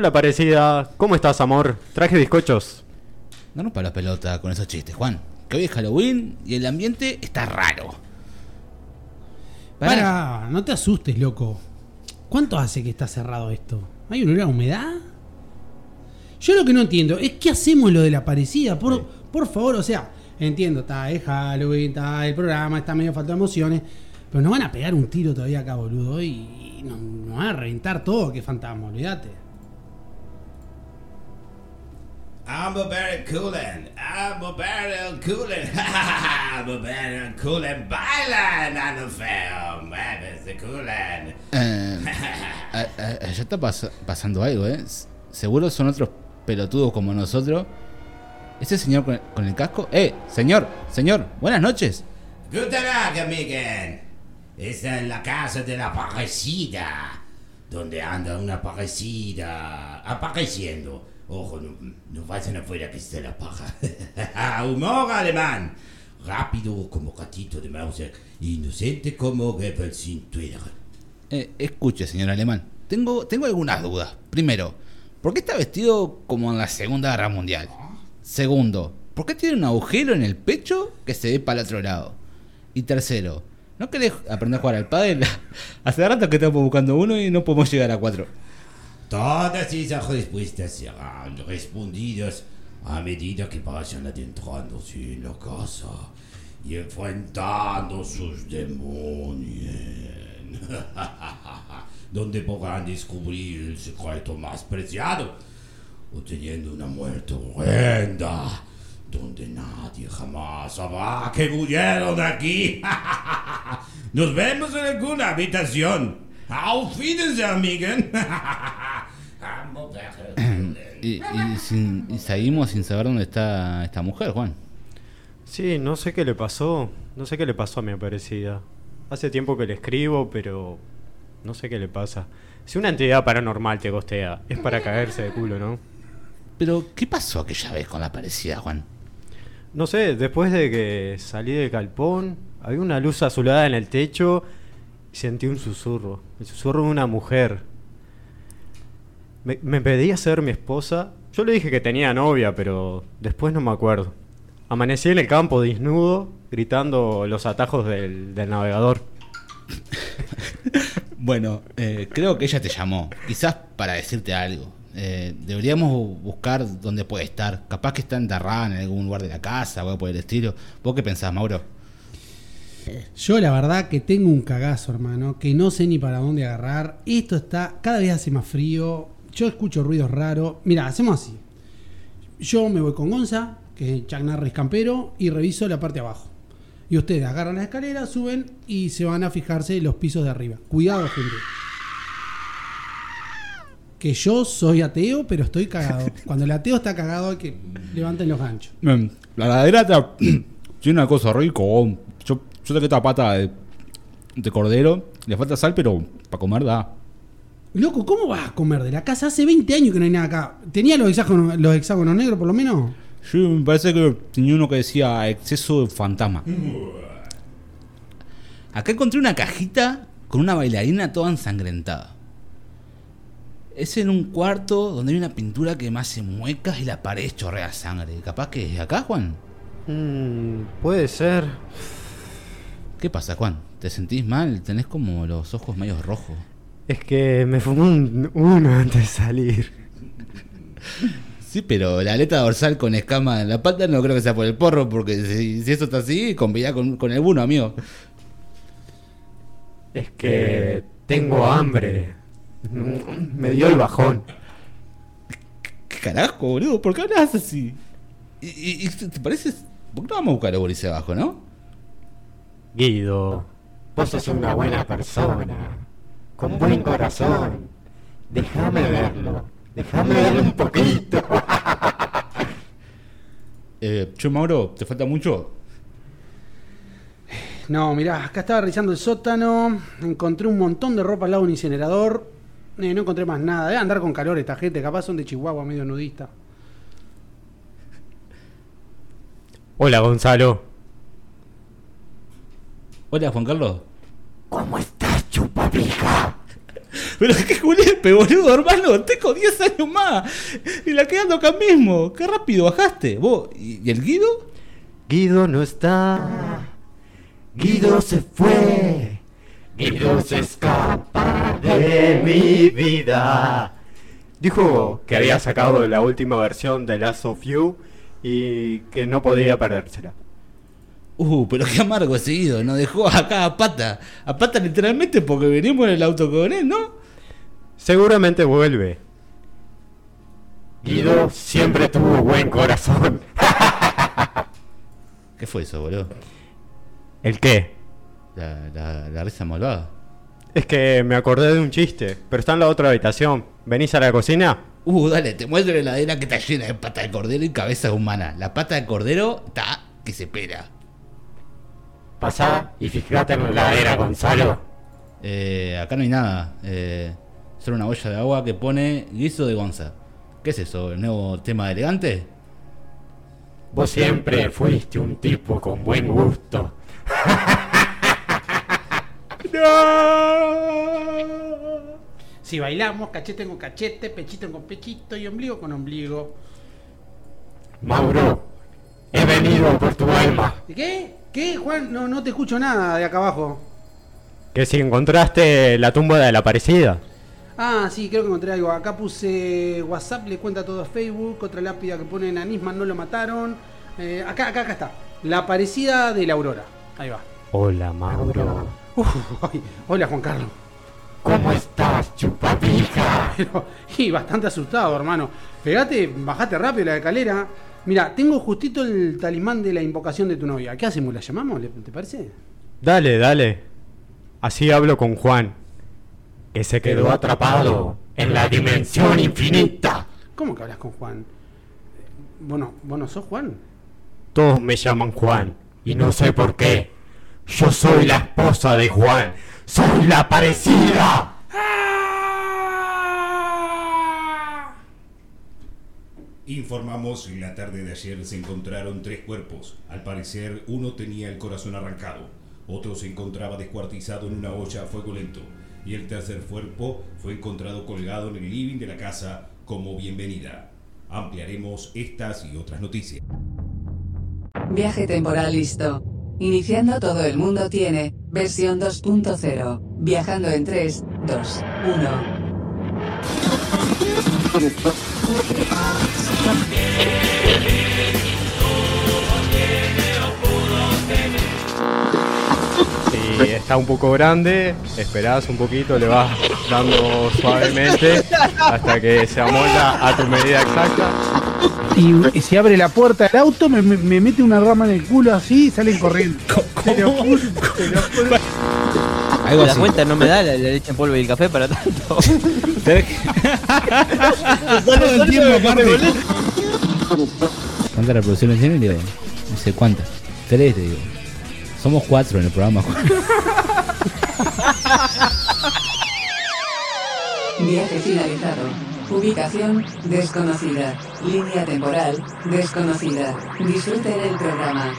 Hola parecida, ¿cómo estás amor? Traje bizcochos. No nos para la pelota con esos chistes, Juan. Que hoy es Halloween y el ambiente está raro. Para, no te asustes, loco. ¿Cuánto hace que está cerrado esto? ¿Hay una humedad? Yo lo que no entiendo es qué hacemos lo de la parecida. Por, por favor, o sea, entiendo, está, es Halloween, está, el programa está medio falta de emociones. Pero nos van a pegar un tiro todavía acá, boludo. Y nos, nos van a reventar todo, que fantasma, olvídate. I'm a very coolin', I'm a very coolin', I'm a very coolin', bailan a no feo, muévese coolin'. Eh, a- allá está pas- pasando algo, ¿eh? Seguro son otros pelotudos como nosotros. ¿Ese señor con, con el casco? ¡Eh! Señor, señor, buenas noches. Guten Tag, amigen. Esta es la casa de la parecida, donde anda una parecida apareciendo. Ojo, no, no vayan afuera que esté la paja. Humor alemán. Rápido como gatito de Mauser, inocente como Goebbels sin Twitter. Eh, escuche, señor alemán. Tengo, tengo algunas dudas. Primero, ¿por qué está vestido como en la Segunda Guerra Mundial? Segundo, ¿por qué tiene un agujero en el pecho que se ve para el otro lado? Y tercero, ¿no querés aprender a jugar al pádel? Hace rato que estamos buscando uno y no podemos llegar a cuatro. Todas esas respuestas serán respondidas a medida que vayan adentrándose en la casa y enfrentando sus demonios. Donde podrán descubrir el secreto más preciado o teniendo una muerte horrenda. Donde nadie jamás sabrá que murieron aquí. Nos vemos en alguna habitación. Auf Wiedersehen, amigen. Y, y sin- y seguimos sin saber dónde está esta mujer, Juan. Sí, no sé qué le pasó, no sé qué le pasó a mi aparecida. Hace tiempo que le escribo, pero no sé qué le pasa. Si una entidad paranormal te costea, es para caerse de culo, ¿no? Pero, ¿qué pasó aquella vez con la parecida, Juan? No sé, después de que salí del galpón, había una luz azulada en el techo sentí un susurro. El susurro de una mujer. Me, me pedía ser mi esposa. Yo le dije que tenía novia, pero después no me acuerdo. Amanecí en el campo desnudo, gritando los atajos del, del navegador. Bueno, eh, creo que ella te llamó, quizás para decirte algo. Eh, deberíamos buscar dónde puede estar. Capaz que está enterrada en algún lugar de la casa o algo por el estilo. ¿Vos qué pensás, Mauro? Yo la verdad que tengo un cagazo, hermano, que no sé ni para dónde agarrar. Esto está, cada vez hace más frío. Yo escucho ruidos raros. Mira, hacemos así. Yo me voy con Gonza, que es Chuck Norris campero, y reviso la parte de abajo. Y ustedes agarran la escalera, suben y se van a fijarse en los pisos de arriba. Cuidado, gente. Que yo soy ateo, pero estoy cagado. Cuando el ateo está cagado, hay que levanten los ganchos. La ladera tiene una cosa rico. Yo, tengo esta pata de, de cordero. Le falta sal, pero para comer da. Loco, ¿cómo vas a comer de la casa? Hace 20 años que no hay nada acá. ¿Tenía los hexágonos, los hexágonos negros por lo menos? Sí, me parece que tenía uno que decía exceso de fantasma. Acá encontré una cajita con una bailarina toda ensangrentada. Es en un cuarto donde hay una pintura que me hace muecas y la pared chorrea sangre. ¿Capaz que es acá, Juan? Mm, puede ser. ¿Qué pasa, Juan? ¿Te sentís mal? Tenés como los ojos medio rojos. Es que me fumé un, uno antes de salir. Sí, pero la aleta dorsal con escama en la pata no creo que sea por el porro, porque si, si eso está así, combina con, con el buno, amigo. Es que tengo hambre. Me dio el bajón. ¿Qué carajo, boludo? ¿Por qué hablas así? ¿Y, y- y te parece? ¿Por qué no vamos a buscar a Boris abajo, no? Guido, vos sos una buena persona, con buen corazón. Déjame verlo, déjame verlo un poquito. Eh, che, Mauro, ¿te falta mucho? No, mirá, acá estaba revisando el sótano. Encontré un montón de ropa al lado de un incinerador. Eh, no encontré más nada. Debe andar con calor esta gente. Capaz son de Chihuahua, medio nudista. Hola Gonzalo. Hola, Juan Carlos. ¿Cómo estás, chupapija? Pero es que Julián, boludo, hermano, tengo 10 años más. Y la quedando acá mismo. Qué rápido bajaste. ¿Vos? ¿Y, y el Guido? Guido no está. Guido se fue. Guido se escapa de mi vida. Dijo que había sacado la última versión de Last of You y que no podía perdérsela. Uh, pero qué amargo ese Guido. Nos dejó acá a pata. A pata literalmente porque venimos en el auto con él, ¿no? Seguramente vuelve. Guido siempre tuvo buen corazón. ¿Qué fue eso, boludo? ¿El qué? La, la, la risa malvada. Es que me acordé de un chiste, pero está en la otra habitación. ¿Venís a la cocina? Uh, dale, te muestro la heladera que está llena de pata de cordero y cabeza humana. La pata de cordero está que se pela. Pasá y fíjate en la heladera, Gonzalo. Eh, acá no hay nada. Eh, solo una olla de agua que pone guiso de Gonza. ¿Qué es eso? ¿El nuevo tema de elegante? Vos siempre fuiste un tipo con buen gusto. Si bailamos, cachete con cachete, pechito con pechito y ombligo con ombligo. Mauro, he venido por tu alma. ¿De qué? ¿Qué, Juan? No, no te escucho nada de acá abajo. Que si encontraste la tumba de la aparecida. Ah, sí, creo que encontré algo. Acá puse WhatsApp, le cuenta todo a Facebook. Otra lápida que pone en Anisman, no lo mataron. Eh, acá, acá, acá está. La aparecida de la Aurora. Ahí va. Hola, Mauro. Uf, ay, hola, Juan Carlos. ¿Cómo estás, chupapija? Pero, y bastante asustado, hermano. Pegate, bajate rápido la escalera. Mira, tengo justito el talismán de la invocación de tu novia. ¿Qué hacemos? ¿La llamamos? ¿Le- ¿Te parece? Dale, dale. Así hablo con Juan. Que se quedó atrapado en la dimensión infinita. ¿Cómo que hablas con Juan? ¿Vos no, vos no sos Juan? Todos me llaman Juan y no sé por qué. Yo soy la esposa de Juan. Soy la parecida. Informamos en la tarde de ayer se encontraron tres cuerpos. Al parecer, uno tenía el corazón arrancado, otro se encontraba descuartizado en una olla a fuego lento, y el tercer cuerpo fue encontrado colgado en el living de la casa como bienvenida. Ampliaremos estas y otras noticias. Viaje temporal listo. Iniciando todo el mundo tiene, versión 2.0. Viajando en 3, 2, 1. Si está un poco grande, esperás un poquito, le vas dando suavemente hasta que se amolda a tu medida exacta. Y, si abre la puerta del auto, me, me- me mete una rama en el culo así y salen corriendo. Te lo juro, te lo juro. Algo ¿Te das así. cuenta? No me da la, la leche en polvo y el café para tanto. ¿Sabes qué? Todo el tiempo aparte. ¿Cuántas reproducciones tiene? Digo, no sé cuántas. Tres, te digo. Somos cuatro en el programa. Viaje finalizado. Ubicación desconocida. Línea temporal desconocida. Disfruten el programa.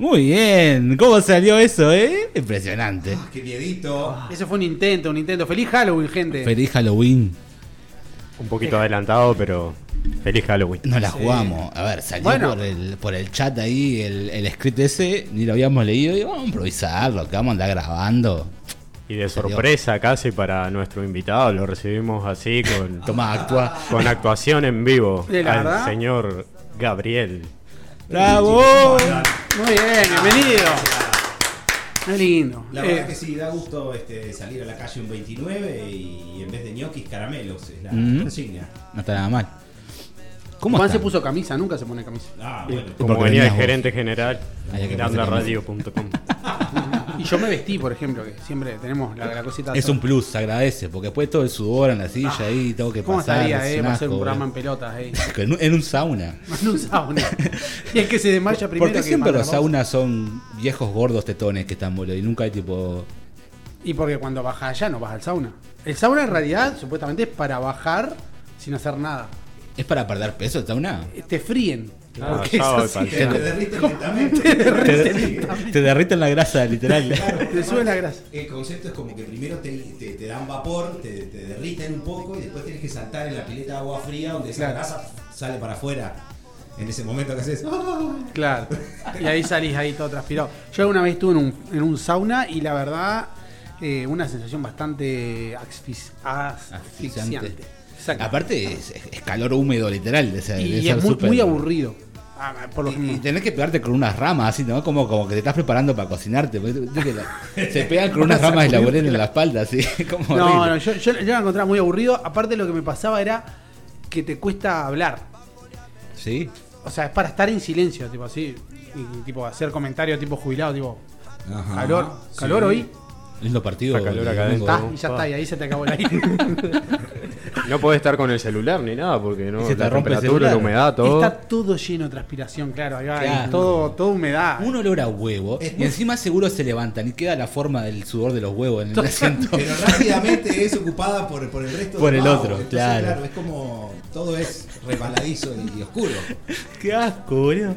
Muy bien. ¿Cómo salió eso, eh? Impresionante. ¡Qué miedito! Ese fue un intento, un intento. Feliz Halloween, gente. Feliz Halloween. Un poquito adelantado, pero feliz Halloween. No la jugamos. A ver, salió Bueno. por, el, por el chat ahí el, el script ese, ni lo habíamos leído. Y vamos a improvisarlo, que vamos a andar grabando. Y de sorpresa casi para nuestro invitado, lo recibimos así con, Toma, actúa. con actuación en vivo ¿De la al verdad? señor Gabriel. ¡Bravo! Muy bien, bienvenido. Qué lindo. La Eh, verdad que sí, da gusto este, salir a la calle un 29 y en vez de ñoquis, caramelos. Es la Mm. consigna. No está nada mal. ¿Cómo Juan se puso camisa, nunca se pone camisa. Ah, bueno. como porque venía de vos. gerente general, grandarradio.com. Y yo me vestí, por ejemplo, que siempre tenemos la, la cosita. Es un plus, se agradece, porque después todo el sudor en la silla ahí, tengo que ¿Cómo pasar. estaría, es eh? hacer un programa en eh. pelotas, eh. En un- En un sauna. En un sauna. Y el que se desmaya primero. ¿Por qué que siempre los saunas son viejos gordos tetones que están boludo? Y nunca hay tipo. Y porque cuando bajas allá no vas al sauna. El sauna en realidad supuestamente es para bajar sin hacer nada. ¿Es para perder peso el sauna? Te fríen. Ah, sí, pa'l Te, tema. te derrite lentamente. Te, te derriten la grasa, literal. Te sube la grasa. El concepto es como que primero te, te, te dan vapor, te, te derriten un poco y después tienes que saltar en la pileta de agua fría donde esa Claro. grasa sale para afuera. En ese momento que haces. ¡ah! Claro. Y ahí salís ahí todo transpirado. Yo alguna vez estuve en un, en un sauna y la verdad, eh, una sensación bastante asfix- asfixiante. Asfixiante. Exacto. Aparte, es, es calor húmedo, literal. o sea, debe y ser es muy, muy aburrido. Ah, por lo Y, y que tenés que pegarte con unas ramas, así, ¿no? Como, como que te estás preparando para cocinarte. la- se pegan con unas ramas de laurel en la espalda, así. Como No, no, yo, yo, yo la encontraba muy aburrido. Aparte lo que me pasaba era que te cuesta hablar. Sí. O sea, es para estar en silencio, tipo así. Y, y, tipo hacer comentarios tipo jubilado, tipo. Ajá. Calor, Sí. calor hoy. Lindo partido. Está calor acá domingo. adentro. Está, y ya está, y ahí se te acabó el aire. No podés estar con el celular ni nada porque no Y se te la rompe el temperatura, la humedad, todo. Está todo lleno de transpiración, claro. Ahí va, Claro. todo, todo humedad. Un olor a huevo. Es y muy- encima seguro se levantan y queda la forma del sudor de los huevos en el asiento. Pero rápidamente es ocupada por, por el resto Por del el otro, Entonces, claro. Es como todo es resbaladizo y oscuro. Qué asco, boludo.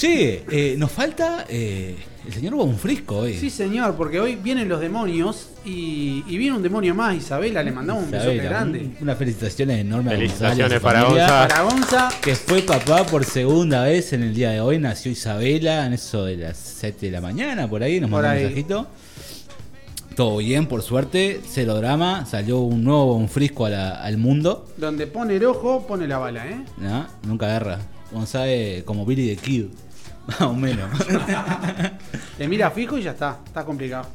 Che, eh, nos falta eh, el señor Bonfrisco hoy. Sí, señor, porque hoy vienen los demonios y, y viene un demonio más, Isabela, le mandamos un besote Isabela, grande. un- Unas felicitaciones enormes a Felicitaciones Gonzalo y a su para familia, Gonza. Para Gonza, Que fue papá por segunda vez en el día de hoy. Nació Isabela en eso de las 7 de la mañana, por ahí. Nos Por mandó un ahí. mensajito. Todo bien, por suerte. Cero drama. Salió un nuevo Bonfrisco a la- al mundo. donde pone el ojo, pone la bala, ¿eh? ¿no? Nunca agarra. González como Billy the Kid. Más o menos. Te mira fijo y ya está, está complicado.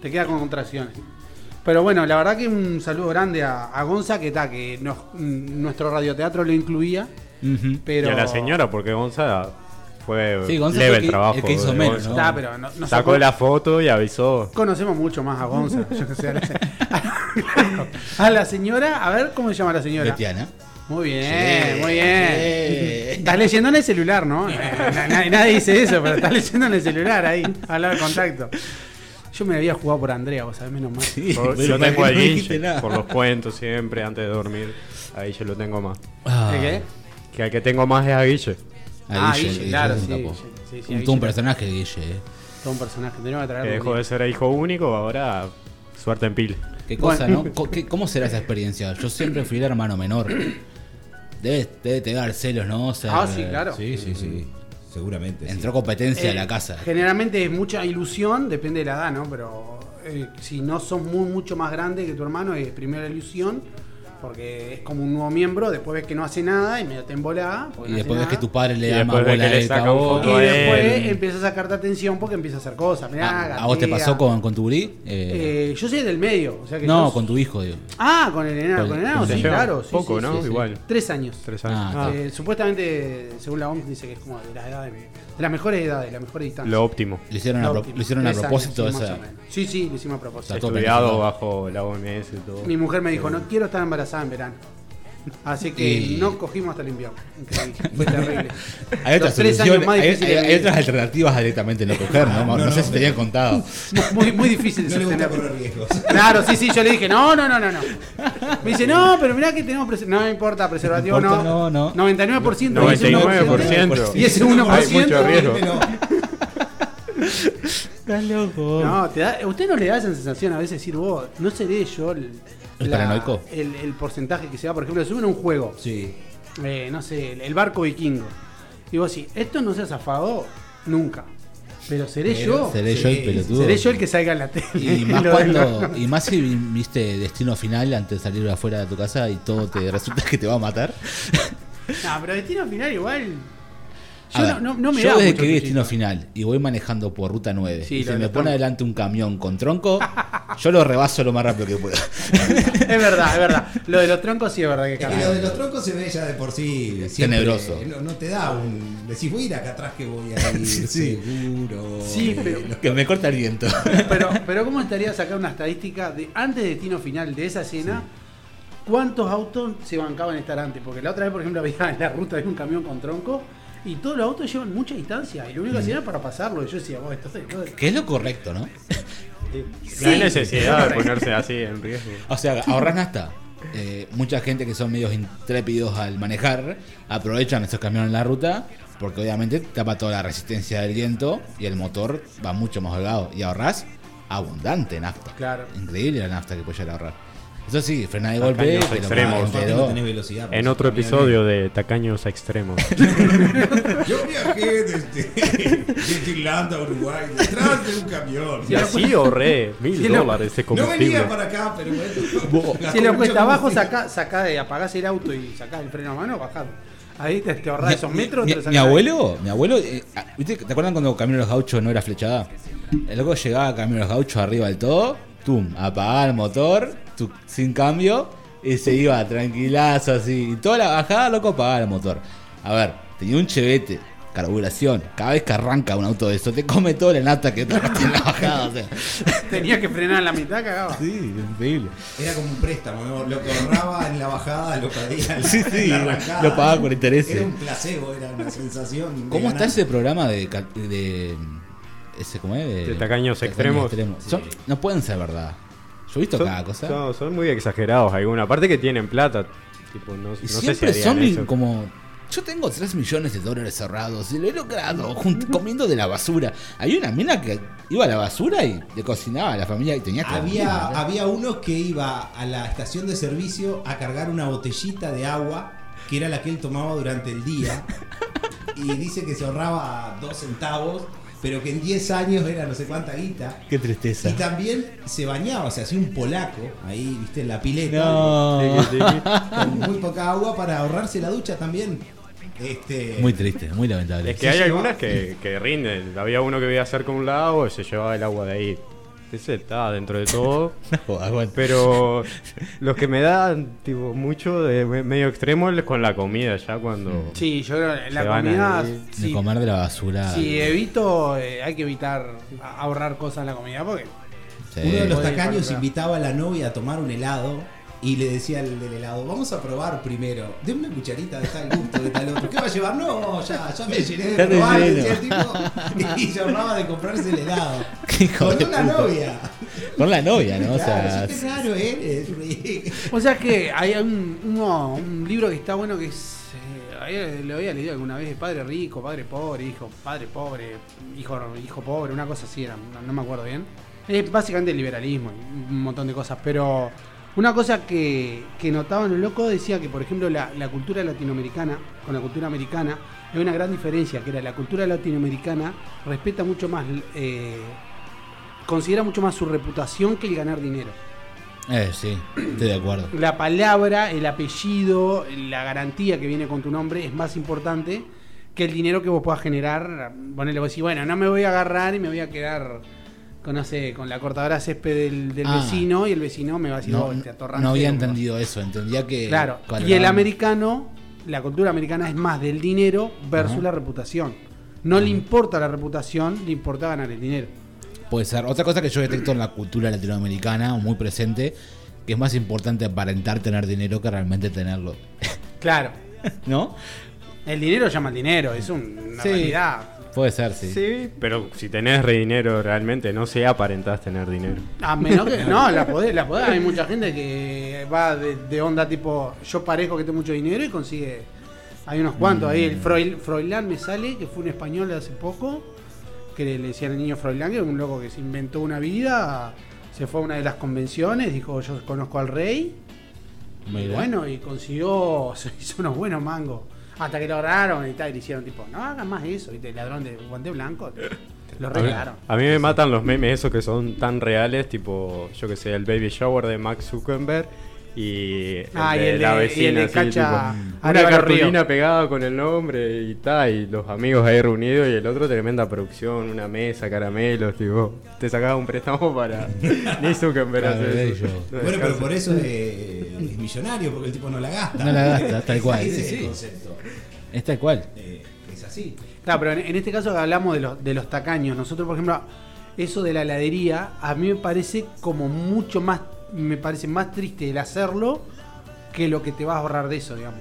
Te queda con contracciones. Pero bueno, la verdad que un saludo grande a, a Gonza, que está, que nos- mm, nuestro radioteatro lo incluía, pero... Y a la señora, porque Gonza fue Sí, Gonza leve fue el que- trabajo. el que hizo menos, Gonza. ¿no? Está, pero no, no Sacó sacó- la foto y avisó. Conocemos mucho más a Gonza. yo que sé, a, la, a la señora, a ver cómo se llama la señora. Betiana. Muy bien, Sí, muy bien. sí. Estás leyendo en el celular, ¿no? Na- na- nadie dice eso, pero estás leyendo en el celular ahí, al lado de contacto. Yo me había jugado por Andrea, vos sabés, menos mal. Sí, Por- yo tengo al no Guinche, nada. por los cuentos siempre, antes de dormir. Ahí yo lo tengo más. Ah, ¿De qué? Que al que tengo más es a Guille. Ah, a Guille, Guille, Guille claro, sí. Guille, sí, sí, Un- Guille. personaje, Guille. eh. Todo un personaje, tenemos que Que traerlo. dejó de ser hijo único, ahora suerte en pila. Qué cosa, Bueno. ¿no? ¿Cómo será esa experiencia? Yo siempre fui el hermano menor. Debe, debe tener celos, ¿no? O sea, Ah, sí, claro. Sí, sí, sí. Seguramente. sí. Entró competencia Eh, a la casa. Generalmente es mucha ilusión, depende de la edad, ¿no? Pero eh, si no sos muy, mucho más grande que tu hermano, es primero la ilusión, porque es como un nuevo miembro, después ves que no hace nada y medio te embolá. Y no después ves que tu padre le Y da más bola a él Y después él. empieza a sacarte atención porque empieza a hacer cosas. Mirá, ¿A, a vos te pasó con, con tu gurí? Eh, Eh, yo soy del medio. O sea que no, con tu hijo, digo. Ah, con el enano. Con- Con el enano, sí, claro. sí, Poco, sí, ¿no? sí, sí. Igual. Tres años. Tres años. Ah, Ah, Eh, supuestamente, según la OMS, dice que es como de las edades, de las mejores edades, las mejores distancias. lo óptimo. Lo hicieron, a, pro- óptimo. lo hicieron a propósito años, sí, esa. Sí, sí, lo hicimos a propósito. Está todo Estudiado bajo la OMS y todo. Mi mujer me dijo, no quiero estar embarazada en verano. Así que Y- no cogimos hasta el invierno. Increíble. Fue terrible. Hay otras tres años más hay, hay- hay otras alternativas a directamente no coger, ¿no? No, No, sé no, si te habían contado. Muy, muy difícil de sostener. correr riesgos. Claro, sí, sí, yo le dije, no, no, no, no, no. Me dice, no, pero mirá que tenemos preservativo. No importa, preservativo No importa, no. no, no. 99%. y ese 99%. Y ese 1%. Hay mucho riesgo. Estás loco. No, te da, ¿usted no le da esa sensación a veces decir, vos, no seré yo el, ¿El paranoico? el, el porcentaje que se da? Por ejemplo, suben un juego, Sí. eh, no sé, el, el barco vikingo. Y vos decís, esto no se ha zafado nunca. Pero seré Pero yo. Seré yo el pelotudo. Seré yo el que salga en la tele. Y más Lo cuando. Y más si viste destino final antes de salir afuera de tu casa y todo te resulta que te va a matar. No, pero destino final igual. A Yo ver, no, no, no me yo da desde mucho que vi destino final y voy manejando por ruta 9 Sí, y se de me pone adelante un camión con tronco, yo lo rebaso lo más rápido que pueda. Es verdad, es verdad. Lo de los troncos sí es verdad que Es que cambia. lo de los troncos se ve ya de por sí. siempre- Tenebroso. No, no te da un. Decís, voy a ir acá atrás que voy a ir seguro. Sí, pero- que me corta el viento. Pero, pero ¿cómo estaría sacar una estadística de antes de destino final de esa escena? ¿Cuántos autos se bancaban estar antes? Porque la otra vez, por ejemplo, había en la ruta había un camión con tronco y todos los autos llevan mucha distancia y lo único que hacían era para pasarlo. Y yo decía, vos, esto es. que es lo correcto, ¿no? No hay necesidad de ponerse así en riesgo. O sea, ahorras nasta. eh, mucha gente que son medios intrépidos al manejar aprovechan esos camiones en la ruta porque obviamente tapa toda la resistencia del viento y el motor va mucho más holgado y ahorrás abundante nafta. Claro. Increíble la nafta que puedes ahorrar. Eso sí, frena de golpe, Tacaños pero extremos. no velocidad. En otro episodio de Tacaños a Extremos. Yo viajé desde, desde Irlanda a Uruguay detrás de un camión. Y así ahorré mil dólares de No combustible. venía para acá, pero bueno. Si lo cuesta abajo, sacá, sacá de, apagás el auto y sacás el freno a mano, bajado. Ahí te, te ahorrás esos metros. Mi, te mi abuelo, mi abuelo, eh, ah, ¿viste? ¿te acuerdan cuando Camino de los Gauchos no era flechada? El loco llegaba a Camino de los Gauchos arriba del todo, tum, apagaba el motor, tu- sin cambio, y se iba tranquilazo así. Y toda la bajada, loco, apagaba el motor. A ver, tenía un chevete, carburación. Cada vez que arranca un auto de eso, te come toda la nata que tragaste en la bajada. O sea. Tenía que frenar en la mitad, cagaba. Sí, increíble. Era como un préstamo, ¿no? lo que ahorraba en la bajada lo perdía en la, Sí, en sí, la lo pagaba con intereses. Era un placebo, era una sensación. de ¿Cómo está ganar. ese programa de, de ese cómo es? De tacaños extremos. Son- no pueden ser verdad. Yo he visto Son, cada cosa. son- son muy exagerados algunos. Aparte que tienen plata. Tipo, no, no y sé si siempre son eso. como yo tengo 3 millones de dólares ahorrados y lo he logrado comiendo de la basura. Había una mina que iba a la basura y le cocinaba a la familia y tenía que Había, había unos que iba a la estación de servicio a cargar una botellita de agua, que era la que él tomaba durante el día, y dice que se ahorraba dos centavos, pero que en 10 años era no sé cuánta guita. Qué tristeza. Y también se bañaba, se hacía un polaco ahí, viste, en la pileta, No. con muy poca agua para ahorrarse la ducha también. Este, Muy triste, muy lamentable. Es que hay algunas que, que rinden. Había uno que veía cerca un lago y se llevaba el agua de ahí. Ese está dentro de todo. No, aguanta. Pero los que me dan tipo mucho de me- medio extremo es con la comida ya cuando Sí, yo creo que la comida. De Sí, comer de la basura. si evito, eh, hay que evitar ahorrar cosas en la comida porque. Sí. Uno de los tacaños invitaba a la novia a tomar un helado y le decía al del helado, vamos a probar primero, de una cucharita de tal gusto, de tal otro. ¿Qué va a llevar? No, ya, ya me llené de probar, decía el tipo, y ahorraba de comprarse el helado. Con una puta. novia. Con la novia, ¿no? O Claro, sea, sí, qué raro eres. O sea que hay un, uno- un libro que está bueno que es. eh, lo había leído alguna vez: Padre rico, padre pobre, hijo, padre pobre, hijo, hijo pobre, una cosa así era, no, no me acuerdo bien. Es básicamente el liberalismo y un montón de cosas, pero una cosa que, que notaban los locos decía que, por ejemplo, la, la cultura latinoamericana con la cultura americana hay una gran diferencia, que era la cultura latinoamericana respeta mucho más, eh, considera mucho más su reputación que el ganar dinero. eh, sí, estoy de acuerdo. La palabra, el apellido, la garantía que viene con tu nombre es más importante que el dinero que vos puedas generar. Ponele vos decís, bueno, no me voy a agarrar y me voy a quedar con, no sé, con la cortadora césped del, del Ah. vecino y el vecino me va a decir, No, "Oh, te atorrante", no había entendido eso, entendía que. Claro, y el americano, la cultura americana es más del dinero versus la reputación. No le importa la reputación, le importa ganar el dinero. Puede ser. Otra cosa que yo detecto en la cultura latinoamericana, muy presente, que es más importante aparentar tener dinero que realmente tenerlo. Claro, ¿No? el dinero llama al dinero, es un- una Sí. realidad. Puede ser, sí. Sí, pero si tenés re dinero realmente, no se aparentás tener dinero. A menos que. No, la podés, la podés. Hay mucha gente que va de, de onda tipo. Yo parezco que tengo mucho dinero y consigue. Hay unos cuantos ahí. El Freud, Froilán me sale, que fue un español de hace poco. Que le, le decían al niño Froilán, que es un loco que se inventó una vida. Se fue a una de las convenciones, dijo: Yo conozco al rey. Y bueno, y consiguió. Se hizo unos buenos mangos. Hasta que lo agarraron y tal. Y le hicieron tipo: No hagan más eso. Y el ladrón de guante blanco. Lo regalaron. a mí me matan los memes esos que son tan reales, tipo, yo que sé, el baby shower de Max Zuckerberg y el Ah, y de el la de- y vecina, el de así, Cacha tipo, una cartulina pegada con el nombre y tal, y los amigos ahí reunidos y el otro tremenda producción, una mesa, caramelos, tipo, te sacaba un préstamo para ni Zuckerberg Claro, eso. No Bueno, pero por eso es, es millonario, porque el tipo no la gasta. No la gasta, tal cual. Sí, es sí. Es tal cual. Eh, es así. Claro, pero en, en este caso hablamos de los, de los tacaños, nosotros, por ejemplo, eso de la heladería, a mí me parece como mucho más, me parece más triste el hacerlo que lo que te vas a ahorrar de eso, digamos.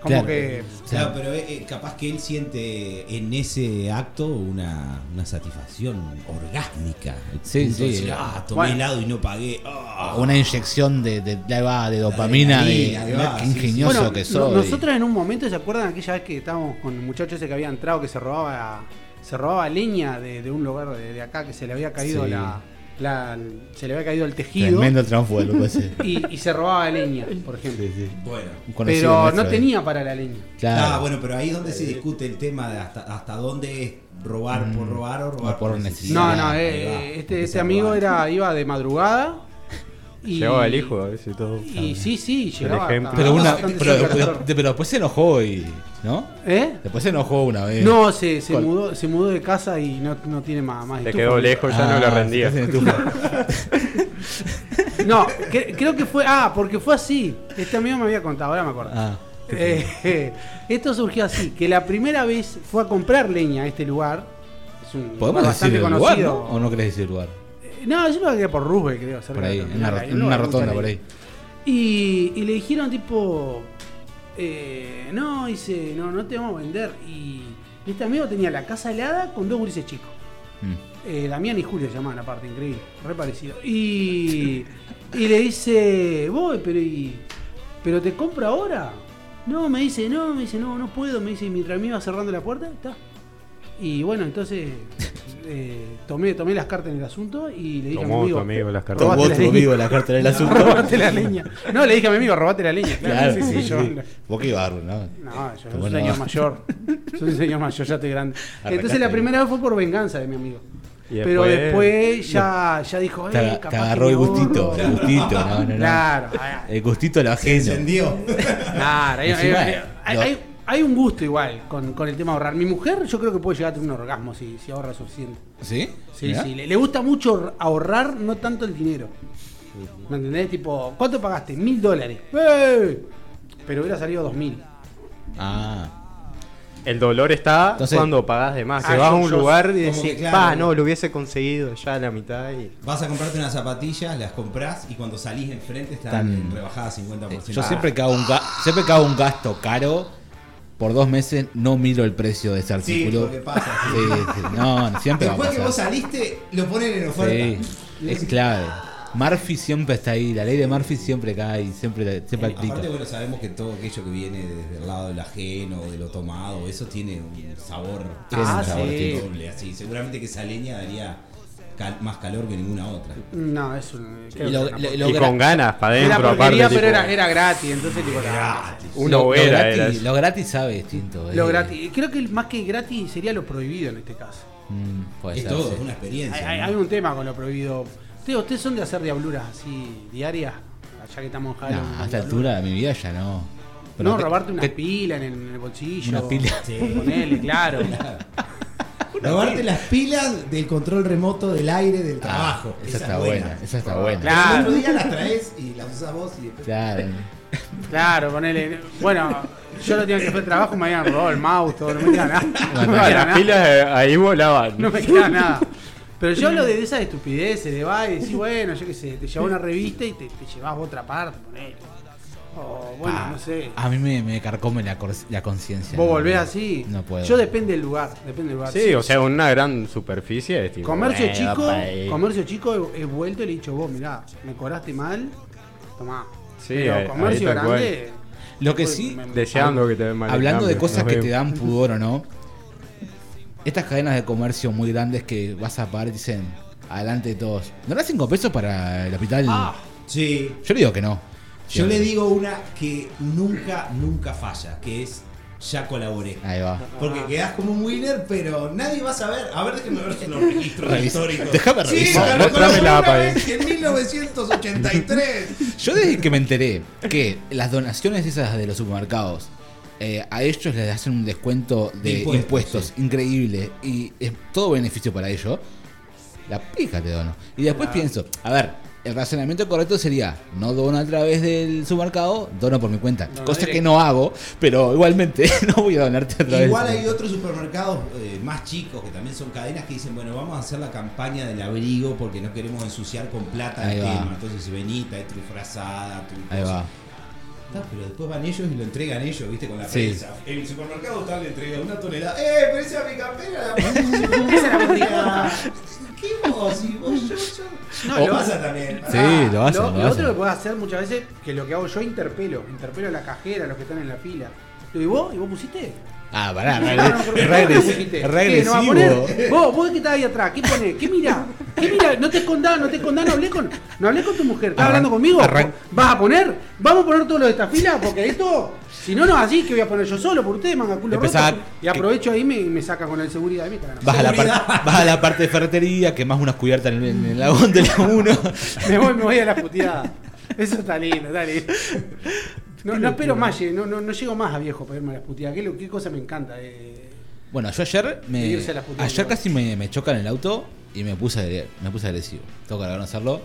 Como Claro. que. Claro, pero eh, eh, capaz que él siente en ese acto una, una satisfacción orgásmica. Sí, de sí. ah, tomé Bueno. helado y no pagué. ah". Una inyección de, de, de, de dopamina, de, qué sí, sí. ingenioso Bueno, que soy. nosotros en un momento, ¿se acuerdan aquella vez que estábamos con el muchacho ese que había entrado que se robaba se robaba leña de, de un lugar de, de acá que se le había caído Sí. la, la- se le había caído el tejido Tremendo el loco ese. y, y se robaba leña, por ejemplo. Sí, sí. Bueno. Pero no eh. tenía para la leña. Claro. Ah, bueno, pero ahí es donde se discute el tema de hasta, hasta dónde es robar por robar o robar No, por necesidad. No, no, eh, va. este, este amigo robar. era iba de madrugada y Llevaba el hijo a veces y todo. Y sí, sí, llegaba Pero, una, pero, pero- después se enojó y. ¿No? ¿Eh? Después se enojó una vez. No, se, se ¿Cuál? mudó, se mudó de casa y no, no tiene más, más Le estufa. quedó lejos, ya no le Ah, rendía. No, cre- creo que fue. Ah, porque fue así. Este amigo me había contado, ahora me acuerdo. Ah. Eh, esto surgió así: que la primera vez fue a comprar leña a este lugar. Es un ¿Podemos lugar decir bastante el lugar, conocido. ¿no? ¿O no querés decir el lugar? No, yo lo que por Roosevelt, creo. Por ahí, en una, en una rotonda por ahí. Y, y le dijeron tipo, eh, no, dice, no, no te vamos a vender. Y este amigo tenía la casa helada con dos gurises chicos. Mm. Eh, Damián y Julio se llamaban aparte, increíble, re parecido. Y, y le dice, voy, pero y, pero te compro ahora. No, me dice, no, me dice, no, no puedo, me dice, mientras me iba cerrando la puerta, está. Y bueno, entonces eh, tomé, tomé las cartas en el asunto y le dije a mi Tomó amigo, tu amigo las cartas. Tomó la tu amigo la carta del asunto. robate la leña. No, le dije a mi amigo, robate la leña. Claro, Claro, sí, sí, sí, yo. sí. Vos qué barro, ¿no? No, yo soy un señor mayor. Soy un señor mayor, ya estoy grande. Arrancaste Entonces la primera vez fue por venganza de mi amigo. Pero después- ya, ya dijo, Te, eh, capaz te agarró el gustito. El gustito, no, no, no. Claro, ah, El gustito a lo Se ajeno. encendió. claro. Hay, Encima, hay- hay- lo- hay- hay un gusto igual con, con el tema de ahorrar. Mi mujer yo creo que puede llegar a tener un orgasmo si, si ahorra suficiente. ¿Sí? Sí, Mirá. sí. Le, le gusta mucho ahorrar, no tanto el dinero. ¿Me entendés? Tipo, ¿cuánto pagaste? Mil dólares. ¡Eh! Pero hubiera salido dos mil. Ah. El dolor está Entonces- cuando pagás de más. Ah, Se vas a un yo- lugar y decís, que, claro. pa, no, lo hubiese conseguido ya a la mitad y. Vas a comprarte unas zapatillas, las compras y cuando salís enfrente están Tan- rebajadas 50%. Yo siempre que, hago un siempre que hago un gasto caro, por dos meses no miro el precio de ese Sí, artículo. porque pasa. sí. Sí, sí, no, siempre va a Después que pasar. vos saliste, lo ponen en oferta. Sí, es clave. Murphy siempre está ahí, la ley de Murphy siempre cae, siempre, siempre Eh, aplica. aparte, bueno, sabemos que todo aquello que viene desde el lado del ajeno, de lo tomado, eso tiene un sabor, Tiene un sabor sí. doble, así. Seguramente que esa leña daría cal- más calor que ninguna otra. No, es un. Y lo- lo- lo con ganas para adentro, aparte. pero tipo, era, era gratis, entonces tipo, Una hoguera gratis, era lo gratis sabe distinto. eh. Lo gratis. Creo que más que gratis sería lo prohibido en este caso. Mm, Es ser, todo, sí. es una experiencia. Hay, ¿no? hay un tema con lo prohibido. Ustedes, ustedes son de hacer diabluras así diarias, allá que estamos en Nah, a esta altura de mi vida ya no. Pero no, robarte una que- pila en el, en el bolsillo. Una pila. Sí, ponele, claro. Robarte las pilas del control remoto del aire del trabajo. esa está es buena, esa está buena. Claro. Otro día las traes y las usas vos y después. Claro. Claro, ponele. Bueno, yo lo tenía que hacer el trabajo, me habían robado el mouse, todo, no me queda nada. No me Ah, queda las nada. pilas eh, ahí volaban. No me queda nada. Pero yo hablo de esas estupideces, de va y decís, bueno, yo qué sé, te llevas una revista y te, te llevas a otra parte, ponele. O bueno, no sé. A mí me, me carcome la, la conciencia. Vos no, volvés así. No puedo. Yo depende del lugar, depende del lugar. Sí, o sea, una gran superficie. Es tipo, Comercio bueno, chico, comercio chico he, he vuelto y le he dicho, vos, mirá, me cobraste mal, tomá. Sí, Pero ahí- comercio ahí grande. Lo que pues, sí, me- me- Deseando que te den mal Hablando de cosas que te dan pudor o no, estas cadenas de comercio muy grandes que vas a pagar y dicen, adelante de todos, ¿no das 5 pesos para el hospital? Ah, Sí. Yo le digo que no. Yo le digo una que nunca, nunca falla, que es ya colaboré. Ahí va. Porque quedás como un winner, pero nadie va a saber. A ver, déjenme ver los registros Revisa. históricos. Déjame Sí, revisar. me Mostrame colaboré la APA vez En 1983. Yo desde que me enteré que las donaciones esas de los supermercados, eh, a ellos les hacen un descuento de impuestos, increíble y es todo beneficio para ellos, la pica te dono. Y después pienso, a ver, el razonamiento correcto sería, no dono a través del supermercado, dono por mi cuenta. No, cosa directo. que no hago, pero igualmente no voy a donarte a través Igual hay otros supermercados eh, más chicos que también son cadenas que dicen, bueno, vamos a hacer la campaña del abrigo porque no queremos ensuciar con plata Ahí el va. tema. Entonces, si venís, trae tu frazada, tu Ahí cosa. va. Pero después van ellos y lo entregan ellos, ¿viste? Con la Sí. prensa. El supermercado tal le entrega una tonelada. ¡Eh, pero esa es mi campera! ¿Qué vos? Y vos, yo, yo. No, lo lo- vas a también. Sí, Ah, lo hacen, Lo, lo lo hacen. otro que puedes hacer muchas veces, que lo que hago yo interpelo. Interpelo a la cajera, a los que están en la fila. ¿y vos? ¿Y vos pusiste? Ah, pará, re, No, no, porque re vos no agres- pusiste. re ¿Qué, ¿No va a agresivo. poner? Vos, vos que estás ahí atrás, ¿qué pone? ¿Qué mira? ¿Qué mira? No te escondás, no te escondás, no hablé con, no hablé con tu mujer. ¿Estás hablando conmigo? ¿Vas a poner? ¿Vamos a poner todos los de esta fila? Porque esto, si no, no es así, que voy a poner yo solo por ustedes, manga culo roto. Y aprovecho ahí y me, me saca con el seguridad de cara. Vas a, la par- vas a la parte de ferretería, quemás unas cubiertas en el, en de la 1. Me voy, me voy a la puteada. Eso está lindo, está lindo. No, no espero más, no, no, no llego más a viejo para irme a las puteadas. ¿Qué, qué cosa me encanta? Eh, Bueno, yo ayer me, Irse a las puteadas. ayer casi me, me chocan el auto y me puse me puse agresivo. Tengo que reconocerlo.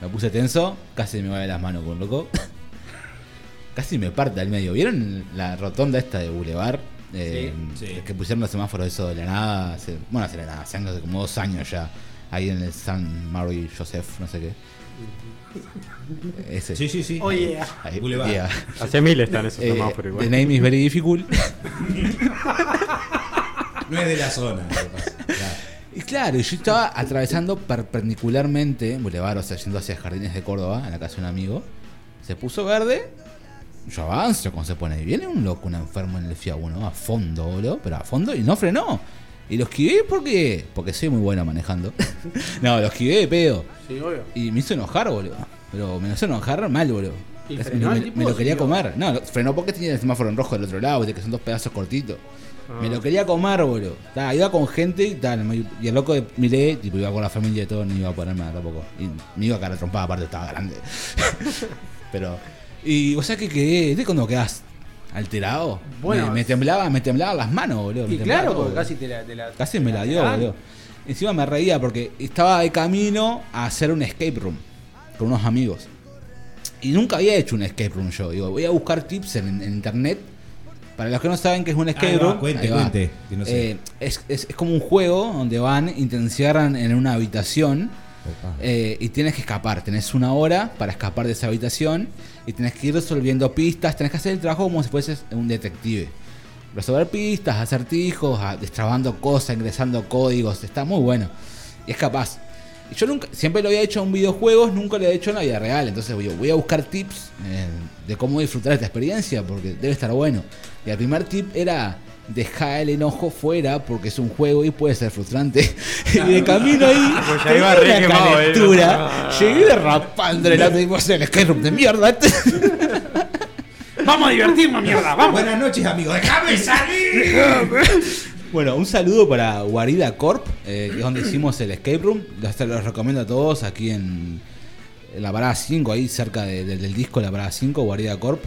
Me puse tenso, casi me va de las manos con loco. casi me parte al medio. ¿Vieron la rotonda esta de Boulevard? Eh, Sí, sí. Que pusieron los semáforos eso de la nada. hace- bueno, hace la nada, hace como dos años ya. Ahí en el San Mary Joseph, no sé qué. Ese. Sí, sí, sí. Ahí, Boulevard. yeah. Hace mil están esos Eh, semáforos the igual. name is very difficult. No es de la zona. lo que pasa. Claro. Y claro, yo estaba atravesando perpendicularmente Boulevard, o sea, yendo hacia Jardines de Córdoba, a la casa de un amigo. Se puso verde. Yo avanzo como se pone. Y viene un loco, un enfermo en el FIA 1, a fondo, boludo, pero a fondo y no frenó. Y lo esquivé porque, porque soy muy bueno manejando. no, lo esquivé de pedo. sí, obvio. Y me hizo enojar, boludo. Pero me hizo enojar mal, boludo. ¿Y Me, frenó me- tipo me lo quería comer. No, lo- frenó porque tenía el semáforo en rojo del otro lado, que son dos pedazos cortitos. Me Ah. lo quería comer, boludo. Ta, iba con gente y tal. me- Y el loco de- miré, tipo, iba con la familia y todo, no iba a ponerme nada tampoco. Y me iba a cara trompada, aparte estaba grande. Pero. Y o sea que quedé. ¿Viste cuando quedas alterado? Bueno. me, me temblaba, me temblaban las manos, boludo. Y claro, porque casi te la, te la- Casi me la dio, boludo. Encima me reía porque estaba de camino a hacer un escape room con unos amigos. Y nunca había hecho un escape room yo. Digo, voy a buscar tips en, en internet. Para los que no saben qué es un escape va, room, cuente, cuente, que no sé. Eh, es, es- es como un juego donde van y te encierran en una habitación. Eh, y tienes que escapar. Tenés una hora para escapar de esa habitación y tenés que ir resolviendo pistas. Tenés que hacer el trabajo como si fueses un detective. Resolver pistas, acertijos, destrabando cosas, ingresando códigos. Está muy bueno. Y es capaz. Y yo nunca, siempre lo había hecho en videojuegos, nunca lo había hecho en la vida real. Entonces voy, voy a buscar tips eh, de cómo disfrutar esta experiencia porque debe estar bueno. Y el primer tip era dejar el enojo fuera porque es un juego y puede ser frustrante. y de camino ahí, Pues ya iba re una quemado, eh. calentura. Llegué derrapando el y vos el escape room de mierda. Vamos a divertirnos, mierda, vamos. Buenas noches, amigos. ¡Déjame salir! Bueno, un saludo para Guarida Corp, eh, que es donde hicimos el escape room. Los, te los recomiendo a todos aquí en, en la parada 5, ahí cerca de- de- del disco La Parada 5, Guarida Corp.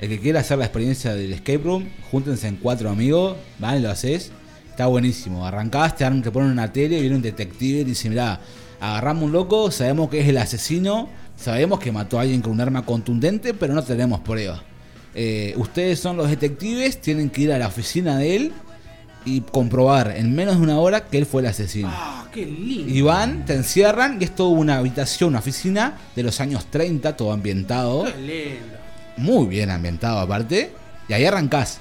El que quiera hacer la experiencia del escape room, júntense en cuatro amigos, van lo haces. Está buenísimo. Arrancás, te, dan- te ponen una tele, viene un detective y dice, mirá, agarramos un loco, sabemos que es el asesino, sabemos que mató a alguien con un arma contundente, pero no tenemos pruebas. Eh, ustedes son los detectives, tienen que ir a la oficina de él y comprobar en menos de una hora que él fue el asesino. Ah, qué lindo. Y van, te encierran y es toda una habitación, una oficina de los años 30, todo ambientado, Qué lindo. Muy bien ambientado aparte, y ahí arrancás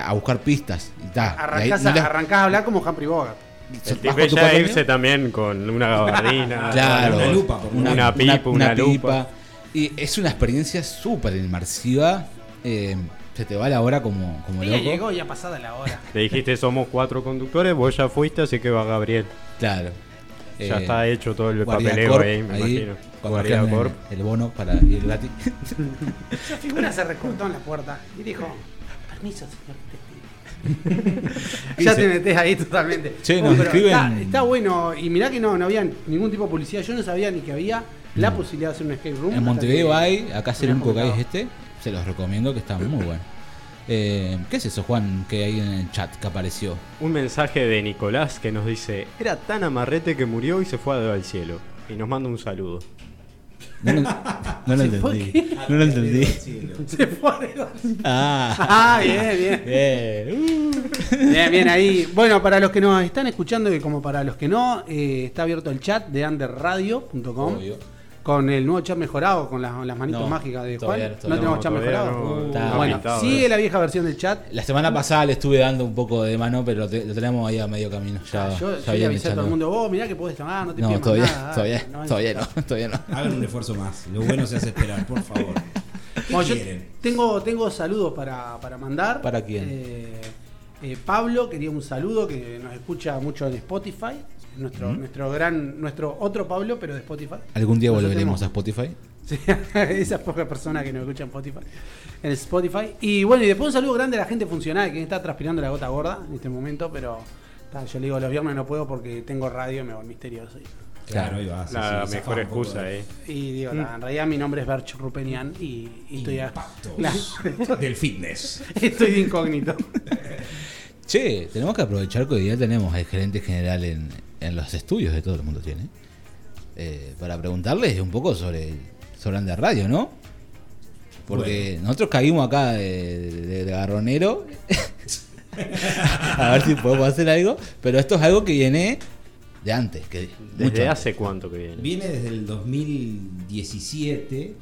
a buscar pistas. Y ta, y ahí Arrancás, no a, te- arrancás a hablar como Humphrey Bogart. El vas tipo con tu ya irse también con una gabardina. Claro, Una lupa, Una, una pipa, una, lupa. Y es una experiencia súper inmersiva. eh, se te va la hora como, como loco. llegó ya pasada la hora. Le dijiste somos cuatro conductores, vos ya fuiste, así que va Gabriel. Claro. Ya Eh, está hecho todo el papeleo Corp, ahí, me imagino. Cuando Corp. el, bono para ir gratis. Esa figura se recortó en la puerta y dijo, permiso, señor ya te metes ahí totalmente. Che, Oh, nos pero escriben- Está, está bueno, y mirá que no, no había ningún tipo de publicidad. Yo no sabía ni que había la posibilidad de hacer un escape room. en Montevideo que- hay, acá es el me único que hay este. Se los recomiendo que está muy bueno. Eh, ¿Qué es eso, Juan, que hay en el chat que apareció? Un mensaje de Nicolás que nos dice, era tan amarrete que murió y se fue al cielo. Y nos manda un saludo. No lo, no lo ¿Se fue entendí. No lo entendí. Se fue Ah, Ah, bien, bien. bien. Uh. Bien, bien ahí. Bueno, para los que nos están escuchando y como para los que no, eh, está abierto el chat de underradio.com. Con el nuevo chat mejorado, con las, las manitos No, mágicas de Juan. todavía- no tenemos no, chat mejorado. no, está bueno, pintado, sigue la vieja versión del chat. La semana pasada le estuve dando un poco de mano, pero te- lo tenemos ahí a medio camino. Ya, yo ya yo le viene avisé a todo el mundo, vos mirá que podés tomar, no te No, todavía, nada, todavía, no, todavía no, todavía no. Hagan un esfuerzo más. Lo bueno se hace esperar, por favor. ¿Qué Bueno, yo quieren? tengo, tengo saludos para, para mandar. ¿Para quién? Eh, eh, Pablo quería un saludo que nos escucha mucho en Spotify. Nuestro, nuestro gran, nuestro otro Pablo, pero de Spotify. ¿Algún día Nosotros volveremos a Spotify? Sí, esas pocas personas que nos escuchan en Spotify. En Spotify. Y bueno, y después un saludo grande a la gente funcional que está transpirando la gota gorda en este momento, pero ta, yo le digo los viernes no puedo porque tengo radio y me voy misterioso. Claro, ahí va. sí, La sí, mejor excusa, de- eh. Y digo, ta, en realidad mi nombre es Berch Rupenian y, y estoy, a- Claro. del fitness. estoy de incógnito. Che, tenemos que aprovechar que hoy día tenemos al gerente general en, en los estudios de todo el mundo tiene. eh, para preguntarles un poco sobre, sobre Under Radio, ¿no? Porque nosotros caímos acá de, de- de garronero. a ver si podemos hacer algo. Pero esto es algo que viene de antes. Que, ¿Desde mucho antes. hace cuánto que viene? Viene desde el 2017.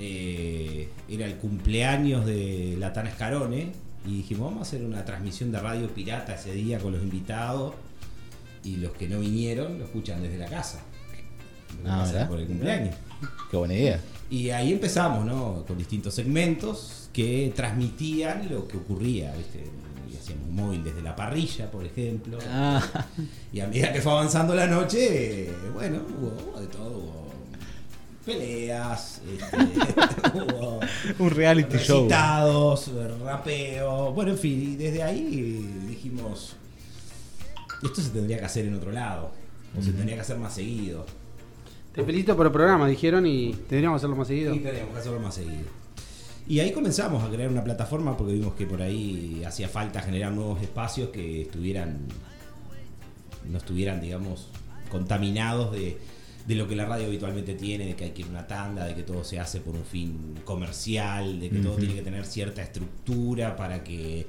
eh, era el cumpleaños de Latana Escarone. Y dijimos, vamos a hacer una transmisión de radio pirata ese día con los invitados. Y los que no vinieron lo escuchan desde la casa. Ah, ¿verdad? Por el cumpleaños. Qué buena idea. Y ahí empezamos, ¿no? Con distintos segmentos que transmitían lo que ocurría, ¿viste? Y hacíamos un móvil desde la parrilla, por ejemplo. Ah, Y a medida que fue avanzando la noche, bueno, hubo, hubo de todo. Hubo peleas, este, hubo un reality show. recitados, rapeo. Bueno, en fin, y desde ahí dijimos, esto se tendría que hacer en otro lado. O se tendría que hacer más seguido. Te felicito por el programa, dijeron, y tendríamos que hacerlo más seguido. Y tenemos que hacerlo más seguido. Y ahí comenzamos a crear una plataforma porque vimos que por ahí hacía falta generar nuevos espacios que estuvieran, no estuvieran, digamos, contaminados de, de lo que la radio habitualmente tiene, de que hay que ir a una tanda, de que todo se hace por un fin comercial, de que todo tiene que tener cierta estructura para que,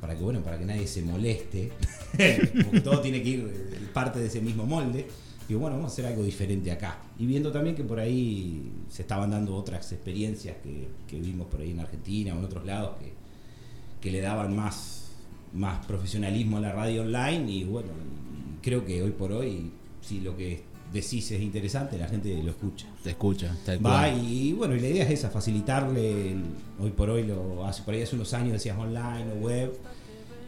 para que bueno, para que nadie se moleste, porque todo tiene que ir eh, parte de ese mismo molde. Digo, bueno, vamos a hacer algo diferente acá. Y viendo también que por ahí se estaban dando otras experiencias que, que vimos por ahí en Argentina o en otros lados que, que le daban más, más profesionalismo a la radio online. Y bueno, creo que hoy por hoy, si lo que decís es interesante, la gente lo escucha. Te escucha, tal Va cual. y bueno, y la idea es esa, facilitarle, el- hoy por hoy, lo hace por ahí hace unos años decías online o web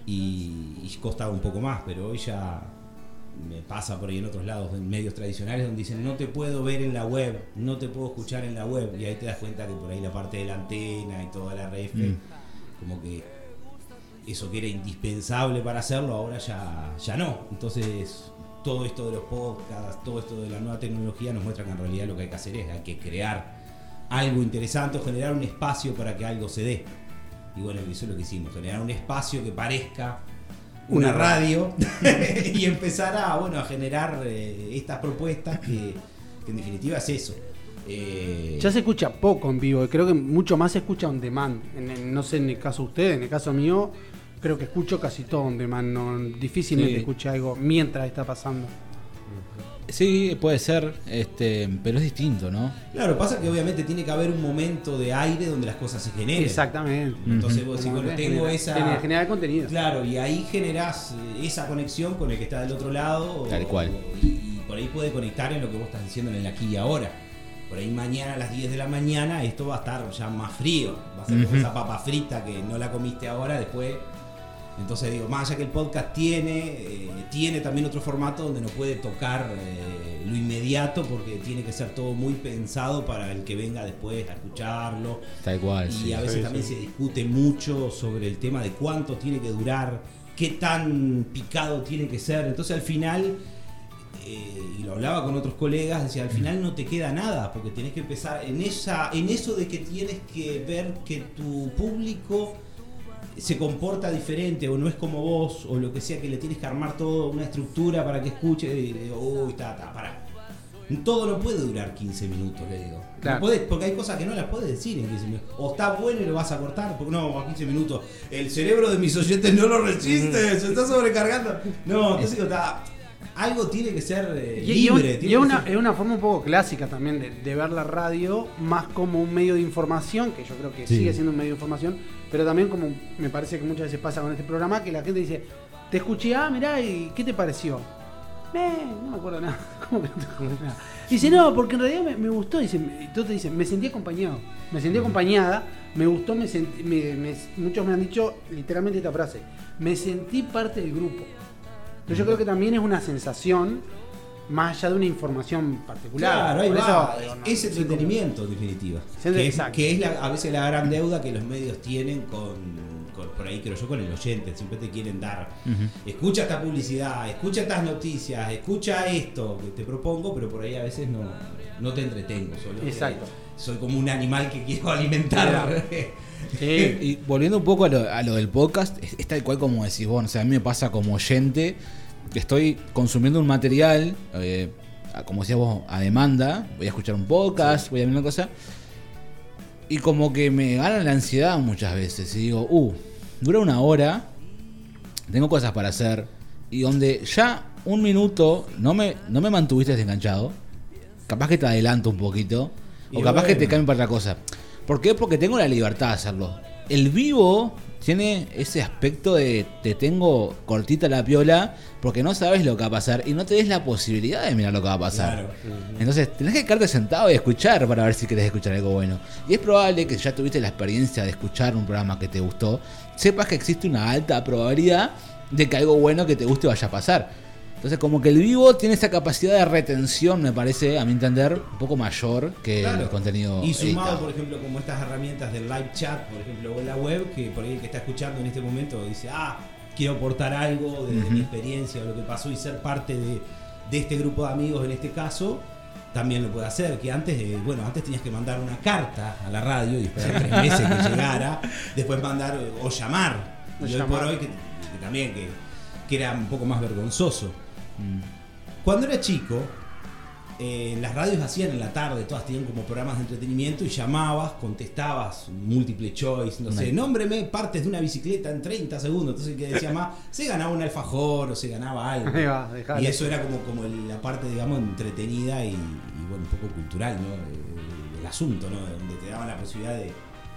y, y costaba un poco más, pero hoy ya me pasa por ahí en otros lados, en medios tradicionales, donde dicen no te puedo ver en la web, no te puedo escuchar en la web, y ahí te das cuenta que por ahí la parte de la antena y toda la ref, Mm. como que eso que era indispensable para hacerlo, ahora ya, ya no. Entonces, todo esto de los podcasts, todo esto de la nueva tecnología nos muestra que en realidad lo que hay que hacer es, hay que crear algo interesante o generar un espacio para que algo se dé. Y bueno, eso es lo que hicimos, generar un espacio que parezca una Una radio y empezar a, bueno, a generar eh, estas propuestas que, que en definitiva es eso. Eh, Ya se escucha poco en vivo, creo que mucho más se escucha on demand. En el- no sé en el caso de ustedes, en el caso mío, creo que escucho casi todo on demand. No, difícilmente Sí. escuché algo mientras está pasando. Sí, puede ser, este, pero es distinto, ¿no? Claro, pasa que obviamente tiene que haber un momento de aire donde las cosas se generen. Exactamente. Entonces vos decís, bueno, tengo esa... genera- generar contenido. Claro, y ahí generás eh, esa conexión con el que está del otro lado. o- Tal cual. Y, y por ahí puede conectar en lo que vos estás diciendo en el aquí y ahora. Por ahí mañana a las 10 de la mañana esto va a estar ya más frío. Va a ser como Ujú. esa papa frita que no la comiste ahora, después... Entonces digo, más allá que el podcast tiene, eh, tiene también otro formato donde no puede tocar eh, lo inmediato porque tiene que ser todo muy pensado para el que venga después a escucharlo. Tal cual, Y sí. a veces Sí, también sí. se discute mucho sobre el tema de cuánto tiene que durar, qué tan picado tiene que ser. Entonces al final, eh, y lo hablaba con otros colegas, decía, al final no te queda nada, porque tenés que empezar en, esa, en eso de que tienes que ver que tu público se comporta diferente o no es como vos o lo que sea que le tienes que armar todo una estructura para que escuche y digo, uy, está, está, pará. Todo no puede durar 15 minutos, le digo. No Claro. puede- porque hay cosas que no las puedes decir en 15 minutos. O está bueno y lo vas a cortar, porque no, a 15 minutos. El cerebro de mis oyentes no lo resiste, se está sobrecargando. No, entonces digo, está. Algo tiene que ser eh, Y, y libre. y tiene es una, ser- es una forma un poco clásica también de, de ver la radio, más como un medio de información, que yo creo que Sí. sigue siendo un medio de información, pero también como me parece que muchas veces pasa con este programa, que la gente dice, te escuché, ah, mirá, ¿y qué te pareció? Eh, no me acuerdo nada. ¿Cómo que no te acuerdas nada? Dice, no, porque en realidad me, me gustó. Dice, y tú te dices, me sentí acompañado. Me sentí acompañada, me gustó, me sentí, me- me- muchos me han dicho literalmente esta frase, me sentí parte del grupo. Pero yo creo que también es una sensación, más allá de una información particular. Claro, ahí va. eso, digo, no, es entretenimiento, en definitiva. Que es, que es la- a veces la gran deuda que los medios tienen con, con- por ahí, creo yo, con el oyente. Siempre te quieren dar. Escucha esta publicidad, escucha estas noticias, escucha esto que te propongo, pero por ahí a veces no, no te entretengo. Solo Exacto. soy como un animal que quiero alimentar. Y volviendo un poco a lo, a lo del podcast, es, es tal cual como decís vos, o sea, a mí me pasa como oyente que estoy consumiendo un material, eh, como decías vos, a demanda, voy a escuchar un podcast, voy a ver una cosa, y como que me gana la ansiedad muchas veces, y digo, uh, dura una hora, tengo cosas para hacer, y donde ya un minuto no me, no me mantuviste desenganchado, capaz que te adelanto un poquito, Y o capaz que te cambio para otra cosa. ¿Por qué? Porque tengo la libertad de hacerlo. El vivo tiene ese aspecto de te tengo cortita la piola porque no sabes lo que va a pasar y no te des la posibilidad de mirar lo que va a pasar. Claro. Entonces tenés que quedarte sentado y escuchar para ver si querés escuchar algo bueno. Y es probable que si ya tuviste la experiencia de escuchar un programa que te gustó, sepas que existe una alta probabilidad de que algo bueno que te guste vaya a pasar. Entonces como que el vivo tiene esa capacidad de retención, me parece, a mi entender, un poco mayor que Claro. el contenido. Y sumado, editado. por ejemplo, como estas herramientas del live chat, por ejemplo, o en la web, que por ahí el que está escuchando en este momento dice, ah, quiero aportar algo de, de mi experiencia o lo que pasó y ser parte de, de este grupo de amigos en este caso, también lo puede hacer. Que antes, eh, bueno, antes tenías que mandar una carta a la radio y esperar tres meses que llegara, después mandar eh, o llamar. O y hoy llamar. por hoy, que, que también que, que era un poco más vergonzoso. Cuando era chico, eh, las radios hacían en la tarde, todas tenían como programas de entretenimiento y llamabas, contestabas, múltiple choice, no sé, nómbreme partes de una bicicleta en 30 segundos. Entonces el que decía más, se ganaba un alfajor o se ganaba algo. Va. Y eso era como, como la parte, digamos, entretenida y, y, bueno, un poco cultural, ¿no? El, el asunto, ¿no? Donde te daban la posibilidad de,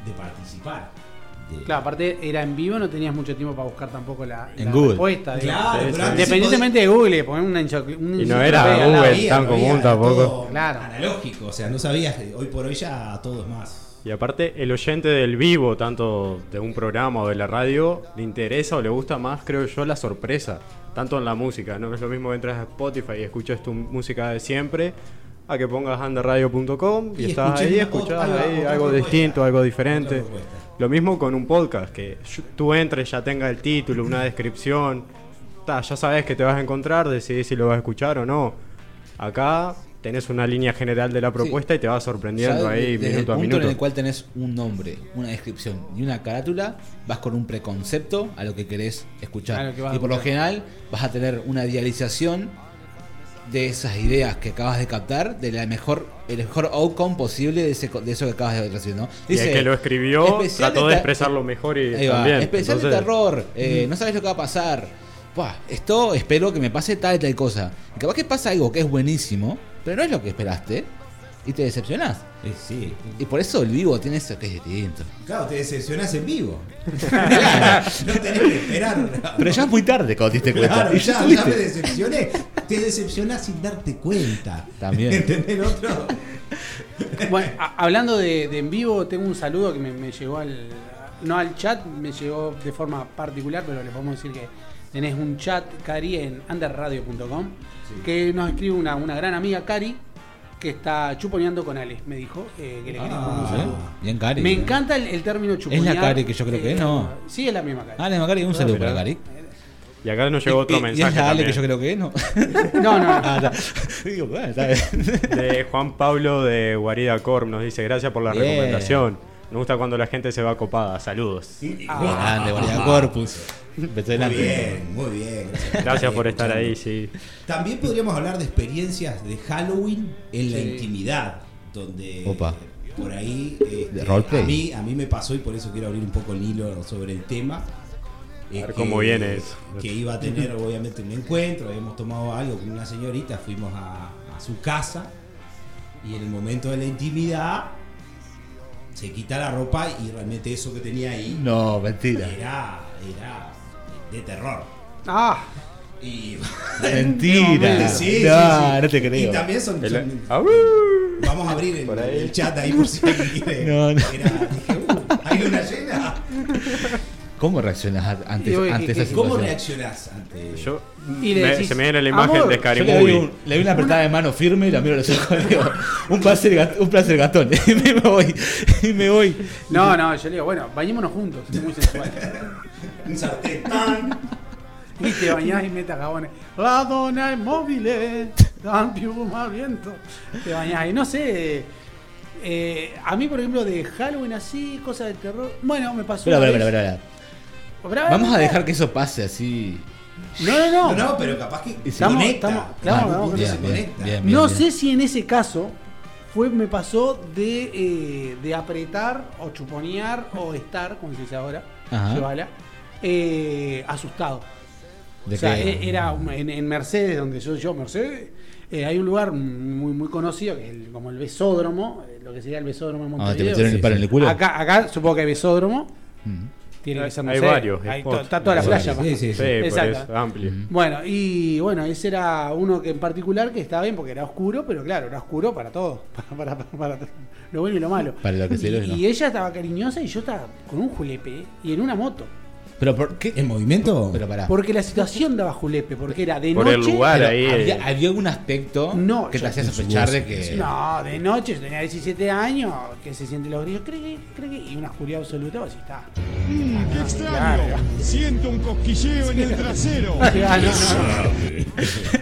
de participar. De- Claro, aparte era en vivo, no tenías mucho tiempo para buscar tampoco la, En la Google. respuesta. Claro, Independientemente de Google, poner una una Y no era. Google. tan no común tampoco. todo Claro. Analógico, o sea, no sabías, hoy por hoy ya todo es más. Y aparte, el oyente del vivo, tanto de un programa o de la radio, le interesa o le gusta más, creo yo, la sorpresa. Tanto en la música, ¿no? Es lo mismo que entras a Spotify y escuchas tu música de siempre, a que pongas underradio.com y, Y estás ahí, otra- ahí algo propuesta. distinto, algo Otra diferente. Lo mismo con un podcast, que tú entres, ya tenga el título, una descripción, ta, ya sabes que te vas a encontrar, decidís si lo vas a escuchar o no. Acá tenés una línea general de la propuesta y te vas sorprendiendo Ya ahí desde el minuto a minuto. en el cual tenés un nombre, una descripción y una carátula, vas con un preconcepto a lo que querés escuchar. Que y por lo general vas a tener una idealización de esas ideas que acabas de captar, de la mejor, el mejor outcome posible de, ese, de eso que acabas de recibir, ¿no? Y el que lo escribió trató de expresarlo mejor y va, también. Especial de Entonces, terror, eh, no sabes lo que va a pasar. Buah, esto espero que me pase tal y tal cosa. Y capaz que pasa algo que es buenísimo, pero no es lo que esperaste y te decepcionás. Eh, sí. Y por eso el vivo tiene eso que es distinto. Claro, te decepcionás en vivo. no tenés que esperar. Pero ya es muy tarde cuando te diste cuenta. Claro, Y ya, ya me decepcioné. Te decepcionás sin darte cuenta. También. ¿Entendés otro? Bueno, a- hablando de, de en vivo, tengo un saludo que me, me llegó al. No al chat, me llegó de forma particular, pero le podemos decir que tenés un chat, Cari, en underradio.com, que nos escribe una, una gran amiga, Cari, que está chuponeando con Ale, me dijo, eh, que le mandar un Ah, saludo. Bien, Cari. Me encanta el, el término chuponear. Cari que yo creo que es, ¿no? Sí, es la misma Cari. Dale, Macari, un saludo para Cari. Y acá nos llegó otro Y- mensaje. Y es la Ale también, que yo creo que es, ¿no? No, no, Ah, está. Digo, bueno, está bien. De Juan Pablo de Guarida Corp. Nos dice: Gracias por la Bien. recomendación. Me gusta cuando la gente se va copada. Saludos. Grande, Guardia Corpus. Muy bien, muy bien. Gracias por estar ahí, sí. También podríamos hablar de experiencias de Halloween en la intimidad, donde Opa. por ahí este, a mí a mí me pasó y por eso quiero abrir un poco el hilo sobre el tema. eh, ver cómo viene eso. Que iba a tener obviamente un encuentro, habíamos tomado algo con una señorita, fuimos a, a su casa y en el momento de la intimidad se quita la ropa y realmente eso que tenía ahí No, mentira. era, era de terror. Ah, Y Mentira. Sí, sí, no, sí. no te creo. Y también son, El- son- ¡Au! Vamos a abrir el, el chat ahí por si alguien quiere. No, no. Era- dije, uh, hay una llena. ¿Cómo reaccionas a- ante, Y ante ¿qué- esa ¿Cómo situación? reaccionás ante Yo, Y le me- decís, se me viene la imagen "Amor". de Scary le un- le doy una apretada de mano firme y la miro a los ojos digo, un placer, un placer gatón. Y me voy. Y me voy. no, no, yo le digo, bueno, bañémonos juntos, es muy sensual. un sartén? Y te bañás y metas jabones. La dona es móvil, tan piuma viento. Te bañás y no sé. eh, a mí, por ejemplo, de Halloween así, cosas de terror. Bueno, me pasó. Espera. Pero, Vamos a dejar que eso pase así. No, no, no. No, no, pero capaz que se Estamos- conecta. estamos- claro, punto bien, se bien, conecta. bien, bien. no sé si en ese caso fue, me pasó de, eh, de apretar o chuponear o estar, como se dice ahora, Ajá. llévala, eh, asustado. ¿De o sea, qué? e- era en, en Mercedes, donde soy yo, Mercedes, eh, hay un lugar muy muy conocido, que es el- como el besódromo, eh, lo que sería el besódromo de Ah, ¿te Montevideo. metieron el palo en el culo? Acá, acá supongo que hay besódromo, Mm. Tiene que ser, no Hay sé, varios hay spots. to- está toda la playa. Sí, sí, Sí, Exacto. eso, amplio. Bueno, y bueno, ese era uno que en particular que estaba bien porque era oscuro, pero claro, era oscuro para todo, para, para- para lo bueno y lo malo. Para lo que se y, lo no. y ella estaba cariñosa y yo estaba con un julepe y en una moto. Pero por qué? ¿En movimiento? Pero pará. Porque la situación daba julepe, porque era de Por noche. el lugar ahí. había, eh, había algún aspecto No, que te hacía sospechar de que. No, de noche, yo tenía 17 años, que se sienten los grillos, cree que, cree que, y una oscuridad absoluta, así está. ¡Qué extraño! Claro. Siento un cosquilleo en el trasero. Ah, no, no, no.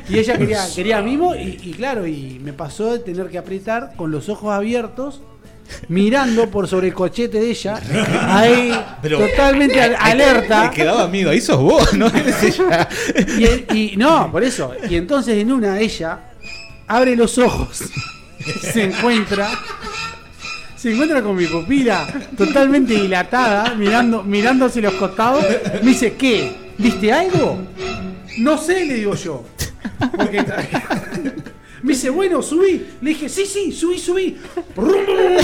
Y ella quería, quería mimo y, y claro, y me pasó de tener que apretar con los ojos abiertos, mirando por sobre el cochete de ella, ahí Pero- totalmente al- alerta. Me quedaba miedo. Ahí sos vos, ¿no? Y, el- y- no, por eso. Y entonces en una ella abre los ojos, se encuentra, se encuentra con mi pupila totalmente dilatada, mirando, mirándose los costados. Me dice, ¿qué? ¿Viste algo? No sé, le digo yo. Porque me dice, bueno, subí. Le dije, sí, sí, subí, subí.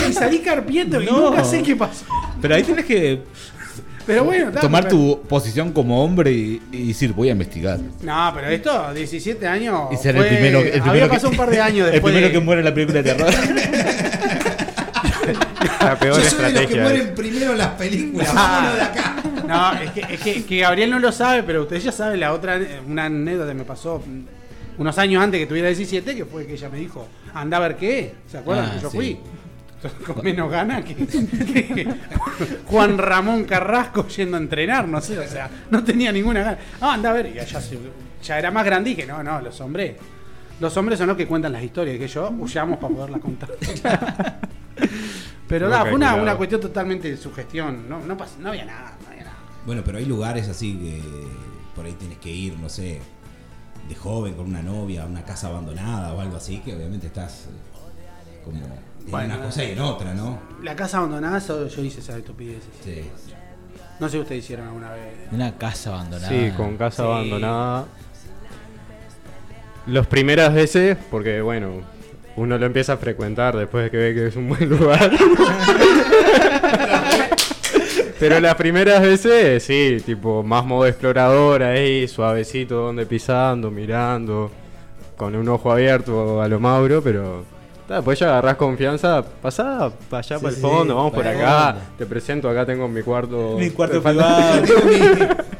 Y salí carpiendo y No. nunca sé qué pasó. Pero ahí tenés que Pero bueno, está, tomar pero- tu posición como hombre y, y decir, voy a investigar. No, pero esto, 17 años. Y ser fue- el primero, el primero había que- pasado un par de años El después. primero de- que muere en la película de terror. la peor Yo soy de los que estrategia. mueren primero en las películas. Ah. Vámonos de acá. No, es que, es que, que Gabriel no lo sabe, pero usted ya sabe la otra, una anécdota que me pasó unos años antes que tuviera 17, que fue que ella me dijo, anda a ver qué. ¿Se acuerdan Ah, que yo sí. fui? Con menos ganas que, que Juan Ramón Carrasco yendo a entrenar, no sé, o sea, no tenía ninguna gana. Ah, anda a ver, y ya, se- ya era más grande y dije, no, no, los hombres. Los hombres son los que cuentan las historias, que yo huyamos para poderlas contar. Pero nada, fue una, una cuestión totalmente de sugestión, no, no, pas- no había nada, no había nada. Bueno, pero hay lugares así que por ahí tienes que ir, no sé, de joven con una novia a una casa abandonada o algo así, que obviamente estás eh, como en Bueno, una cosa y en otra, ¿no? La casa abandonada, yo hice esas estupideces. Sí. No sé si ustedes hicieron alguna vez. Una casa abandonada. Sí, con casa Sí. abandonada. Las primeras veces, porque bueno, uno lo empieza a frecuentar después de que ve que es un buen lugar. Pero las primeras veces, sí, tipo, más modo explorador ahí, suavecito, donde pisando, mirando, con un ojo abierto a lo Mauro, pero después ya agarrás confianza, pasá para allá, Sí, para el sí, fondo, vamos por acá, te presento, acá tengo mi cuarto. Mi cuarto privado.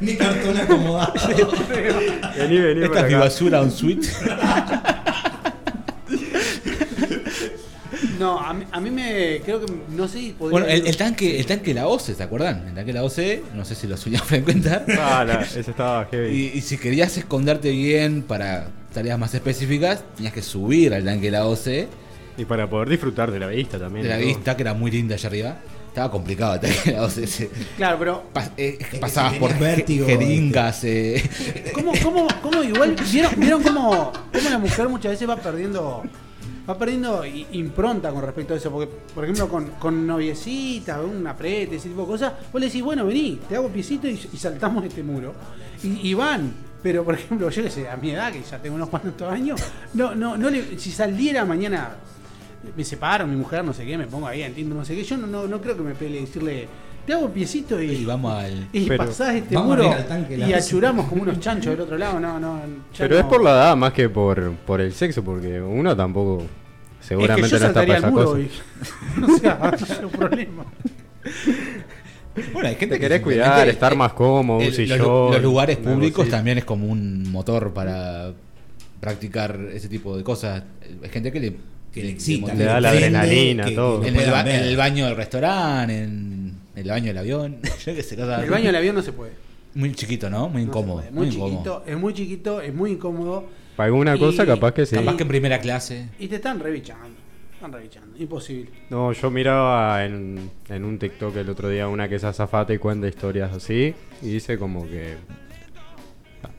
mi, mi cartón acomodado. Vení, vení por Esta es mi basura, un suite. No, a mí, a mí me. Creo que. No sé si podría. Bueno, el, el tanque, el tanque de la OCE, ¿se acuerdan? El tanque de la OCE, no sé si lo sueñan frecuentar. Ah, la- ese estaba heavy. Y, y si querías esconderte bien para tareas más específicas, tenías que subir al tanque de la OCE, Y para poder disfrutar de la vista también. de la ¿no? vista, que era muy linda allá arriba. Estaba complicado el tanque de la OCE. se- Claro, pero. pas- eh, que pasabas por vértigo, jeringas. eh. ¿Cómo, cómo, cómo igual. ¿Vieron, vieron cómo, cómo la mujer muchas veces va perdiendo va perdiendo impronta con respecto a eso. Porque, por ejemplo, con, con noviecitas, un aprete, ese tipo de cosas, vos le decís, bueno, vení, te hago piecito y, y saltamos este muro. Y, van. Pero, por ejemplo, yo que sé, a mi edad, que ya tengo unos cuantos años, no, no, no le, si saliera mañana, me separo, mi mujer, no sé qué, me pongo ahí, entiendo, no sé qué, yo no, no, no creo que me pelee decirle, te hago piecito y, Y vamos al. y Pero- pasás este muro tanque, y achuramos como unos chanchos del otro lado, no, no. Pero es por la edad más que por, por el sexo, porque uno tampoco seguramente es que yo no está para esa cosa. y, sea, no hay un problema. Bueno, hay gente Te que querés cuidar, estar más cómodo, un el- los, sillón. los lugares públicos también es como un motor para practicar ese tipo de cosas. Hay gente que le, Que le excita. Le da la adrenalina, que- todo. en, el ba- en el baño del restaurante, en el baño del avión. Yo qué sé, cosas El así. baño del avión no se puede. Muy chiquito, ¿no? Muy No se incómodo. puede. muy Muy, incómodo. chiquito, es muy chiquito, es muy incómodo. Para alguna Y- cosa capaz que sí. Capaz que en primera clase. Y te están revichando. Están revichando. Imposible. No, yo miraba en, en un TikTok el otro día una que es azafata y cuenta historias así. Y dice como que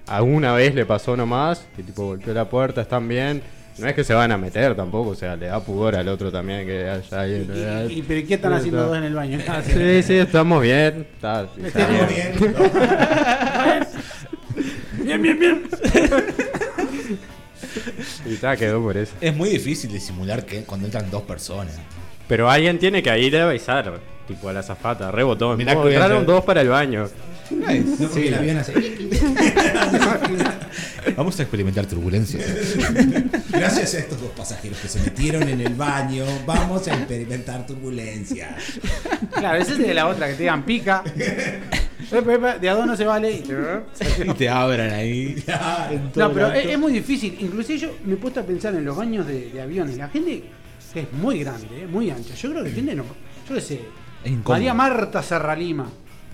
alguna vez le pasó nomás, que tipo golpeó la puerta, están bien. No es que se van a meter tampoco, o sea, le da pudor al otro también que haya ahí. Y, y- y- pero ¿qué están haciendo dos en el baño? Sí, sí, estamos bien. Está, Estamos bien. Bien, bien, bien. Y está, quedó por eso. Es muy difícil disimular que cuando entran dos personas. Pero alguien tiene que ir a avisar, tipo a la azafata, rebotón. Mirá Oh, que entraron dos para el baño. No, porque el avión hace. Vamos a experimentar turbulencia. Gracias a estos dos pasajeros que se metieron en el baño, vamos a experimentar turbulencia. Claro, esa es de la otra, que te digan pica. Epa, epa, De a dos no se vale. y te- abran ahí. No, pero es, muy difícil. Inclusive yo me he puesto a pensar en los baños de, de aviones. La gente es muy grande, eh, muy ancha. Yo creo que tiene, no, yo qué sé. María Marta Serralima.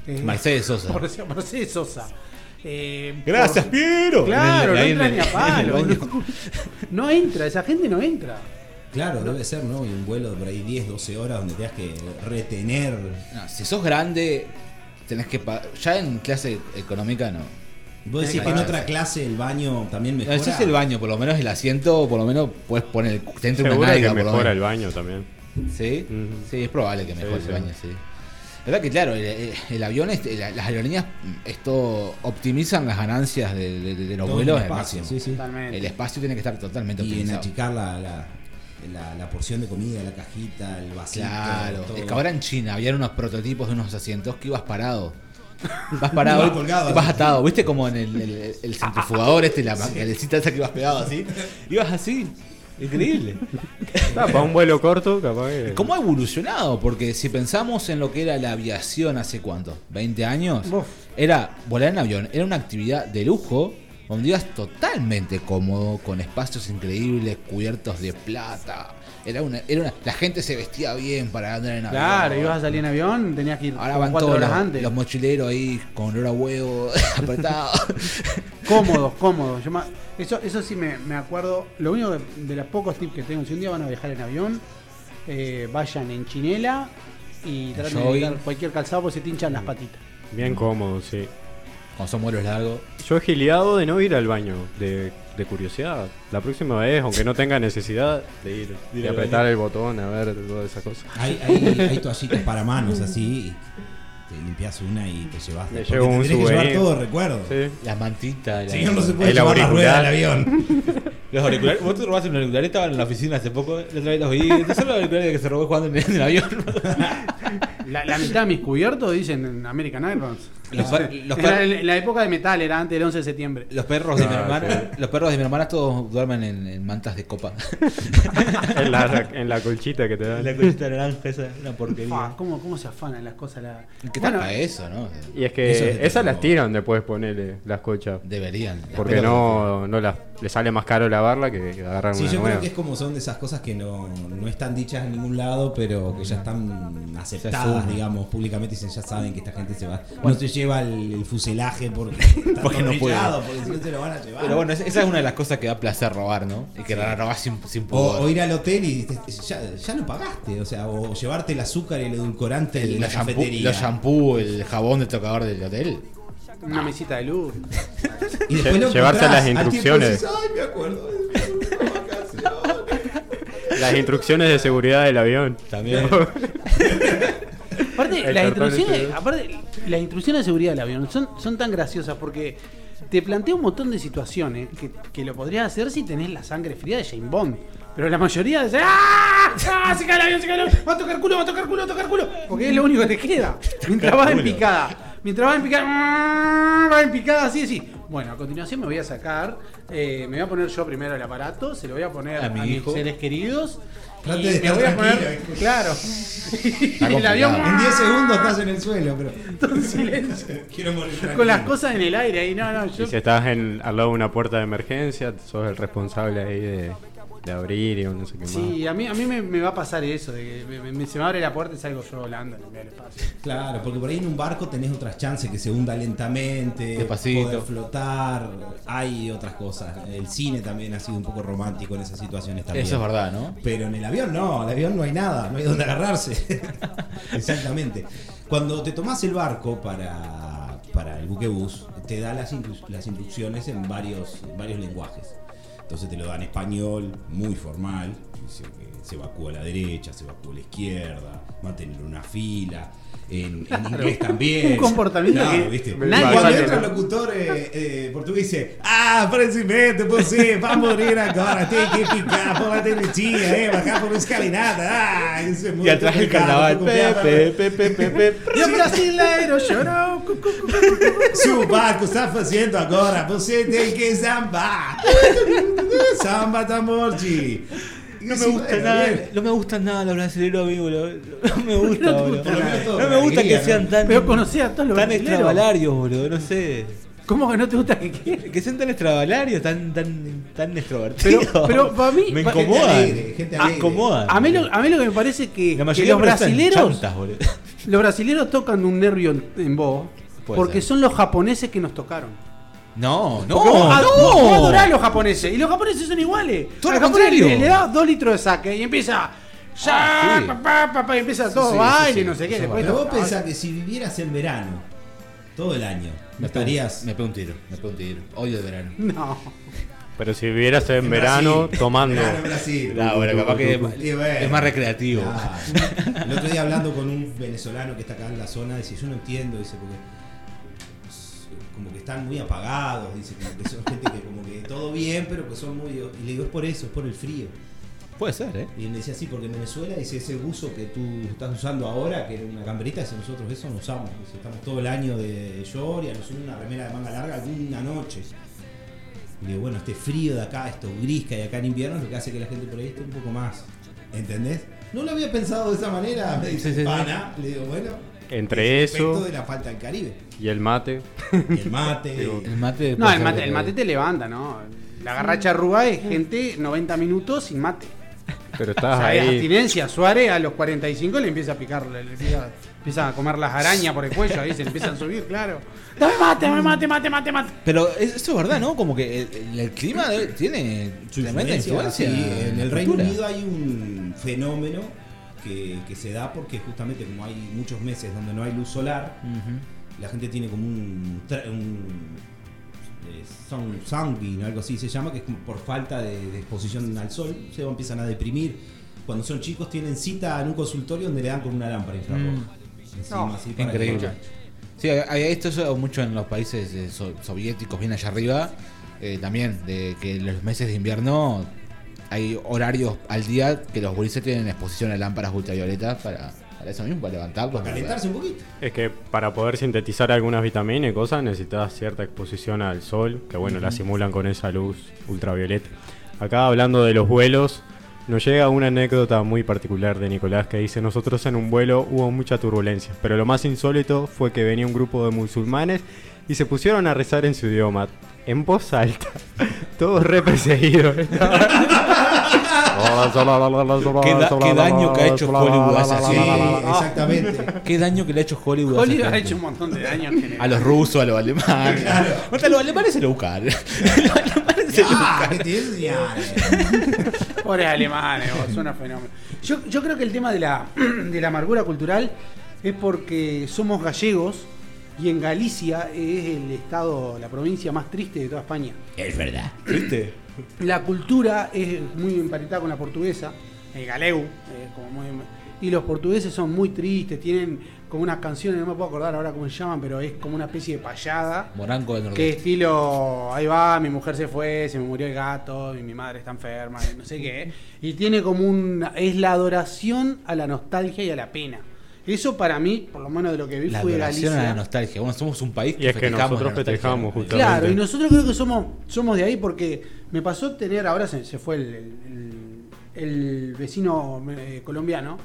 eh, Mercedes Sosa. Mercedes Sosa. Eh, Gracias, por- Piero. Claro, En el- no entra en ni a palo. en. No, no entra, esa gente no entra. Claro, debe ser, ¿no? Y un vuelo de por ahí 10, 12 horas donde tengas que retener. No, si sos grande, tenés que pagar. Ya en clase económica no. Vos decís que en otra clase el baño también No, mejora. ese es el baño, por lo menos el asiento, por lo menos puedes poner el. Te entra una nalga, que por lo mejora el baño también. ¿Sí? Sí, es probable que mejore Sí, el baño, sí. La verdad que claro, el, el- el avión, este, la- las aerolíneas, esto optimizan las ganancias de, de- de los Todo vuelos el al espacio, máximo. sí, sí. Totalmente. El espacio tiene que estar totalmente Y en optimizado. achicar la, la, la- la porción de comida, la cajita, el vasito. Claro, todo. es que ahora en China habían unos prototipos de unos asientos que ibas parado. Vas parado, Ibas colgado, vas atado, ¿viste? Como en el, el- el centrifugador este, la maquinecita esa que ibas pegado así. Ibas así. Increíble. Para un vuelo corto, capaz que. ¿Cómo ha evolucionado? Porque si pensamos en lo que era la aviación hace cuánto, 20 años, Uf. era volar en avión, era una actividad de lujo donde ibas totalmente cómodo, con espacios increíbles, cubiertos de plata. Era una, era una, la gente se vestía bien para andar en avión. Claro, ibas a salir en avión, tenías que ir Ahora van cuatro todos horas los, antes. los mochileros ahí con olor a huevo apretado. Cómodos, cómodos. Yo eso, eso sí me, me acuerdo. Lo único de, de los pocos tips que tengo, si un día van a viajar en avión, eh, vayan en chinela y traten de evitar cualquier calzado porque se te hinchan las patitas. Bien cómodo, sí. Cuando son vuelos largos. Yo he giliado de no ir al baño, de, de curiosidad. La próxima vez, aunque no tenga necesidad de ir, de apretar el botón, a ver todas esas cosas. Hay, hay, hay toallitas para manos así. y te limpias una y te llevas. Me llevo un tendrés que llevar todo recuerdo. Sí. Las mantitas. la- Señor, no se puede El llevar la rueda del avión. Los auriculares, vos te robaste un auricular, estaban en la oficina hace poco, la otra vez los vi, estos son los auriculares que se robó jugando en el avión. La, la mitad de mis cubiertos dicen en American Airlines. Los los Era en, la época de metal, era antes del 11 de septiembre. Los perros de mi Ah, hermana, los perros de mi hermana todos duermen en, en mantas de copa. En la, en la colchita que te dan. la colita naranja esa, una porquería. Fa, ¿cómo, ¿Cómo se afanan las cosas? La... ¿Qué Bueno, tapa eso, no? Y es que es esas las tiran después ponerle las colchas. Deberían. Porque no, no las, le sale más caro lavarla que agarrar Sí, una yo nueva. creo que es como son de esas cosas que no, no están dichas en ningún lado, pero que ya están aceptadas, digamos, públicamente. Dicen, ya saben que esta gente se va. No se lleva el, el fuselaje porque está Porque no puede. porque si no se lo van a llevar. Pero bueno, esa es una de las cosas que da placer robar, ¿no? Y que la robás sin, sin o, pudor. o ir al hotel y te- ya, ya lo pagaste, o sea, o llevarte el azúcar y el edulcorante de la los shampoo, cafetería. los shampoo, el jabón del tocador del hotel. Una mesita de luz. y después lo Lle- llevarse encontrás las al tiempo instrucciones. decís, Ay, me acuerdo de mi vacación". las instrucciones de seguridad del avión. También. Aparte, las instrucciones, ese. aparte, las instrucciones de seguridad del avión son, son tan graciosas porque te plantea un montón de situaciones que, que lo podrías hacer si tenés la sangre fría de Jane Bond. Pero la mayoría dice ¡Ah! ¡Ah! ¡Se cae el avión, se cae el avión! ¡Va a tocar culo, va a tocar culo, va a tocar culo! Porque es lo único que te queda. Mientras vas en picada. Mientras vas en picada, ¡ah! vas en picada así, así. Bueno, a continuación me voy a sacar, eh, me voy a poner yo primero el aparato, se lo voy a poner A a, mi mis hijo. seres queridos. Trate y de me voy a poner, tranquilo, claro. El avión. En 10 segundos estás en el suelo, pero. todo en silencio. Quiero morir tranquilo. Con las cosas en el aire ahí, no, no, yo. Y si estás en, al lado de una puerta de emergencia, sos el responsable ahí de, de abrir y no sé qué más. Sí, a mí, a mí me, me va a pasar eso, de que me- me- se me abre la puerta y salgo yo volando en el espacio. Claro, porque por ahí en un barco tenés otras chances que se hunda lentamente, Despacito. poder flotar, hay otras cosas. El cine también ha sido un poco romántico en esas situaciones también. Eso es verdad, ¿no? Pero en el avión no, en el avión no hay nada, no hay donde agarrarse. Exactamente. Cuando te tomás el barco para, para el buquebús, te da las, las instrucciones en varios, en varios lenguajes. Entonces te lo dan español, muy formal. Que se evacúa a la derecha, se evacúa a la izquierda, mantener una fila. En, en inglés también. Un comportamiento Claro, que ¿viste? nadie Cuando entra el ¿no? locutor eh, eh, portugués dice: Ah, presidente, você vai morir agora, tem que ficar por la derecha, eh, bajar por una escalinata. Ah, eso es muy Y atrás el carnaval. Pepe, pepe, pepe. Y un brasileiro lloró. cu, cu, cu, cu, cu. Se o barco está fazendo agora, você tem que zambar. Samba da morte. No me gusta nada, no me gustan nada los brasileños, amigo. boludo. No me gusta, boludo. No me gusta que sean ¿no? tan, Pero conocí a todos los tan brasileros. extravalarios, boludo. No sé. ¿Cómo que no te gusta que quieras? Que sean tan extravalarios, tan, tan, tan extrovertidos. Pero, pero para mí. me incomodan. gente Me alegre. incomodan. A mí, lo, a mí lo que me parece que, La que los brasileros. chantas, boludo. Los brasileros tocan un nervio en, en vos. Puede porque ser. son los japoneses que nos tocaron. No, no, Porque vos, a- no. adorás a los japoneses. Y los japoneses son iguales. Todo Al lo japonés contrario. Le, le das dos litros de saque y empieza. Ya, Ah, sí. papá, papá, y empieza todo sí, baile, sí, no sé qué. eso Después Pero vos pensás que si vivieras en verano, todo el año, no Me estarías. me pego un tiro, me pego un tiro. Odio el verano. No. Pero si vivieras en, En verano Brasil. tomando. Verano en Brasil. No, bueno, capaz que Y bueno. es más recreativo. El otro día hablando con un venezolano que está acá en la zona, dice, yo no entiendo, dice, porque como que están muy apagados, dice, como que son gente que como que todo bien, pero que son muy... Y le digo, es por eso, es por el frío. Puede ser, ¿eh? Y él me decía, sí, porque en Venezuela, dice, ese buzo que tú estás usando ahora, que era una camperita, dice, nosotros eso no usamos. Dice, estamos todo el año de short y a nosotros una remera de manga larga alguna noche. Y digo, bueno, este frío de acá, esto gris que hay acá en invierno, es lo que hace que la gente por ahí esté un poco más. ¿Entendés? No lo había pensado de esa manera, me dice, Sí, sí, sí. pana. Le digo, bueno. Entre es eso de la falta del Caribe. y el mate. Y el mate. El mate. No, el mate, el mate te levanta, ¿no? La garracha arruga es gente 90 minutos sin mate. Pero O estás sea, es ahí. abstinencia. Suárez a los 45 le empieza a picar, le, le empieza, empieza a comer las arañas por el cuello, ahí se le empiezan a subir, claro. Dame mate, dame mate, mate, mate, mate. Pero es- eso es verdad, ¿no? Como que el, el- clima de- tiene Su tremenda influencia. sí, en el Reino. Unido hay un fenómeno que, que se da porque justamente como hay muchos meses donde no hay luz solar, la gente tiene como un, un eh, sun- sunbeam, algo así se llama, que es como por falta de, de exposición al sol, se empiezan a deprimir. Cuando son chicos tienen cita en un consultorio donde le dan con una lámpara infrarroja. Mm. Encima, No, así, Increíble. Sí, había esto eso mucho en los países eh, so- soviéticos, bien allá arriba. eh, también, de que en los meses de invierno hay horarios al día que los gurises tienen exposición a lámparas ultravioletas para, para eso mismo, para levantarlos. para calentarse un poquito. Es que para poder sintetizar algunas vitaminas y cosas necesitas cierta exposición al sol, que bueno, la simulan con esa luz ultravioleta. Acá hablando de los vuelos, nos llega una anécdota muy particular de Nicolás que dice, nosotros en un vuelo hubo mucha turbulencia, pero lo más insólito fue que venía un grupo de musulmanes y se pusieron a rezar en su idioma, en voz alta, todos re perseguidos. ¿Qué, da- qué daño que ha hecho Hollywood a esa Sí, serie? exactamente. ¿Qué daño que le ha hecho Hollywood, a esa Hollywood ha hecho un montón de daño. A los rusos, a los alemanes. Hasta los alemanes se lo buscan. los alemanes se lo Ah, buscan. Pobres alemanes, unos fenómenos. Yo, yo creo que el tema de la, de la amargura cultural es porque somos gallegos y en Galicia es el estado, la provincia más triste de toda España. Es verdad. ¿Viste? La cultura es muy emparentada con la portuguesa. el galeu, eh, como muy- y los portugueses son muy tristes, tienen como unas canciones, no me puedo acordar ahora cómo se llaman, pero es como una especie de payada. Moranco del Que estilo, ahí va, mi mujer se fue, se me murió el gato, y mi madre está enferma, y no sé qué. Y tiene como un. Es la adoración a la nostalgia y a la pena. Eso para mí, por lo menos de lo que vi, La fue adoración a la Galicia. nostalgia. Bueno, somos un país que Y es que nosotros festejamos justamente. Claro, y nosotros creo que somos, somos de ahí porque me pasó tener, ahora se, se fue el, el- el vecino eh, colombiano.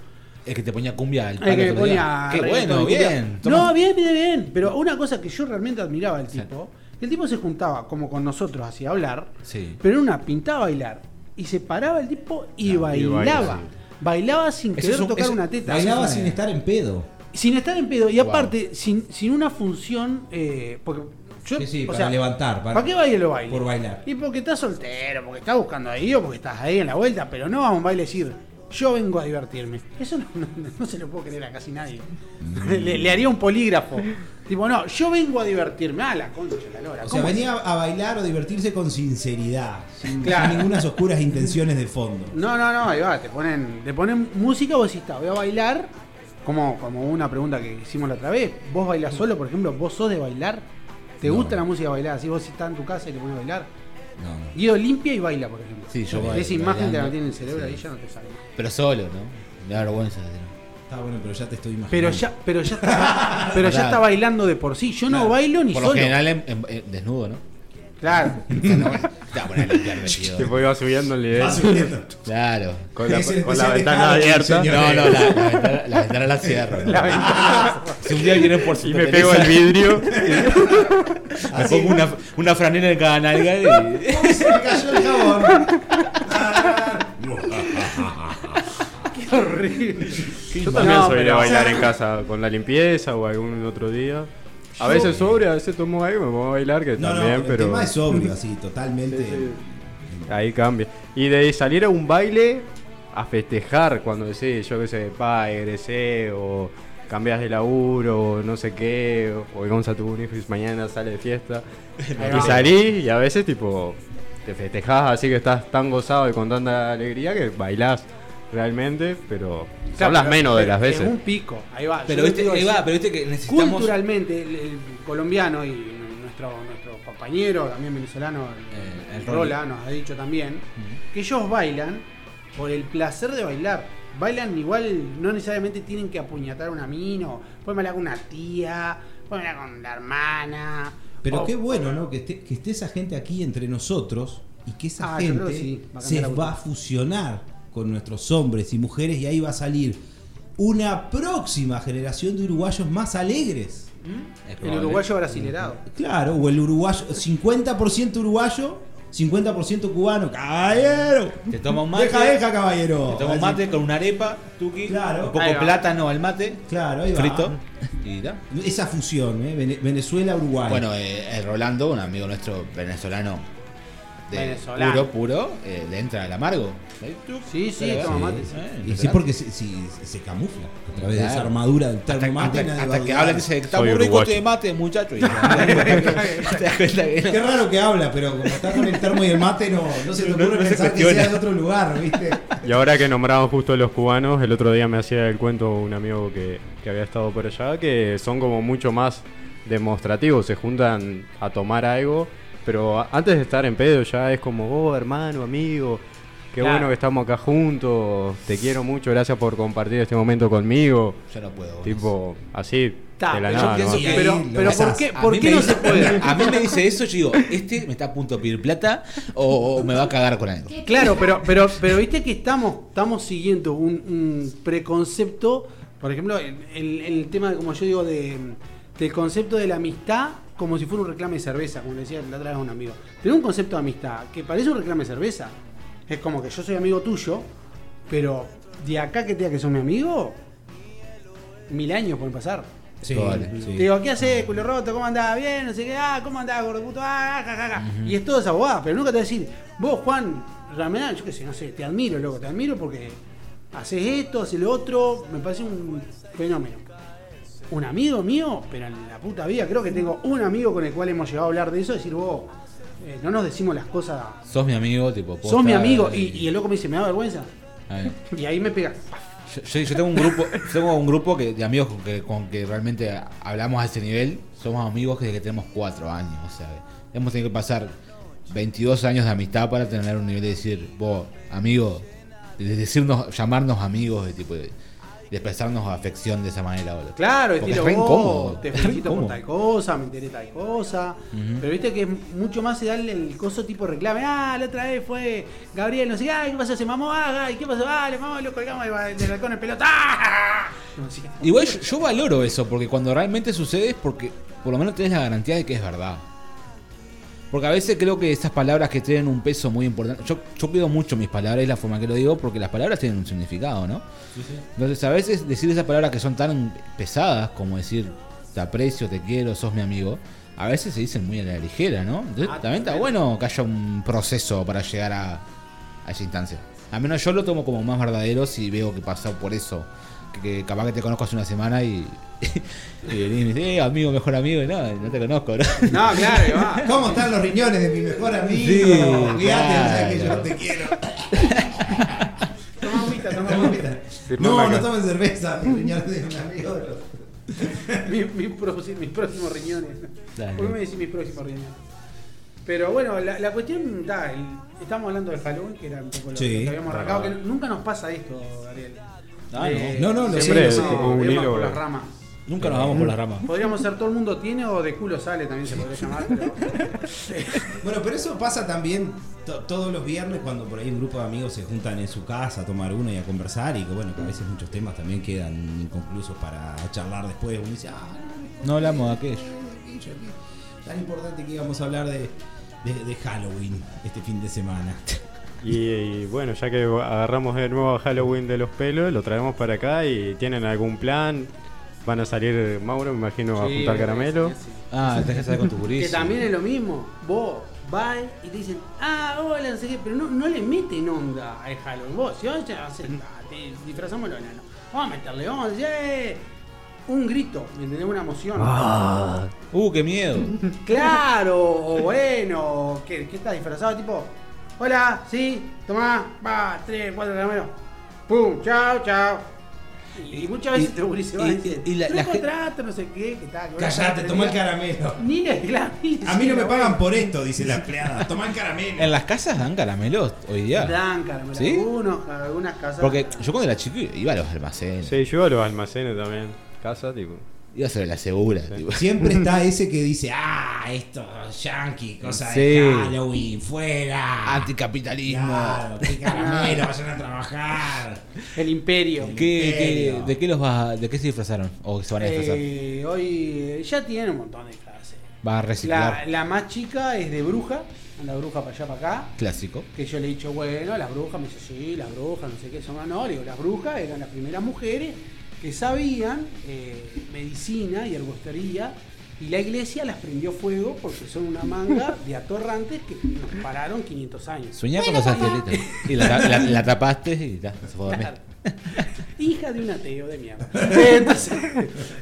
El que te ponía cumbia al El que día. ponía Qué bueno, bien. No, bien, bien, bien. Pero una cosa que yo realmente admiraba del tipo, el tipo se juntaba como con nosotros así a hablar, Sí. pero en una pintaba a bailar. Y se paraba el tipo y y bailaba. baila, Bailaba sin Eso querer es un- tocar eso- una teta. Bailaba sin estar en pedo. Sin estar en pedo. Y Wow. aparte, sin, sin una función. eh, porque yo, Sí, sí, o para sea, levantar. Para, ¿Para qué baile lo baile? Por bailar. Y porque estás soltero, porque estás buscando ahí o porque estás ahí en la vuelta, pero no a un baile decir, yo vengo a divertirme. Eso no, no- no se lo puedo creer a casi nadie. Mm. le, le haría un polígrafo. Tipo, no, yo vengo a divertirme. Ah, la concha, de la lora. O sea, ¿cómo venía a bailar o divertirse con sinceridad, sin, Claro. sin ninguna oscuras intenciones de fondo. No, no, no, ahí va, te ponen, te ponen música, vos decís, "Ta, voy a bailar. Como, como una pregunta que hicimos la otra vez. ¿Vos bailás solo, por ejemplo? ¿Vos sos de bailar? ¿Te No. gusta la música bailar? Si vos estás en tu casa y te pones a bailar. No, no. Guido limpia y baila, por ejemplo. Sí, yo Esa bailo, imagen te la tiene en el cerebro Sí. ahí ya no te sale. Pero solo, ¿no? Me da vergüenza. decirlo. Está bueno, pero ya te estoy imaginando. Pero ya, pero ya está, pero ya está bailando de por sí. Yo no Claro. bailo ni Por lo solo. general en- en- en- desnudo, ¿no? Claro. Te va a poner a limpiar vestido. Tipo iba subiendo el nivel. Va subiendo. Claro. Con la, Es el con la especial de ventana Halloween, abierta. señor. No, no, la, la ventana, la ventana la cierro. La ventana. Si un día vienen por su Y me pego el vidrio. Me pongo una, una franela en cada nalga y. Se me cayó el jabón. Qué horrible. Yo también No, soy de pero- bailar en casa con la limpieza o algún otro día. A veces sobrio, a veces tomo algo y me pongo a bailar, que No, no, también, el pero tema es sobrio, así, totalmente. ahí cambia. Y de salir a un baile a festejar cuando decís, yo qué sé, pa, egresé o cambias de laburo o no sé qué, o el Gonza tuvo un hijo y mañana sale de fiesta. y salís y a veces tipo te festejás así que estás tan gozado y con tanta alegría que bailás realmente, pero Claro, hablas pero- menos de pero las veces. Es un pico. Ahí va. Pero viste, ahí va, pero viste que necesitamos. Culturalmente, el, el colombiano y nuestro, nuestro compañero, también venezolano, el, Eh, el Rola, nos ha dicho también, que ellos bailan por el placer de bailar. Bailan igual, no necesariamente tienen que apuñatar a una mina, o pueden bailar con una tía, pueden bailar con la hermana. Pero o- qué bueno, ¿no? Que esté, que esté esa gente aquí entre nosotros y que esa Ah, gente que sí, va a se va a fusionar con nuestros hombres y mujeres y ahí va a salir una próxima generación de uruguayos más alegres. Es El uruguayo brasilerado. Claro, o el uruguayo, 50% uruguayo, 50% cubano. ¡Caballero! Te toma un mate. Deja, deja, caballero. Te toma un mate con una arepa, tuki. Claro. Un poco plátano al mate. Claro, ahí va. Frito. Y. Esa fusión, ¿eh? Vene- Venezuela-Uruguay. Bueno, eh, el Rolando, un amigo nuestro venezolano. De Venezolano. Puro, puro, eh, le entra el amargo. Sí, sí, toma mate. Eh, y sí, porque se, sí, se camufla a través de esa armadura del Hasta, termo mate. hasta- nadie hasta va a que está muy rico este mate, muchacho. Y. Qué raro que habla, pero como está con el termo y el mate, no, no se te ocurre no pensar que sea de otro lugar, ¿viste? Y ahora que nombramos justo los cubanos, el otro día me hacía el cuento un amigo que, que había estado por allá, que son como mucho más demostrativos, se juntan a tomar algo, pero antes de estar en pedo ya es como, oh hermano, amigo, qué Claro. bueno que estamos acá juntos, te quiero mucho, gracias por compartir este momento conmigo. Yo no puedo. Tipo, así, Ta, de la pero nada. yo pienso nomás. que pero, ¿por qué, A por mí qué me no dice- se puede? A mí me dice eso, yo digo, este me está a punto de pedir plata o, o me va a cagar con algo. Claro, pero, pero, pero viste que estamos, estamos siguiendo un, un preconcepto, por ejemplo, el, el- el tema, de, como yo digo, de, del concepto de la amistad como si fuera un reclame de cerveza, como le decía la otra vez a un amigo. Tener un concepto de amistad que parece un reclame de cerveza. Es como que yo soy amigo tuyo, pero de acá que te diga que sos mi amigo, mil años pueden pasar. Sí, sí. Te digo, ¿qué haces, culo roto? ¿Cómo andás? Bien, no sé qué. Ah, ¿cómo andás, gordo puto? Ah, ja, ja, ja. Y es todo esa bobada, pero nunca te voy a decir, vos, Juan, Ramelán, yo qué sé, no sé, te admiro, loco, te admiro porque haces esto, haces lo otro, me parece un fenómeno. Un amigo mío, pero en la puta vida, creo que tengo un amigo con el cual hemos llegado a hablar de eso, decir, vos, eh, no nos decimos las cosas, Sos mi amigo, tipo, sos mi amigo, y, y el loco me dice, ¿me da vergüenza? Y ahí me pega. Yo, yo- yo tengo un grupo, tengo un grupo que, de amigos con que, con que realmente hablamos a ese nivel. Somos amigos desde que tenemos cuatro años. O sea, hemos tenido que pasar 22 años de amistad para tener un nivel de decir, vos, amigo, de decirnos, llamarnos amigos, de tipo de, de expresarnos afección de esa manera. boludo. Claro, Porque estilo es vos, incómodo, te felicito por tal cosa, me enteré tal cosa. Pero viste que es mucho más se da el, coso tipo reclame. Ah, la otra vez fue Gabriel, no sé ay, ¿qué pasó? Se mamó, ah, ¿qué pasó? Ah, le mamó, lo colgamos del balcón en pelota. ¡Ah! No. Igual yo, yo valoro eso, porque cuando realmente sucede es porque por lo menos tenés la garantía de que es verdad. Porque a veces creo que esas palabras que tienen un peso muy importante. Yo, yo cuido mucho mis palabras y la forma que lo digo porque las palabras tienen un significado, ¿no? Entonces a veces decir esas palabras que son tan pesadas como decir te aprecio, te quiero, sos mi amigo, a veces se dicen muy a la ligera, ¿no? Entonces Ah, también está bueno que haya un proceso para llegar a, a esa instancia. Al menos yo lo tomo como más verdadero si veo que pasó por eso. Que, capaz que te conozco hace una semana y, y venís y me dices, eh, amigo, mejor amigo, y no, no te conozco, ¿no? No, claro, va. ¿Cómo están los riñones de mi mejor amigo? Sí, Cuídate, claro. o sea que yo te quiero. Toma agüita, toma agüita. No, no tomen cerveza, mis riñones de un amigo. Mi- mi próximo- mis próximos riñones. Dale. ¿Por qué me decís mis próximos riñones? Pero bueno, la, la cuestión, da, el- estamos hablando de Halloween, que era un poco lo, Sí. lo que habíamos arrancado, que nunca nos pasa esto, Ariel. Ah, Eh, no. No, no, lo Siempre como un hilo, por las ramas. Nunca nos vamos por las ramas. Podríamos ser todo el mundo tiene o de culo sale, también se podría llamar. Pero... Bueno, pero eso pasa también to- todos los viernes cuando por ahí un grupo de amigos se juntan en su casa a tomar uno y a conversar y que bueno, que a veces muchos temas también quedan inconclusos para charlar después. Uno dice, ah, no, No hablamos de aquello. aquello, aquello". Tan importante que íbamos a hablar de, de- de Halloween este fin de semana. Y, y bueno, ya que agarramos de nuevo a Halloween de los pelos, lo traemos para acá y tienen algún plan. Van a salir Mauro, me imagino, a juntar caramelo. sí, sí. Ah, tenés que salir con tu Que guris. también es lo mismo. Vos vas y te dicen, ah, hola, no sé qué, pero no, no le meten onda al Halloween. Vos, si vos ya haces, ah, te disfrazamos los enanos. Vamos a meterle, vamos a decir, eh, un grito, ¿me entendés? Una emoción. Uh, qué miedo. Claro, o bueno, ¿qué, qué estás disfrazado? Tipo, hola, sí, tomá, va, tres, cuatro caramelos. Pum, chao, chao. Y, y muchas veces y- te y- van a decir, y la- "Yo la gen- contrato, no sé qué, que tal. que Callate, toma el caramelo. Ni claro, ni A mí no me pagan por esto, dice la empleada. Toma el caramelo. En las casas dan caramelos hoy día. Dan caramelo. ¿Sí? Algunos, algunas casas. Porque yo cuando era chico iba a los almacenes. Sí, yo a los almacenes también. Casa, tipo. Iba a ser la segura. tipo. Siempre está ese que dice, ah, esto, yankee, cosa Sí. de Halloween, fuera. Anticapitalismo. Claro, qué caramelo, vayan a trabajar. El imperio. ¿Qué, qué- Imperio. ¿De qué los vas de qué se disfrazaron? ¿O se van a disfrazar? Eh, hoy eh, ya tiene un montón de clases. ¿Vas a La, reciclar? la más chica es de bruja. Anda bruja para allá, para acá. Clásico. Que yo le he dicho, bueno, las brujas, me dice, sí, las brujas, no sé qué son. No, le digo, las brujas eran las primeras mujeres que sabían eh, medicina y herboristería. Y la iglesia las prendió fuego porque son una manga de atorrantes que nos pararon 500 años. Soñá con los angelitos. Y la, la- la tapaste y ya, se fue a dormir. Claro. Hija de un ateo de mierda. Entonces,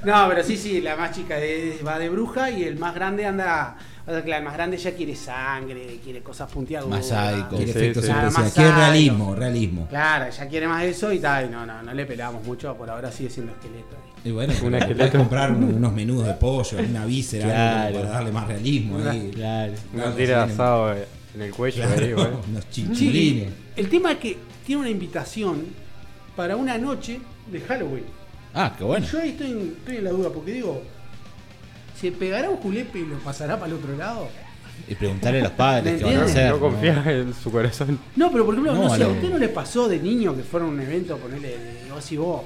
no, pero sí, sí, la más chica es- va de bruja y el más grande anda. O sea, claro, el más grande ya quiere sangre, quiere cosas puntiagudas. Más sádico. Quiere Sí, efectos sí. especiales. Más Quiere realismo, realismo. Claro, ya quiere más eso y tal. No, no, no le pelamos mucho. Por ahora sigue siendo esqueleto. Y bueno, Un puedes esqueleto. comprar unos menudos de pollo, una víscera, Claro. para darle más realismo. ahí. Claro. Una Claro, tira asado en el cuello Claro, ahí, bueno. unos Sí, chinchulines. el tema es que tiene una invitación para una noche de Halloween. Ah, qué bueno. Yo ahí estoy en, estoy en la duda porque digo, ¿se pegará un julepe y lo pasará para el otro lado? Y preguntarle a los padres ¿Me qué van a hacer. No confías en su corazón. No, pero por ejemplo, No, no, sé, a ¿a lo- usted no le pasó de niño que fuera un evento, ponerle, o si vos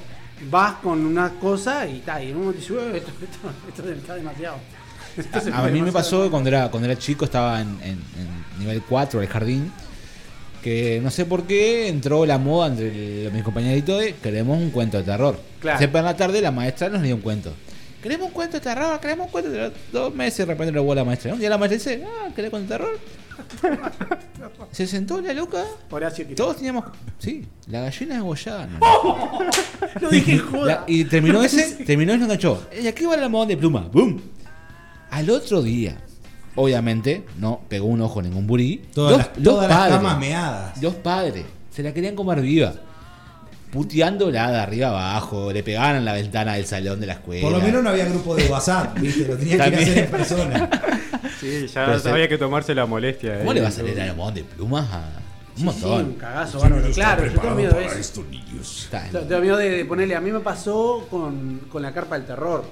vas con una cosa y tal, y en un momento dices, "Ué, esto, esto, esto está demasiado. Esto A, a mí me demasiado". pasó que cuando era, cuando era chico, estaba en, en- en nivel 4 del jardín. Que no sé por qué entró la moda entre el- mis compañeritos de queremos un cuento de terror. Claro. Siempre en la tarde la maestra nos dio un cuento. Queremos un cuento de terror, queremos un cuento de terror. Dos meses de repente lo la maestra. Un día la maestra dice, ah, ¿querés cuento de terror? Se sentó la loca. Horacio Quiroga. Todos teníamos. Sí, la gallina degollada. no. Lo dije en joda. La- y terminó ese, terminó ese enganchó. ¿Y aquí va el almohadón de pluma? ¡Bum! Al otro día, obviamente, no pegó un ojo ningún burí. Todas Los- las, los todas las padres, camas meadas. Los padres se la querían comer viva. Puteándola de arriba abajo, le pegaban en la ventana del salón de la escuela. Por lo menos no había grupo de WhatsApp, ¿viste? Lo tenía que a hacer en persona. Sí, ya Pero se- había que tomarse la molestia. ¿Cómo eh, le va a y salir todo. a Almón de plumas a un Sí, montón? un cagazo, bárbaro. Claro, yo tengo miedo de eso. estos niños. Tengo miedo de, de ponerle. A mí me pasó con, con la carpa del terror.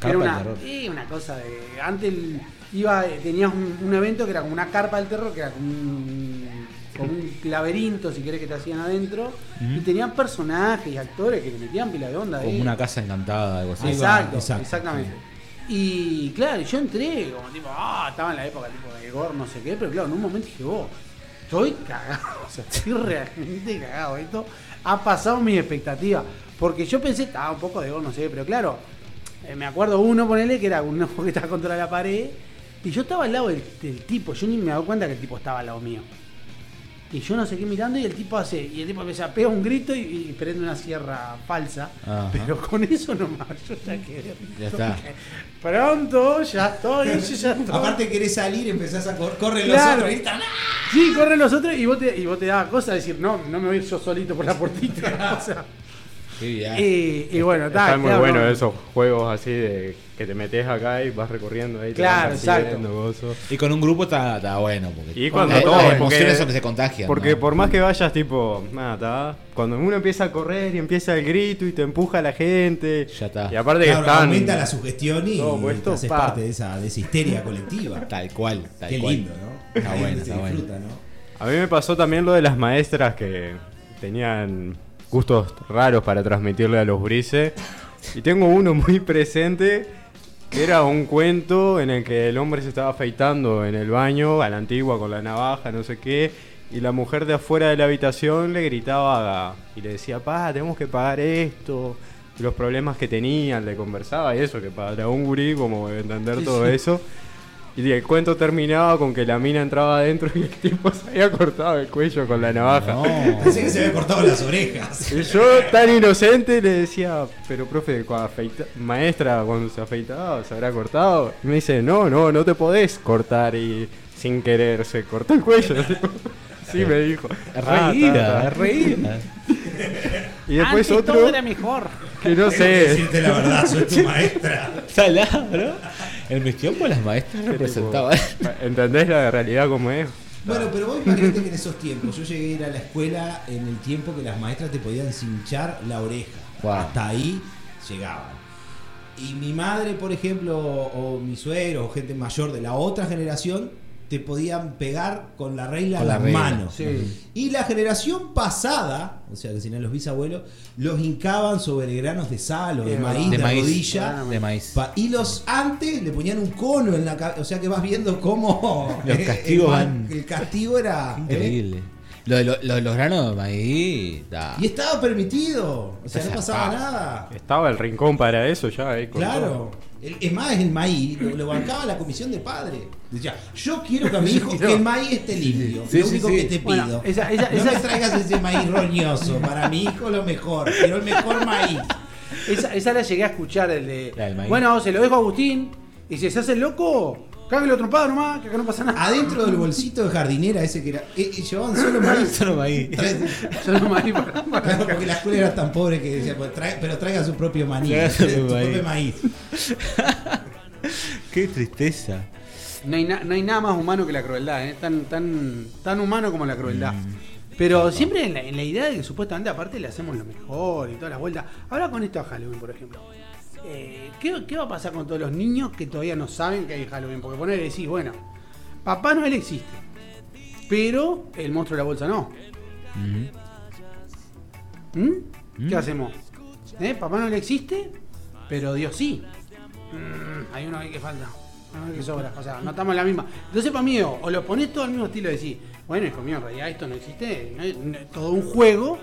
Carpa era del una, terror. sí, una cosa de. Antes iba, tenías un, un evento que era como una carpa del terror, que era como un, como un laberinto, si querés, que te hacían adentro. Y tenían personajes y actores que le metían pila de onda. Como ahí. una casa encantada, algo así. Exacto, exacto, exactamente. Y claro, yo entré como tipo, ah, estaba en la época tipo de gore, no sé qué, pero claro, en un momento dije, vos, estoy cagado, o sea, estoy realmente cagado. Esto ha pasado mis expectativas. Porque yo pensé, estaba un poco de gore, no sé, pero claro, eh, me acuerdo uno, ponele, que era uno que estaba contra la pared, y yo estaba al lado del, del tipo, yo ni me daba cuenta que el tipo estaba al lado mío. Y yo no sé qué mirando y el tipo hace, y el tipo empieza a pegar un grito y, y prende una sierra falsa. Ajá. Pero con eso nomás, yo ya quedé. Ya está. Pronto, ya estoy, yo ya estoy. Aparte querés salir, empezás a correr, los otros, gritan, ¡ah! Sí, corren los otros y vos te, y vos te dabas cosa de decir, no, no me voy a ir yo solito por la puertita. o sea. Y, y bueno, está. Están muy claro, buenos no. esos juegos así de que te metes acá y vas recorriendo ahí. te Claro, vas exacto. Y con un grupo está, está bueno. Porque Y cuando todo, las porque- emociones son que se contagian. Porque ¿no? por más que vayas, tipo, nada, está. Cuando uno empieza a correr y empieza el grito y te empuja la gente. Ya está. Y aparte Claro, que están. aumenta la sugestión y haces pa. parte de esa, de esa histeria colectiva. Tal cual, tal Qué cual. lindo, ¿no? Está bueno, se está bueno. disfruta, ¿no? A mí me pasó también lo de las maestras que tenían gustos raros para transmitirle a los brises. Y tengo uno muy presente que era un cuento en el que el hombre se estaba afeitando en el baño a la antigua con la navaja, no sé qué. Y la mujer de afuera de la habitación le gritaba y le decía, pa, tenemos que pagar esto. Los problemas que tenían, le conversaba y eso, que para un gurí, como entender todo eso. Y el cuento terminaba con que la mina entraba adentro y el tipo se había cortado el cuello con la navaja. No. Pensé que se había cortado las orejas. Y yo, tan inocente, le decía, pero profe, cuando afeita- maestra, cuando se afeitaba, se habrá cortado. Y me dice, no, no, no te podés cortar. Y sin querer se cortó el cuello. sí, me dijo. Es "Ah, reída, ta, ta". es reída. Y después Antes todo otro, era mejor. Que no sé. decirte la verdad, soy tu maestra. Salado, ¿no? El mestión por las maestras representaba. ¿Entendés la realidad como es? Bueno, pero vos imagínate que en esos tiempos, yo llegué a ir a la escuela en el tiempo que las maestras te podían cinchar la oreja. Wow. Hasta ahí llegaban. Y mi madre, por ejemplo, o, o mi suegro, o gente mayor de la otra generación, te podían pegar con la regla Con en la las regla. manos. Sí. Y la generación pasada, o sea que serían los bisabuelos, los hincaban sobre granos de sal o de maíz, de de, maíz. rodilla. De maíz. Pa- y los antes le ponían un cono en la cabeza. O sea que vas viendo cómo. Los el castigos van- El castigo era. Increíble. Lo de lo- lo de los granos de maíz. da. Y estaba permitido. O sea, no pasaba nada. Estaba el rincón para eso ya. Claro. todo. El- es más, el maíz lo, lo bancaba la comisión de padres. Decía, yo quiero que a mi hijo que el maíz esté limpio. Sí, lo sí, único sí. que te pido. Bueno, esa- esa- no esa- me traigas ese maíz roñoso. Para mi hijo lo mejor. Quiero el mejor maíz. Esa, esa la llegué a escuchar, el de. Maíz. Bueno, se lo dejo a Agustín. Y si se hace el loco, cáguelo trompada nomás, que acá no pasa nada. Adentro del bolsito de jardinera ese que era. eh, eh, llevaban solo maíz. Solo maíz. Para- para- Claro, porque la escuela era tan pobre que decía, pues, trae- pero traiga su propio maní, Traiga su maíz. propio maíz. Qué tristeza. No hay, na- no hay nada más humano que la crueldad, ¿eh? tan, tan, tan humano como la crueldad. Mm. Pero siempre en la, en la idea de que supuestamente aparte le hacemos lo mejor y todas las vueltas. Ahora con esto a Halloween, por ejemplo. Eh, ¿qué, qué va a pasar con todos los niños que todavía no saben que hay Halloween? Porque poner y decís, bueno, Papá Noel existe, pero el monstruo de la bolsa no. ¿Mm? ¿Qué hacemos? ¿Eh? Papá Noel existe, pero Dios sí. Mm, hay uno ahí que falta. Uno que sobra. O sea, no estamos en la misma. Entonces, para mí, o, lo pones todo al mismo estilo de decir, bueno, hijo mío, en realidad esto no existe. no todo un juego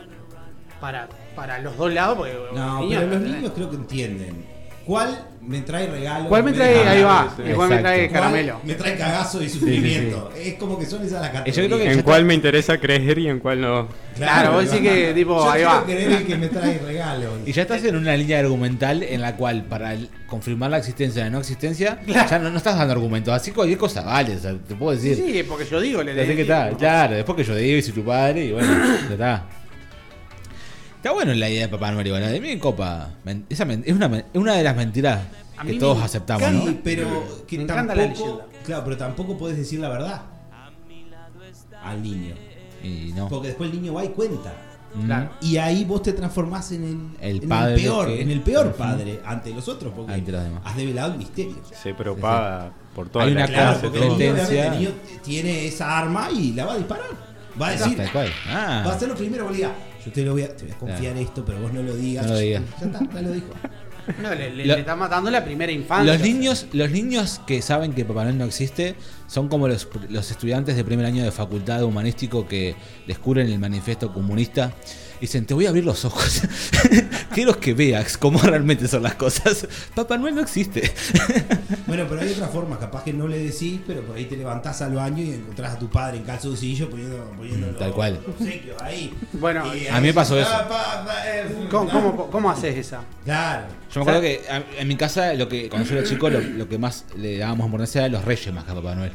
para, para los dos lados. Porque No, niños, pero los niños creo que entienden. ¿Cuál me trae regalo? ¿Cuál me trae? Ahí va. cuál me trae caramelo? ¿Cuál Me trae cagazo y sufrimiento. Es como que son esas las categorías. Yo creo que En cuál me interesa creer y en cuál no. Claro, vos decís que, tipo, Yo ahí va. querer el que me trae regalo. Y ya estás en una línea argumental en la cual para confirmar la existencia o la no existencia, ya no, no estás dando argumentos. Así cualquier cosa vale, o sea, te puedo decir. Sí, porque yo digo, le Así que está, claro, después que yo digo y soy tu padre y bueno, ya está. Está bueno la idea de Papá Noel igual. A mí me copa. Men- esa men- es, una, men- es una de las mentiras A que mí todos me aceptamos, Sí, ¿no? pero que Me encanta la tampoco. leyenda. Claro, pero tampoco puedes decir la verdad al niño. Y no. Porque después el niño va y cuenta. Mm. Claro. Y ahí vos te transformás en el, El en padre el peor, que- en el peor padre ante los otros, porque Ante los demás. has develado el misterio. Se propaga por toda Hay la una Claro, clase. porque el niño, tendencia. obviamente, el niño tiene esa arma y la va a disparar. Va a decir, Tal cual. Ah. va a ser lo primero que le diga, yo te, lo voy a, te voy a confiar esto, pero vos no lo digas. No lo digas. Ya está, ya lo dijo. No, le, le- Lo- le está matando la primera infancia. Los niños, los niños que saben que Papá Noel no existe son como los, los estudiantes de primer año de facultad de humanístico que descubren el manifiesto comunista y dicen, te voy a abrir los ojos. Quiero que veas cómo realmente son las cosas. Papá Noel no existe. Bueno, pero hay otra forma, capaz que no le decís, pero por ahí te levantás al baño y encontrás a tu padre en calzoncillo poniendo, poniendo Mm, tal cual. los obsequios ahí. Bueno, a mí me pasó eso. ¿Cómo, cómo, cómo haces esa? Claro. Yo me acuerdo que a- en mi casa, lo que cuando yo era chico, lo, lo que más le dábamos importancia era los reyes más que a Papá Noel.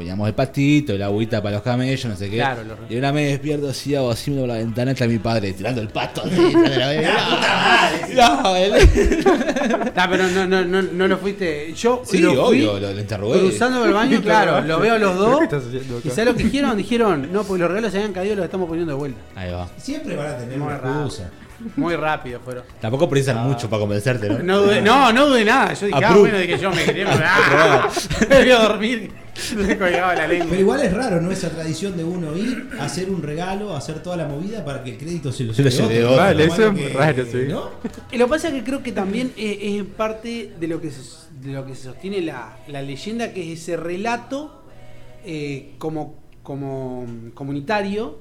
Poníamos el pastito, el agüita para los camellos, no sé qué. Claro, reyes. y una me despierto así, hago así por la ventana, está mi padre tirando el pasto. así, de la- No, él- Ah, pero no, no, no, no lo fuiste. Yo Sí, lo fui obvio, lo, lo interrogué. cruzando por el baño, claro, lo veo los dos. ¿Qué estás haciendo acá? ¿Y sabes lo que dijeron? Dijeron, no, porque los regalos se habían caído y los estamos poniendo de vuelta. Ahí va. Siempre van a tener Muy una excusa. Muy rápido fueron. Tampoco precisan mucho para convencerte, ¿no? No no, no dudé nada. Yo dije, ah, bueno, de que yo me quería. ¡Ah! Me voy a dormir. Le colgaba la lengua. Pero igual es raro, ¿no? Esa tradición de uno ir, hacer un regalo, hacer toda la movida para que el crédito se lo Se lo lleve otro. otro. Vale, Lo eso es que- raro, sí. ¿no? Y lo que pasa es que creo que también es, es parte de lo que se, de lo que se sostiene la, la leyenda, que es ese relato eh, como, como comunitario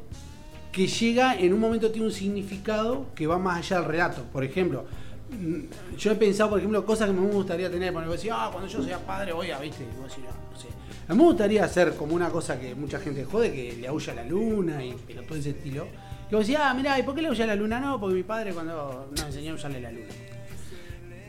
que llega en un momento tiene un significado que va más allá del relato. Por ejemplo, mm, yo he pensado, por ejemplo, cosas que me gustaría tener. Cuando decía, ah, cuando yo sea padre voy a, viste, voy a decir, ah, no sé. A mí me gustaría hacer como una cosa que mucha gente jode, que le aúlla la luna y pero todo ese estilo. Y vos decís, ah, mirá, ¿y por qué le aúlla la luna? No, porque mi padre cuando nos enseñó a usarle la luna.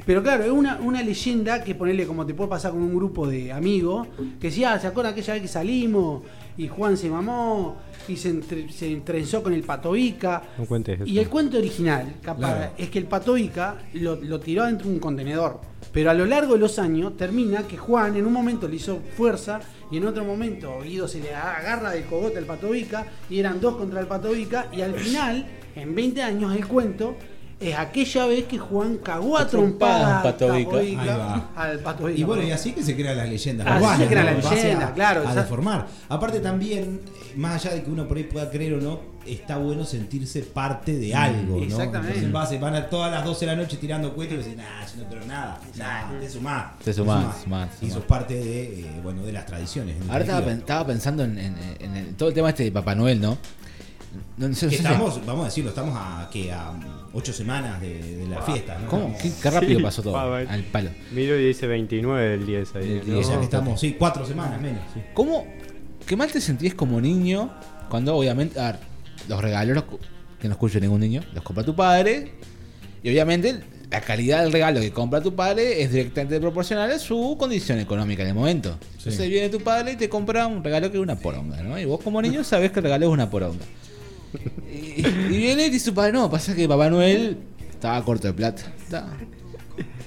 Pero claro, es una, una leyenda que ponerle como te puede pasar con un grupo de amigos, que decía, ah, ¿se acuerdan aquella vez que salimos? Y Juan se mamó y se, entre- se trenzó con el patoica. No cuentes eso. Y el cuento original, capaz, Claro. es que el patoica lo, lo tiró dentro de un contenedor. Pero a lo largo de los años termina que Juan en un momento le hizo fuerza y en otro momento Guido se le agarra del cogote al patoica y eran dos contra el patoica y al final, en 20 años, el cuento es aquella vez que Juan cagó a A trompadas al patoica. Y bueno, y así que se crean las leyendas. Así urbanas, se crean ¿no? las leyendas, a- claro, A deformar. Aparte también, más allá de que uno por ahí pueda creer o no, está bueno sentirse parte de algo, ¿no? Exactamente. Entonces, en base, van a todas las 12 de la noche tirando cohetes y decís, nah, yo no creo nada. Nah, te sumás. Te sumás, sumás, Y sumás. sos parte de, eh, bueno, de las tradiciones. Ahora estaba, pensando en, en- en el- todo el tema este de Papá Noel, ¿no? No, no sé- Que no sé- estamos, vamos a decirlo, estamos a, que a 8 semanas de, de la fiesta, ¿no? ¿Cómo? ¿Qué, qué rápido Sí, pasó todo? va. Al palo. Miro y dice 29 del 10 ahí. ¿no? 10, ya que No, estamos, sí, 4 semanas menos. sí. ¿Cómo? ¿Qué mal te sentís como niño cuando obviamente, a ver, los regalos los cu- que no escuche ningún niño, los compra tu padre y obviamente la calidad del regalo que compra tu padre es directamente proporcional a su condición económica en el momento. Entonces viene tu padre y te compra un regalo que es una poronga, ¿no? Y vos como niño sabés que el regalo es una poronga. Y, y viene y dice su padre, no, pasa que Papá Noel estaba corto de plata. Ta.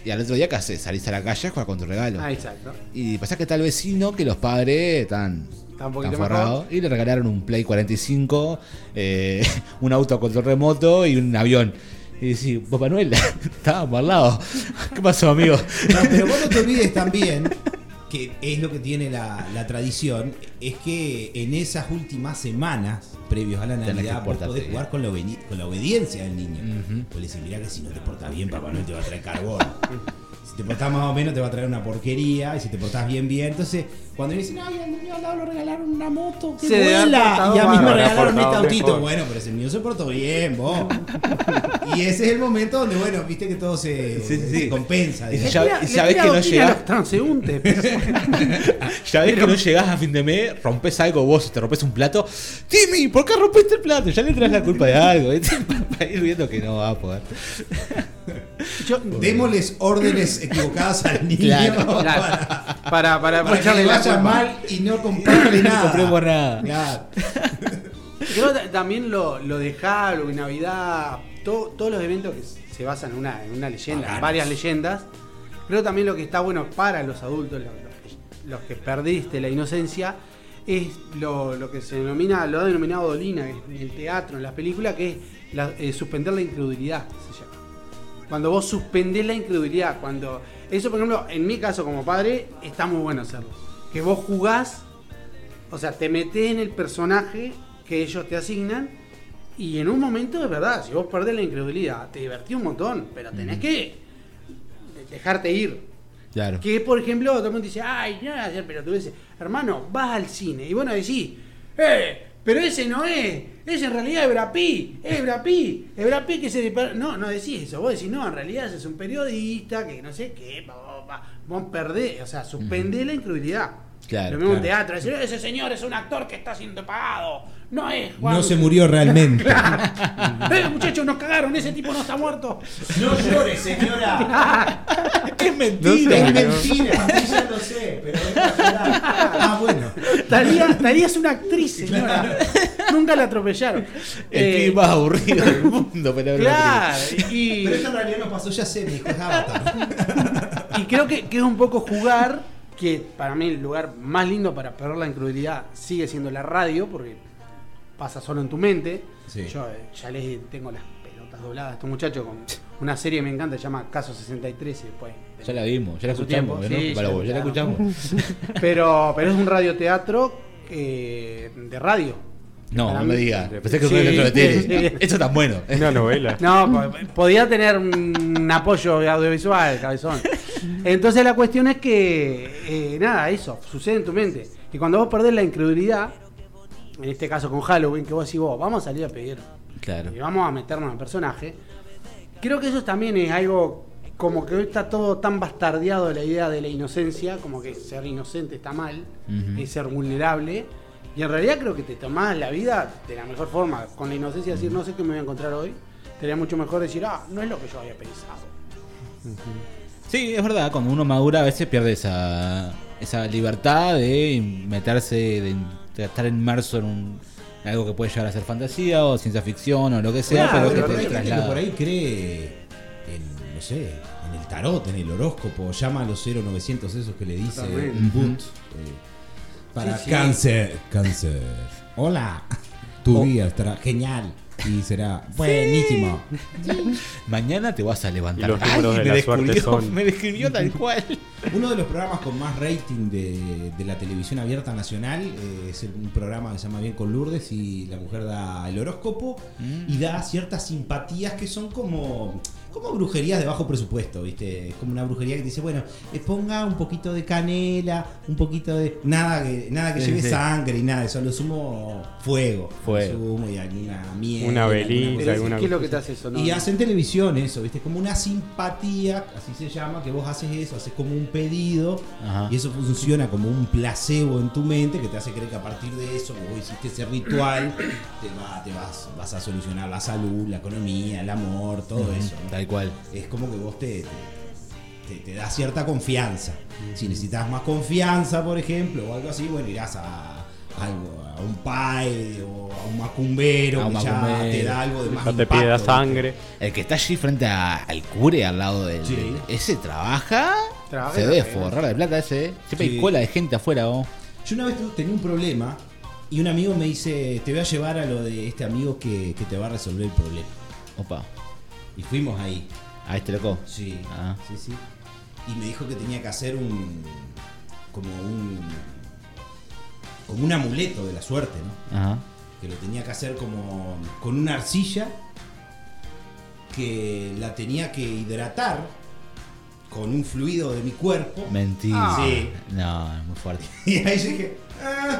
Y al otro día, ¿qué haces? Salís a la calle a jugar con tu regalo. Ah, exacto. Y pasa que está el vecino que los padres están Está están forrados y le regalaron un Play 45, eh, un auto a control remoto y un avión. Y decís, Papá Noel, estábamos al lado. ¿Qué pasó, amigo? No, pero vos no te olvides también que es lo que tiene la, la tradición, es que en esas últimas semanas previos a la Navidad vos podés jugar con la, obedi- con la obediencia del niño. Ujú. Pues le decís, mirá que si no te portas bien, Papá Noel te va a traer carbón. Si te portás más o menos te va a traer una porquería, y si te portás bien, bien. Entonces, cuando le dicen, ay, al niño al lado le regalaron una moto, que vuela, y a mí me regalaron este autito. mejor. Bueno, pero ese niño se portó bien, vos. y ese es el momento donde, bueno, viste que todo se, Sí, sí, sí. se compensa. Y ya- y sabés que no llegás- transeúntes. Ya ves que no llegás a fin de mes, rompes algo vos, te rompes un plato. Timmy, ¿por qué rompiste el plato? Ya le traes la culpa de algo. ¿viste? Para ir viendo que no va a poder. Yo- Démosles órdenes equivocadas al niño Claro. Para, para, para, para que echarle le la vaya mal y no comprarle No nada. compremos nada. Claro. Creo que también lo, lo de Halloween, Navidad, to- todos los eventos que se basan en una, en una leyenda, en Bacanos. varias leyendas, creo también lo que está bueno para los adultos, los, los que, los que perdiste la inocencia, es lo, lo que se denomina, lo ha denominado Dolina en el teatro, en las películas, que es la- eh, suspender la incredulidad, se llama. Cuando vos suspendés la incredulidad, cuando. Eso, por ejemplo, en mi caso como padre, está muy bueno hacerlo. Que vos jugás, o sea, te metés en el personaje que ellos te asignan, y en un momento de verdad, si vos perdés la incredulidad, te divertí un montón, pero tenés que dejarte ir. Claro. Que, por ejemplo, todo el mundo dice, ay, no pero tú dices, hermano, vas al cine y bueno decís, eh, pero ese no es, ese en realidad es Brapí, es Brapí, es Brapí que se dispara". No, no decís eso, vos decís, no, en realidad ese es un periodista que no sé qué, pa, pa, pa". vos perdés, o sea, suspendés la incredulidad. Claro, Lo mismo en claro. teatro, decir, ese señor es un actor que está siendo pagado, no es Juan. No se murió realmente. eh, muchachos, nos cagaron, ese tipo no está muerto. No llores, señora. Es mentira. Es mentira. Sí, ya lo sé, pero es llorar. Ah, bueno. Talía, Talía es una actriz, señora. Nunca la atropellaron. El Eh, más aburrido del mundo, pero Claro, y, Pero esto en realidad no pasó, ya sé, mi hijo es Avatar. y creo que, que es un poco jugar, que para mí el lugar más lindo para perder la incredulidad sigue siendo la radio, porque pasa solo en tu mente. Sí. Yo eh, ya les tengo las pelotas dobladas a estos muchachos con una serie que me encanta, se llama Caso 63 y después... Ya la vimos, ya la escuchamos, tiempo, ¿no? sí, Para ya- vos, ya la escuchamos. Pero, pero es un radioteatro eh, de radio. No, Para no me digas. Pensé que Sí, fue el otro de tele. sí. Eso es tan bueno. Una novela. No, po- podía tener un apoyo audiovisual, cabezón. Entonces la cuestión es que, eh, nada, eso, sucede en tu mente. Y cuando vos perdés la incredulidad, en este caso con Halloween, que vos decís, vos, vamos a salir a pedir Claro. y vamos a meternos en el personaje, creo que eso también es algo como que hoy está todo tan bastardeado la idea de la inocencia, como que ser inocente está mal, es ser vulnerable. Y en realidad creo que te tomás la vida de la mejor forma, con la inocencia de decir, no sé qué me voy a encontrar hoy. Sería mucho mejor decir, ah, no es lo que yo había pensado. Sí, es verdad, cuando uno madura a veces pierde esa, esa libertad de meterse, de, de estar inmerso en, un, algo que puede llegar a ser fantasía o ciencia ficción o lo que sea, Claro, pero pero que hay te gente que traslada. por ahí cree en, no sé, en el tarot, en el horóscopo, llama a los 0900 esos que le dice un boot eh, para Sí, sí. cáncer, cáncer. Hola, tu Oh. día estará genial y será buenísimo. Mañana te vas a levantar. Y los números de me la suerte descubrió, son- me describió tal cual. Uno de los programas con más rating de, de la televisión abierta nacional eh, es el- un programa que se llama Bien con Lourdes y la mujer da el horóscopo Mm. y da ciertas simpatías que son como, como brujerías de bajo presupuesto, ¿viste? Es como una brujería que te dice, bueno, eh, ponga un poquito de canela, un poquito de... Nada que, nada que Sí, lleve sí. sangre y nada, de eso lo sumo fuego. Fuego. Lo sumo y alguna miel. Una alguna velita, cosa. alguna ¿Qué es lo que te hace eso? No, Y hacen televisión eso, ¿viste? Como una simpatía, así se llama, que vos haces eso, haces como un pedido Ajá. y eso funciona como un placebo en tu mente que te hace creer que a partir de eso, que vos hiciste ese ritual, te, va, te vas, vas a solucionar la salud, la economía, el amor, todo Ujú, eso. ¿no? Tal cual. Es como que vos te, te, te- te da cierta confianza. Si necesitas más confianza, por ejemplo, o algo así, bueno, irás a, algo, a un pai o a un macumbero A un que ya te da algo de más Ya te sangre. El que está allí frente a- al cure al lado del. Sí. del- ese trabaja. Trabaja se debe forrar de plata ese. eh. Siempre Sí. hay cola de gente afuera, vos. Yo una vez tenía un problema y un amigo me dice, te voy a llevar a lo de este amigo que, que te va a resolver el problema. Opa. Y fuimos ahí. A este loco. Sí, Ah. sí, sí. Y me dijo que tenía que hacer un... como un... como un amuleto de la suerte, ¿no? Ajá. Que lo tenía que hacer como con una arcilla que la tenía que hidratar con un fluido de mi cuerpo. Mentira. Sí. No, es muy fuerte. Y ahí yo dije, ah,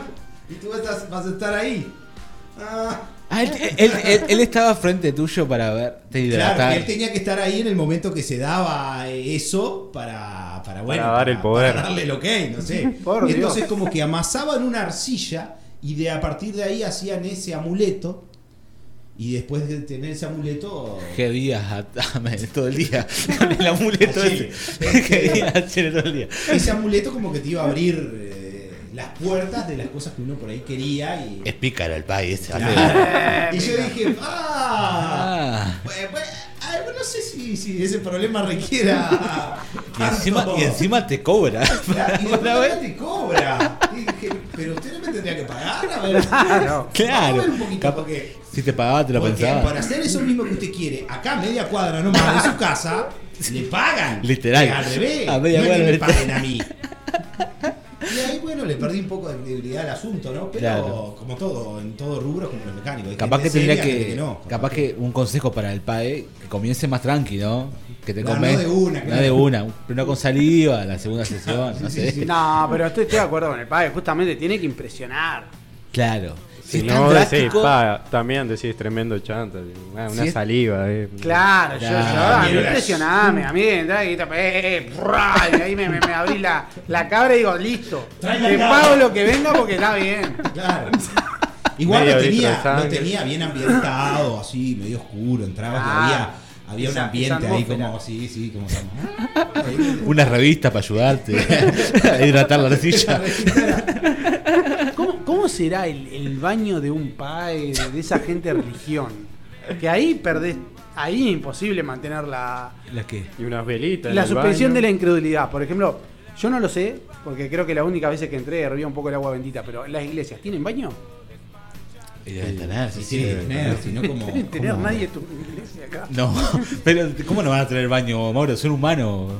y tú estás- vas a estar ahí. Ah. Ah, él, él- él- él estaba frente tuyo para verte Claro, hidratar. que él tenía que estar ahí en el momento que se daba eso para, para, bueno, dar el poder. para darle el ok, no sé. Por y entonces Dios. como que amasaban una arcilla y de a partir de ahí hacían ese amuleto y después de tener ese amuleto ¿Qué días atame todo el día con el amuleto todo el día? ese amuleto como que te iba a abrir las puertas de las cosas que uno por ahí quería y. Es pícaro el país. Claro. y yo dije, ¡ah! Ah. Pues, pues, ay, bueno, no sé si, si ese problema requiera. Y encima, y encima te cobra. Claro, y después todavía te cobra. Y dije, pero usted no me tendría que pagar. A ver, Claro. Claro. Vamos a ver un poquito, Cap- porque, Si te pagaba, te lo porque pensaba. para hacer eso mismo que usted quiere, acá a media cuadra nomás de su casa, le pagan. Literal. Y al revés. A media no es que cuadra, me paguen a mí. Y ahí, bueno, le perdí un poco de credibilidad al asunto, ¿no? Pero Claro. como todo, en todo rubro, como los mecánicos. Hay Capaz que tendría que, no. capaz que un consejo para el PAE, que comience más tranqui, ¿no? Que te Claro, comes. no de una, no claro. de una. Primero con saliva, la segunda sesión, no sé. No, pero estoy, estoy de acuerdo con el padre. Justamente tiene que impresionar. Claro. Si no, decís, pa, también decís tremendo chanta. Una, una Si es- saliva. eh. Claro, yo, yo, a mí impresioname. A mí de entrada y eh, eh, y ahí me, me, me abrí la, la cabra y digo, listo. Te pago lo que venga porque está bien. Claro. Igual lo tenía, lo tenía bien ambientado, así, medio oscuro, entraba Ah, y había, había un ambiente ahí como, sí, sí, como Una revista para ayudarte a hidratar la arcilla. ¿Cómo, será el, el baño de un pae, de, de esa gente de religión? Que ahí perdés, ahí es imposible mantener la, ¿La qué? Y unas velitas. la suspensión baño. de la incredulidad. Por ejemplo, yo no lo sé, porque creo que la única vez que entré hervía un poco el agua bendita, pero las iglesias, ¿tienen baño? Y debe tener, sí, Sí, tener, como. Nadie tu iglesia acá. No, pero ¿cómo no van a tener baño, Mauro? Son humanos.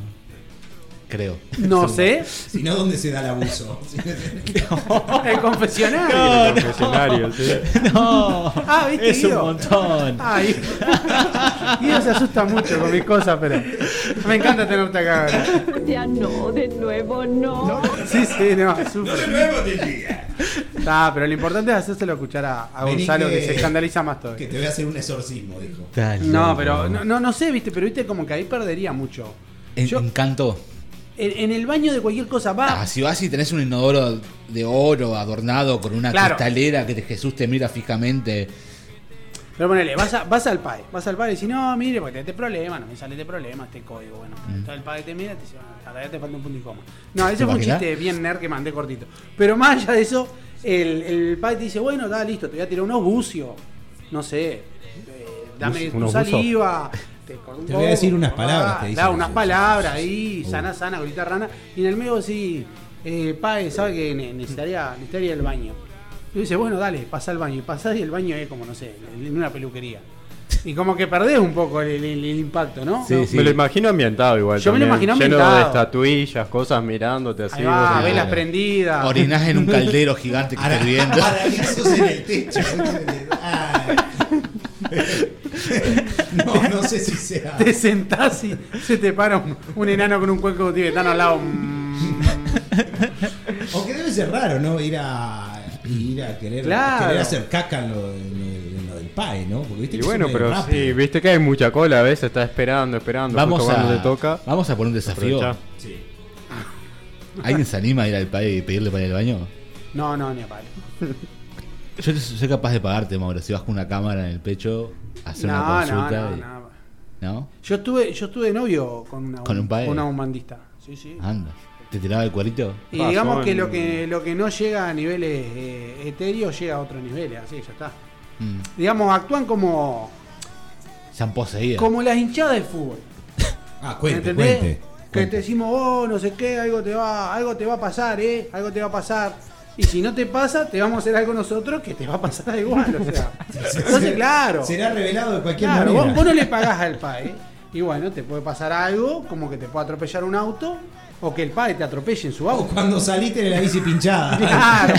Creo. No sé. Si no, ¿dónde se da el abuso? El confesionario. No, El confesionario, sí. No, Ah, ¿viste, es un montón. Ay. Guido se asusta mucho con mis cosas, pero me encanta tenerte acá. Ya no, de nuevo no. Sí, sí, no, súper. nuevo del día. Ah, pero lo importante es hacérselo escuchar a, Gonzalo, que, que- se escandaliza más Que todavía. te voy a hacer un exorcismo, dijo. Dale, No, pero no, no, no sé, viste, pero viste como que ahí perdería mucho. En- Yo- Encanto. En, en el baño de cualquier cosa va. Ah, si vas y tenés un inodoro de oro adornado con una Claro. cristalera que Jesús te mira fijamente. Pero ponele, vas, a- vas al PAE, vas al PAE y decís, no, mire, porque tenés este problema, no me sale este problema, este código. Bueno, Mm. entonces el PAE te mira y te dice, bueno, te falta un punto y coma. No, ese ¿Te fue un chiste bien nerd que mandé cortito. Pero más allá de eso, el, el PAE te dice, bueno, da, listo, te voy a tirar unos bucios, no sé, eh, dame tu unos buzos. Te, con un Te voy a decir unas ah, palabras, te dice. da, unas palabras Uh. ahí, sana, sana, colita rana. Y en el medio sí, eh, PAE, sabe que ne- necesitaría, necesitaría el baño. Y dice, bueno, dale, pasa al baño. Y pasás y el baño es como, no sé, en una peluquería. Y como que perdés un poco el, el- el impacto, ¿no? Sí, No. sí. Me lo imagino ambientado igual. Yo me lo también, imagino Lleno de ambientado. estatuillas, cosas mirándote así. Vos- velas prendidas. Orinás en un caldero gigante que está Ara- hirviendo. Arañazos en el techo. No, no sé si sea. Te sentás y se te para un, un enano con un cuenco tibetano al lado. Mm. Aunque debe ser raro, ¿no? Ir a. Ir a querer, Claro. querer hacer caca en lo, en lo- en lo del PAE, ¿no? Porque viste Y que bueno, pero sí, viste que hay mucha cola a veces, estás esperando, esperando. Vamos a, te toca. vamos a poner un desafío. Sí. ¿Alguien se anima a ir al país y pedirle para ir al baño? No, no, ni a palo. Yo soy capaz de pagarte, Mauro, si vas con una cámara en el pecho, hacer No, una consulta. no, y- no. ¿No? Yo estuve, yo estuve de novio con una, ¿Con un pae? una humandista. Sí, sí. Anda. ¿Te tiraba el cuerito? Y Pasó digamos que en- lo que lo que no llega a niveles eh, etéreos llega a otros niveles, así ya está. Mm. Digamos, actúan como Se han poseído. como las hinchadas de fútbol. Ah, cuente, ¿Entendés? cuente. Que te decimos, oh, no sé qué, algo te va, algo te va a pasar, eh, algo te va a pasar. Y si no te pasa, te vamos a hacer algo nosotros que te va a pasar igual, o sea. Entonces, claro. Será revelado de cualquier Claro, manera. vos, vos no le pagás al PAE. Y bueno, te puede pasar algo, como que te puede atropellar un auto, o que el PAE te atropelle en su O auto. cuando saliste de la bici pinchada. Claro.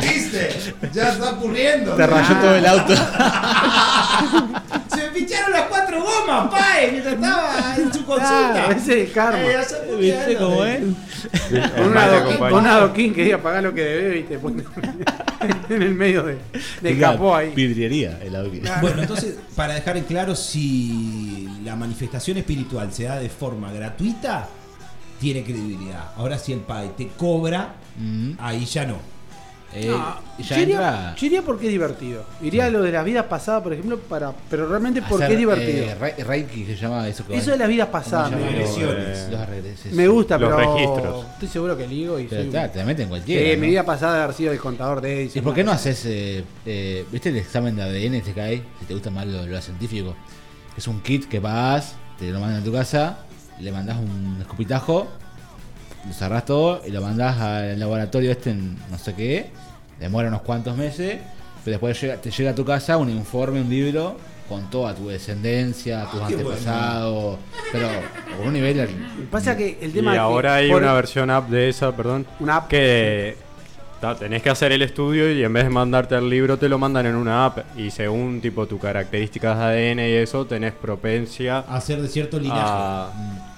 ¿Viste? Ya está ocurriendo. Te rayó todo el auto. Se me pincharon las cuatro gomas, pae, mientras estaba en su consulta. Claro, ese es el karma. Eh, ¿Viste cómo de- es? Con una, con adoquín que diga pagar lo que debe y te pone en el medio de, del capó ahí. Vidriería, el auto. Bueno, entonces, para dejar en claro, si la manifestación espiritual se da de forma gratuita, tiene credibilidad. Ahora, si el PAE te cobra, Mm. ahí ya no. Eh, No, ya yo, iría, yo iría porque es divertido. Iría a lo de las vidas pasadas, por ejemplo, para pero realmente porque hacer, es divertido. eh, Re- Reiki se llama eso. que Eso de las vidas ¿cómo pasadas, me- Los- Regresiones. los regresos. me gusta, Los pero registros. estoy seguro que ligo y Pero soy- está, te meten cualquiera. Eh, ¿no? mi vida pasada de haber sido el contador de Edison. ¿Y por qué no haces, eh, eh, viste el examen de ADN este que hay? Si te gusta más lo, lo científico. Es un kit que vas, te lo mandan a tu casa, le mandas un escupitajo, lo cerrás todo y lo mandás al laboratorio este en no sé qué. Demora unos cuantos meses, pero después llega- te llega a tu casa un informe, un libro con toda tu descendencia, tus Ah, bueno. antepasados, pero con un nivel... Pasa que el Y tema que ahora hay una versión app de esa, perdón, Una app. que ta, tenés que hacer el estudio y en vez de mandarte el libro te lo mandan en una app y según tipo tus características de ADN y eso tenés propensia Hacer de cierto linaje. a,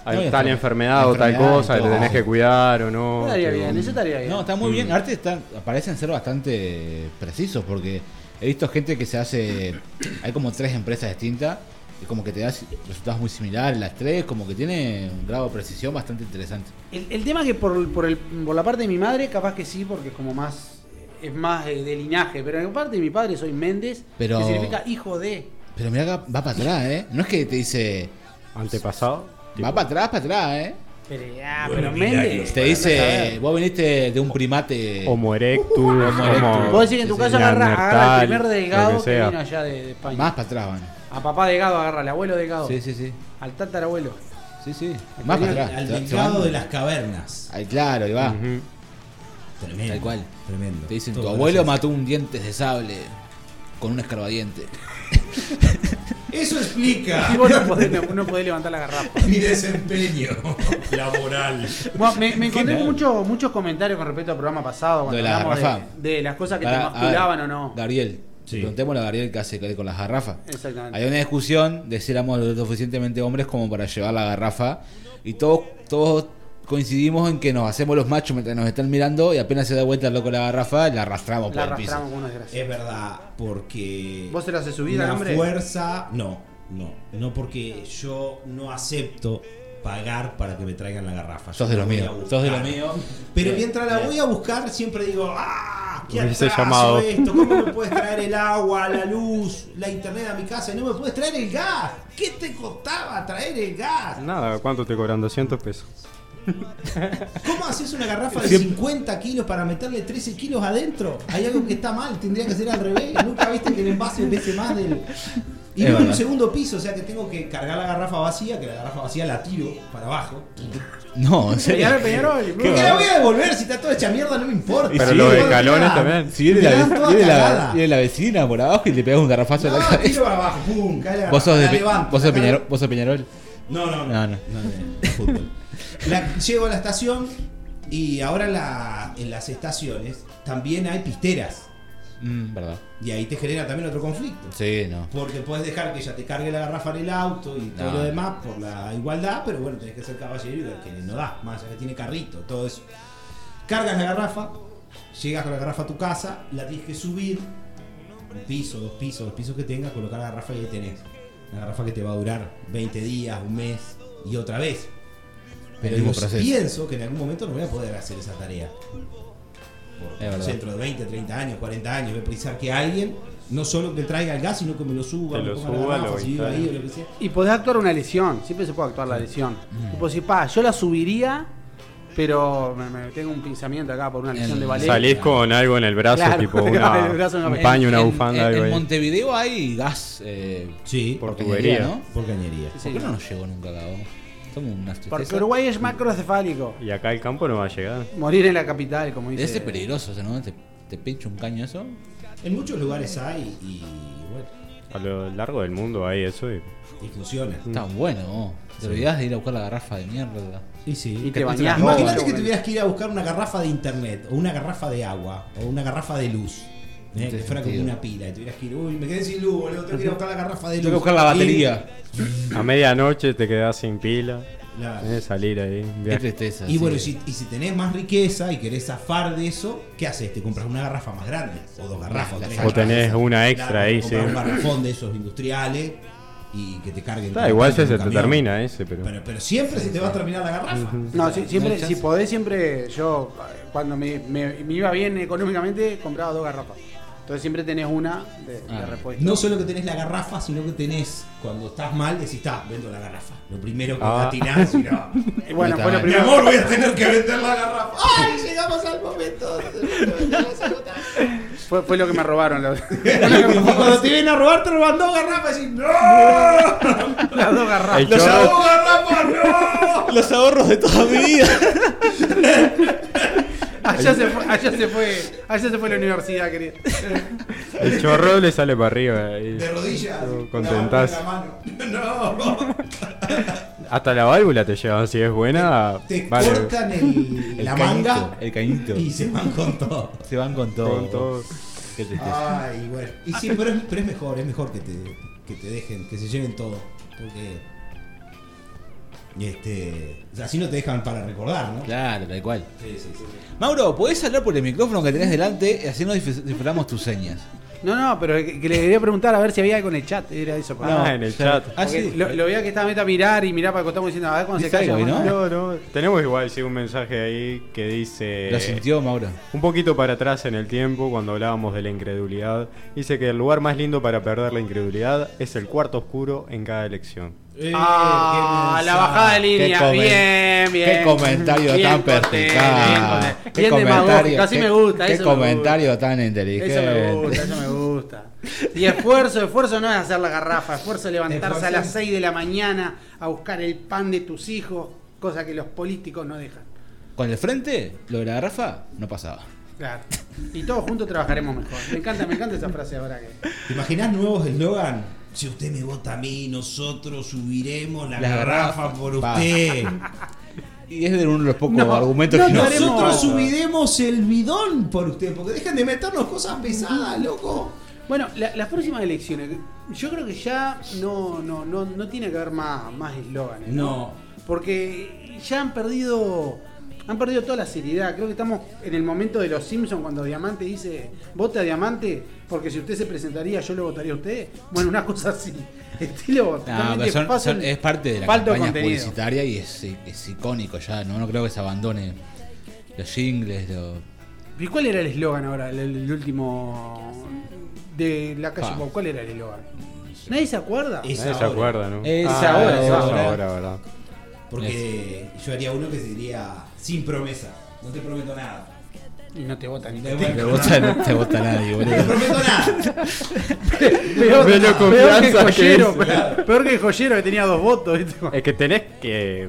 a No, y tal enfer- enfermedad o tal cosa que te tenés que cuidar o no. Estaría tipo, bien, eso estaría bien. No, está muy Mm. bien. Arte están, parecen ser bastante precisos porque he visto gente que se hace. Hay como tres empresas distintas y como que te da resultados muy similares las tres, como que tiene un grado de precisión bastante interesante. El, el tema que por, por, el, por la parte de mi madre, capaz que sí, porque es como más. Es más de linaje. Pero en parte de mi padre soy Méndez, Pero- que significa hijo de. Pero mira va para atrás, ¿eh? No es que te dice. Antepasado. Va para atrás, para atrás, ¿eh? Pero, ah, Bueno, pero Méndez. Te dice, vos viniste de un primate. Homo erectus, Homo Homo erectus. Vos decís que en tu caso agarra, agarra el primer delgado que, vino allá de, de España. Más para atrás, van. A papá delgado agarra, al abuelo delgado. Sí, sí, sí. Al tatarabuelo. Sí, sí. Más para atrás. Al delgado de las cavernas. Ahí, claro, ahí va. Tremendo. Tal cual. Tremendo. Te dicen, tu abuelo gracias. mató un dientes de sable con un escarbadiente. Eso explica Y vos no podés, no- no podés levantar la garrafa. mi desempeño laboral. Bueno, me, me encontré mucho- muchos comentarios con respecto al programa pasado, cuando ¿De la hablamos garrafa? de, de las cosas que Pará, te masculaban o no. Gabriel, Sí. preguntémosle a Gabriel qué hace con las garrafas. Exactamente. Hay una discusión de si éramos lo suficientemente hombres como para llevar la garrafa y todos, todos coincidimos en que nos hacemos los machos mientras nos están mirando y apenas se da vuelta el loco la garrafa la arrastramos La por el piso. arrastramos con una. Es verdad, porque. ¿Vos se la haces subida, Una hombre? fuerza. No, no. No porque yo no acepto pagar para que me traigan la garrafa. Sos de los míos, sos de los míos. Pero mientras la voy a buscar, siempre digo, ¡ah! ¿Qué atraso llamado. esto? ¿Cómo me puedes traer el agua, la luz, la internet a mi casa y no me puedes traer el gas? ¿Qué te costaba traer el gas? Nada, ¿cuánto te cobran? 200 pesos. ¿Cómo haces una garrafa de Siempre- 50 kilos para meterle 13 kilos adentro? Hay algo que está mal, tendría que ser al revés. Nunca viste que el envase pese más del. Y vivo en un segundo piso, o sea que tengo que cargar la garrafa vacía, que la garrafa vacía la tiro para abajo. No, en serio. Peñarol, Porque la voy a devolver, si está toda hecha mierda no me importa. Pero Sí, lo de calones también. Si viene la, viene, la, viene la vecina por abajo y le pegas un garrafazo la No, cabeza. tiro para abajo, pum, cae la ¿Vos sos de, la levanto, vos sos la Peñarol? ¿Vos sos de Peñarol? No, no, no. No, no. de fútbol. La- llego a la estación y ahora la- en las estaciones también hay pisteras. Mm, verdad. Y ahí te genera también otro conflicto. Sí, no. Porque puedes dejar que ella te cargue la garrafa en el auto y todo No. lo demás por la igualdad, pero bueno, tenés que ser caballero y ver que no da, más allá que tiene carrito, todo eso. Cargas la garrafa, llegas con la garrafa a tu casa, la tienes que subir, un piso, dos pisos, los pisos que tengas, colocar la garrafa y ahí tenés. Una garrafa que te va a durar 20 días, un mes y otra vez. Pero El yo pienso que en algún momento no voy a poder hacer esa tarea. Por dentro de 20, 30 años, 40 años, voy a precisar que alguien no solo me traiga el gas, sino que me lo suba, me lo ponga la suba, lo si vive ahí o lo que sea. Y podés actuar una lesión, siempre se puede actuar la lesión. Tipo, si pa, yo la subiría, pero me, me tengo un pinzamiento acá por una lesión El- de ballet. Salís con algo en el brazo, Claro, tipo el una, brazo en la un paño, una En- bufanda, en, algo en ahí. Montevideo hay gas eh, Sí, Por por tubería. ¿no? por cañería. ¿Por qué no nos llegó nunca acá? vos? Somos unas Porque. Uruguay es macrocefálico. Y acá el campo no va a llegar. Morir en la capital, como dice. Debe ser peligroso, ¿no? ¿Te, te pincha un caño eso? En muchos lugares hay y bueno, A lo largo del mundo hay eso y y funciona. Está bueno. Te olvidás de ir a buscar la garrafa de mierda. Y sí. Y te Que bañás. Imagínate que tuvieras que ir a buscar una garrafa de internet, o una garrafa de agua, o una garrafa de luz. Eh, que fuera como una pila, y tuvieras que ir, uy, me quedé sin luz, boludo, tengo que ir a buscar la garrafa de luz. Tengo que buscar la batería. a medianoche te quedás sin pila. Y, claro. Tenés que salir ahí. Qué tristeza. Y sí. bueno, y si, y si tenés más riqueza y querés zafar de eso, ¿qué haces? Te compras una garrafa más grande, o dos garrafas. La- tres O tenés garrafas. una extra Claro, ahí, compras sí. un garrafón de esos industriales y que te carguen. Está, igual el se, te termina ese, pero. Pero, pero siempre se te va a terminar la garrafa. No, sí, siempre, si podés, siempre yo, cuando me, me- me iba bien económicamente, compraba dos garrafas. Entonces siempre tenés una de, de Ah, repuesto. No solo que tenés la garrafa, sino que tenés, cuando estás mal, decís, está, vendo la garrafa. Lo primero que Ah. atinás, y no. Y bueno, fue lo mal. Mi primero. amor, voy a tener que vender la garrafa. ¡Ay! Llegamos al momento. Fue, fue lo que me robaron. Los, cuando te vienen a robar, te roban dos garrafas y decís, ¡No! las dos garrafas. ¡Los dos garrafas, no! Los ahorros de toda mi vida. Allá se fue, allá se fue, allá se fue la universidad, querido. El chorro le sale para arriba. ahí. De rodillas. Contentás. mano. No. Hasta la válvula te llevan, si es buena. Te vale. cortan el, El la cañito, manga el cañito. y se van con todo. Se van con todo. Con todo. Qué. Ay, bueno. Y sí, pero es, pero es mejor, es mejor que te, que te dejen, que se lleven todo. Porque. Este. O sea, así no te dejan para recordar, ¿no? Claro, tal cual. Sí, sí, sí. Mauro, ¿podés hablar por el micrófono que tenés delante? Así no dif- disfrutamos tus señas. No, no, pero que, que le quería preguntar a ver si había algo en el chat. Era eso. Ah, favor. en el chat. Ah, sí. lo, lo veía que estaba meta a mirar y mirar para que estamos diciendo, a ver cuando se calla. algo, ¿no? ¿no? No, no. Tenemos igual, sí, un mensaje ahí que dice. Lo sintió, Mauro. Un poquito para atrás en el tiempo, cuando hablábamos de la incredulidad, dice que el lugar más lindo para perder la incredulidad es el cuarto oscuro en cada elección. Eh, Ah, la bajada de línea. Bien, bien. Qué comentario Bien tan perspicaz. Bien. Qué Bien comentario. demagógico, así qué- me gusta. Qué eso me comentario tan inteligente. Eso me gusta, eso me gusta. Y esfuerzo, esfuerzo no es hacer la garrafa, esfuerzo es levantarse a las 6 de la mañana a buscar el pan de tus hijos, cosa que los políticos no dejan. Con el frente, lo de la garrafa, no pasaba. Claro. Y todos juntos trabajaremos mejor. Me encanta, me encanta esa frase ahora que. ¿Te imaginas nuevos eslogan? Si usted me vota a mí, nosotros subiremos la, La garrafa, garrafa, por usted. Y es de uno de los pocos No, argumentos no, que no, Nosotros subiremos el bidón por usted, porque dejan de meternos cosas pesadas, loco. Bueno, la- las próximas elecciones, yo creo que ya no, no, no, no tiene que haber más, más eslóganes. No. Porque ya han perdido. Han perdido toda la seriedad. Creo que estamos en el momento de los Simpsons cuando Diamante dice vote a Diamante porque si usted se presentaría yo lo votaría a usted. Bueno, una cosa así. Estilo No, totalmente pero son- fácil, son- es parte de la campaña contenido. publicitaria y es, es icónico ya. No, no creo que se abandone los jingles. Lo... ¿Y cuál era el eslogan ahora? El, el último de la calle Ah. Pop. ¿Cuál era el eslogan? ¿Nadie se acuerda? Es Nadie se ahora. acuerda, ¿no? Es Ah, ahora, es es ahora, ahora. Porque yo haría uno que se diría sin promesa. No te prometo nada. Y no te votan ni Te te vota, no te vota nadie, No te boludo. prometo nada. Peor, Menos peor que el que joyero, es. peor, peor que el joyero que tenía dos votos. ¿viste? Es que tenés que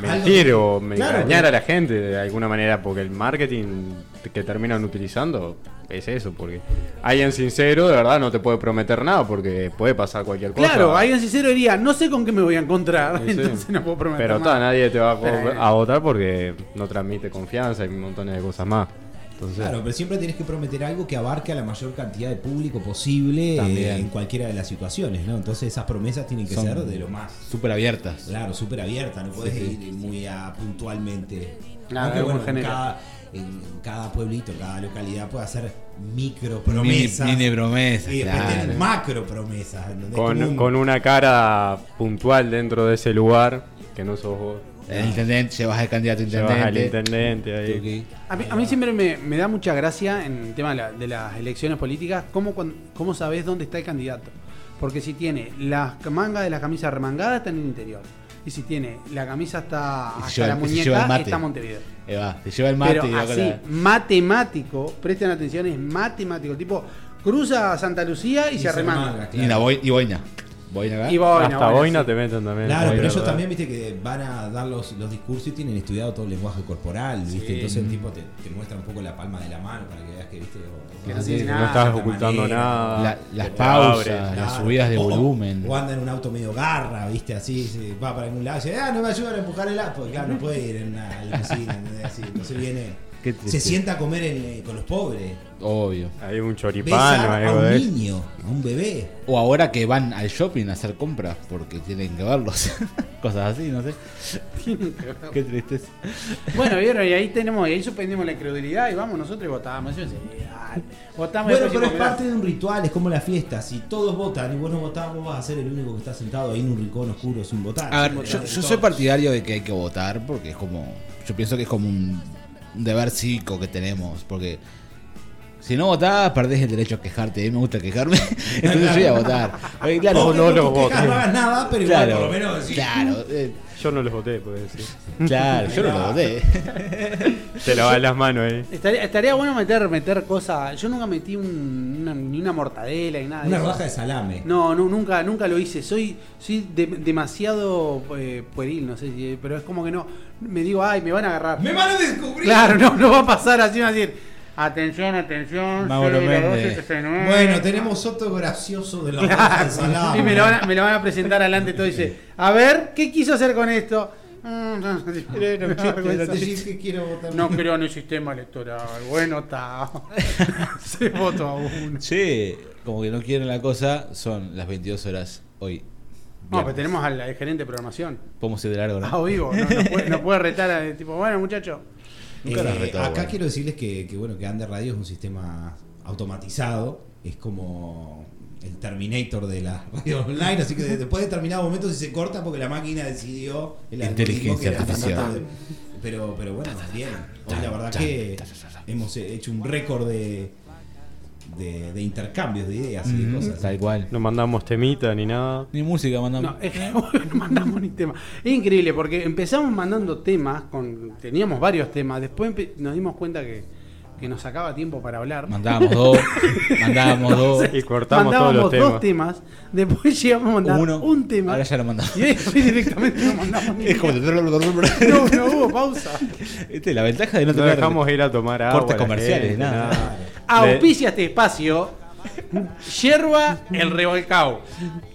mentir o me- claro, engañar a la gente de alguna manera, porque el marketing que terminan utilizando es eso, porque alguien sincero de verdad no te puede prometer nada, porque puede pasar cualquier cosa. Claro, alguien sincero diría, no sé con qué me voy a encontrar, Sí, sí. entonces no puedo prometer Pero nada. ta, nadie te va a votar porque no transmite confianza y montones de cosas más. Entonces, Claro, pero siempre tienes que prometer algo que abarque a la mayor cantidad de público posible eh, en cualquiera de las situaciones, ¿no? Entonces esas promesas tienen que Son ser de lo más. Súper abiertas. Claro, súper abierta, no puedes Sí, ir muy a puntualmente. Claro, bueno, en cada, en cada pueblito, cada localidad puede hacer micro promesas. Mini, mini promesas, y después claro. tener macro promesas. con, un- con una cara puntual dentro de ese lugar, que no sos vos. El intendente, llevas al candidato a Llevas al intendente. intendente ahí. Tuki. A mí, a mí siempre me, me da mucha gracia en el tema de, la- de las elecciones políticas, cómo, cómo sabes dónde está el candidato. Porque si tiene la manga de la camisa remangada, está en el interior. Y si tiene la camisa hasta, se hasta lleva la se muñeca, está en Montevideo. Ahí va, te lleva el mate Pero y así, la- matemático, presten atención, es matemático. Tipo, cruza Santa Lucía y, Y se se remanga. remanga, Y, una boi- y boina. Boina acá. Y boina, Hasta boina, boina sí. te meten también. Claro, Boina, pero ellos ¿verdad? también, viste, que van a dar los, los discursos y tienen estudiado todo el lenguaje corporal, viste. Sí. Entonces el tipo te, te muestra un poco la palma de la mano para que veas que, viste, o- Que no así, tiene de nada. no estás ocultando manera. nada. La- las pausas, las Claro. subidas de O- volumen. O anda en un auto medio garra, viste, así, se va para algún lado y dice, ah, no me ayudan a empujar el auto. Claro, no puede ir en una limusina, ¿entendés? Así, entonces viene, se sienta a comer en, eh, con los pobres. Obvio. Hay un Besar choripán o a algo un de niño, a un bebé. O ahora que van al shopping a hacer compras porque tienen que verlos. Cosas así, no sé. Qué tristeza. Bueno, vieron, y ahí tenemos, y ahí suspendimos la incredulidad y vamos nosotros y votamos. Bueno, pero es parte de un ritual, es como la fiesta. Si todos votan y vos no votás, vos vas a ser el único que está sentado ahí en un rincón oscuro sin votar. A ver, yo, yo soy partidario de que hay que votar porque es como. Yo pienso que es como un deber cívico que tenemos, porque si no votás, perdés el derecho a quejarte. A mí me gusta quejarme, entonces yo voy a votar. Claro, Vos no que lo con tus quejas voté. no hagas nada, pero igual claro, por lo menos claro, eh, Yo no los voté, puede decir. claro, yo no lo voté. Te lavas las manos ahí. Estaría, estaría bueno meter, meter cosas. Yo nunca metí un- una, ni una mortadela ni nada. Una rodaja de salame. No, no, nunca, nunca lo hice. Soy, soy de- demasiado eh, pueril, no sé si, pero es como que no. Me digo, ay, me van a agarrar. ¡Me van a descubrir! Claro, no, no va a pasar así, va a decir. Atención, atención. Mauro soy la Méndez. 1269". Bueno, tenemos otro gracioso de la salame. Y me lo, van a, me lo van a presentar adelante todo y dice, a ver, ¿qué quiso hacer con esto? No creo en el sistema electoral. Bueno, está. Se votó a uno. Che, como que no quieren la cosa, son las 22 horas hoy. No, pero tenemos al, al gerente de programación. Podemos ir de largo, ¿no? Ah, vivo. No, no puede, no puede retar a tipo, bueno, muchacho. Eh, retó, acá bueno. quiero decirles que, que, bueno que Under Radio es un sistema automatizado, es como el Terminator de la radio online, así que después de determinado momento si se corta porque la máquina decidió el Inteligencia algoritmo que era artificial. pero, pero bueno, bien. Hoy la verdad que hemos hecho un récord de, de, de intercambios de ideas y de cosas. Tal cual. No mandamos temita ni nada. Ni música mandamos. No, es que no mandamos ni tema. Es increíble porque empezamos mandando temas, con teníamos varios temas, después nos dimos cuenta que, que nos sacaba tiempo para hablar. Mandábamos dos, mandábamos dos. Y cortamos todos Mandábamos los dos temas. temas, después llegamos a mandar Uno, un tema. Ahora ya lo mandamos. Y después directamente no mandamos ni Es como. No, no hubo pausa. Este, la ventaja de no No tener dejamos ir a tomar agua. cortes comerciales, gente, nada. Auspicia este espacio. Yerba el revolcado.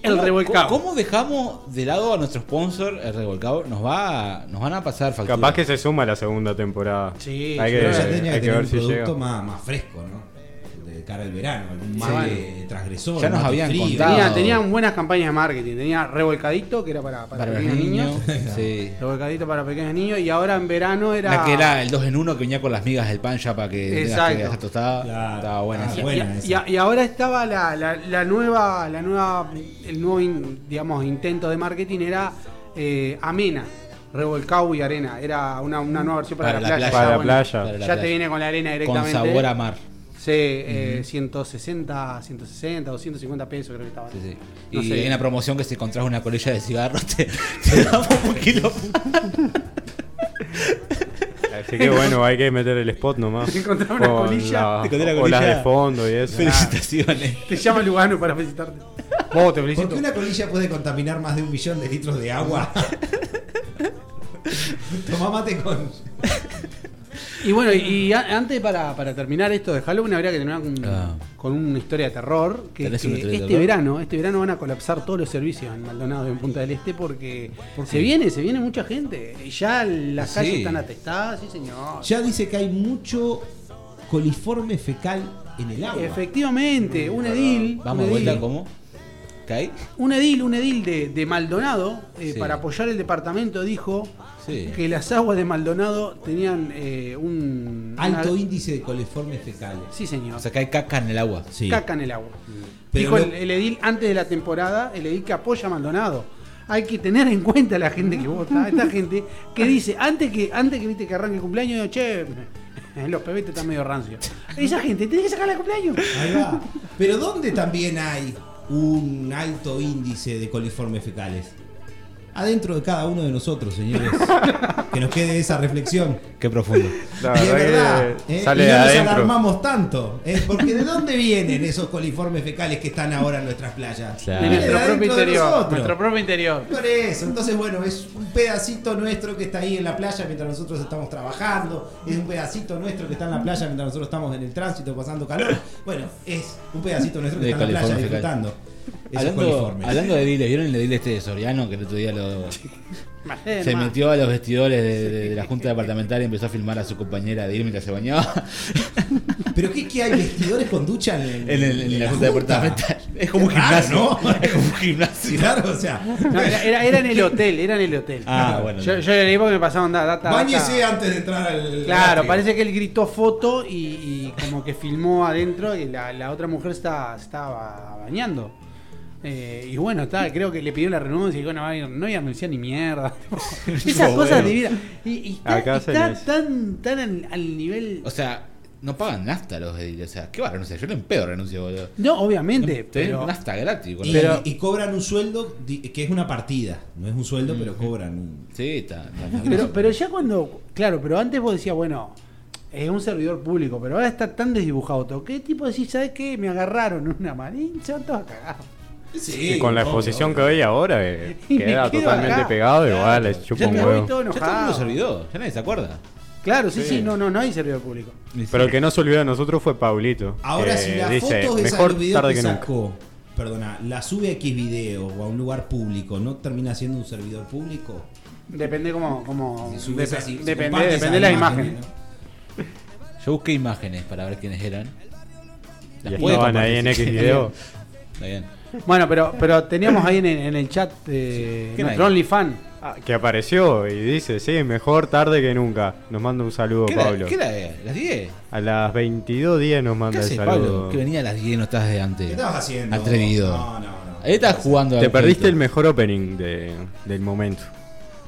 El ¿Cómo- revolcado. ¿Cómo dejamos de lado a nuestro sponsor, el revolcado? Nos va a- nos van a pasar factura. Capaz que se suma la segunda temporada. Sí, hay que, Pero ya tenía hay que que tener ver un si producto llega. más, más fresco, ¿no? Cara al verano, algún Sí. mate transgresor. Ya nos habían frío. contado. Tenían, tenían buenas campañas de marketing. Tenía revolcadito, que era para, para, para los pequeños niños. niños. sí. Revolcadito para pequeños niños. Y ahora en verano era. La que era el 2 en 1 que venía con las migas del pan ya para que que Exacto. tostada. Claro. Estaba buena Ah, esa. Buena y, esa. y- y ahora estaba la, la, la nueva, la nueva, el nuevo in- digamos intento de marketing era eh, amena, revolcado y arena. Era una, una nueva versión para, Para la, la playa. playa. Para la bueno, playa. Para la ya playa. te viene con la arena Con directamente. sabor a mar. Sí, eh, 160, 160, 250 pesos creo que estaba. Sí, sí. No y sé. hay una promoción que si encontrás una colilla de cigarros te, te damos un kilo. Así que bueno, hay que meter el spot nomás. Encontrar una Con colilla. la- o las de fondo y eso. Felicitaciones. Te llama Lugano para felicitarte. Vos te ¿Por qué una colilla puede contaminar más de un millón de litros de agua? Tomá mate con. Y bueno, y a- antes para, para terminar esto de Halloween habría que terminar con, Ah. con una historia de terror. Que, ¿Tenés que una historia de este terror? verano, este verano van a colapsar todos los servicios en Maldonado y en Punta del Este porque se viene, se viene mucha gente. Y ya las Sí. calles están atestadas, sí señor. Ya dice que hay mucho coliforme fecal en el agua. Efectivamente, un edil, Vamos un de vuelta, edil, un edil, un edil de, de Maldonado, eh, Sí. para apoyar el departamento, dijo Sí. que las aguas de Maldonado tenían eh, un Alto una- índice de coliformes fecales. Sí, señor. O sea, que hay caca en el agua. Sí. caca en el agua. Pero Dijo lo- el, el edil antes de la temporada, el edil que apoya a Maldonado. Hay que tener en cuenta a la gente que vota, esta gente que dice, antes que, antes que viste que arranque el cumpleaños, che, los pebetes están medio rancios. Esa gente tiene que sacar el cumpleaños. Ahí va. Pero ¿dónde también hay un alto índice de coliformes fecales? Adentro de cada uno de nosotros, señores. que nos quede esa reflexión. Qué profundo. Y es verdad ¿eh? sale y no nos alarmamos tanto. ¿eh? Porque ¿de dónde vienen esos coliformes fecales que están ahora en nuestras playas? Claro. De nuestro propio interior. Nuestro propio interior. Por eso, entonces bueno, es un pedacito nuestro que está ahí en la playa mientras nosotros estamos trabajando, es un pedacito nuestro que está en la playa mientras nosotros estamos en el tránsito pasando calor. Bueno, es un pedacito nuestro que De está en la playa fecal. disfrutando. Hablando, hablando de diles, ¿vieron el edil este de Soriano que el otro día lo, se metió a los vestidores de, de- de la Junta Departamental y empezó a filmar a su compañera de ir mientras se bañaba Pero qué, qué hay vestidores con ducha en, en, el- en la Junta Departamental? Es como un gimnasio. ¿no? Es como un gimnasio. claro, o sea, No, era, era- era en el hotel, era en el hotel. Ah, bueno. Yo, yo leí porque me pasaban da- data. data. antes de entrar al. Claro, parece que él gritó foto y, y como que filmó adentro y la, la otra mujer está, estaba bañando. Eh, y bueno, está, creo que le pidió la renuncia y dijo, no, no iba a anunciar ni mierda. Esas cosas divinas. Y, y está, Acá tan, tan al, al nivel. O sea, no pagan nafta los ediles. O sea, ¿qué va a renunciar? Yo no en pedo renuncio, boludo. No, obviamente, Te den pero- nafta gratis. Y, y cobran un sueldo que es una partida. No es un sueldo, pero cobran un. Sí, está. Pero, pero ya cuando. Claro, pero antes vos decías, bueno, es un servidor público, pero ahora está tan desdibujado todo. ¿Qué tipo decís, sabes qué? Me agarraron en una marín, se van todos a cagar. Y con la exposición que hay ahora, eh, Y queda totalmente acá. pegado, igual les chupa Ya un huevo. todo Ya todo el mundo se olvidó. Ya nadie se acuerda. Claro, sí, sí, Sí. no, no, no hay servidor público. Pero el que no se olvidó de nosotros fue Paulito. Ahora, si las dice, fotos de mejor esos videos tarde que que nunca. sacó, perdona, la sube a X video o a un lugar público, ¿no termina siendo un servidor público? Depende cómo. cómo Si subes dep- así, si depende depende de las imagen, imágenes. Yo busqué imágenes para ver quiénes eran. Y puede estaban ahí en X video. Está bien. Bueno, pero, pero teníamos ahí en el, en el chat eh, ¿Qué nuestro? OnlyFan. Ah, que apareció y dice, sí, mejor tarde que nunca. Nos manda un saludo, ¿Qué Pablo. qué era? ¿Las 10? A las 22.10 nos ¿Qué manda el haces, saludo. Pablo? Que venía a las 10 no estás de antes. ¿Qué estabas haciendo? Atrevido. No, no, no. Ahí estás jugando Te perdiste el mejor opening de- del momento.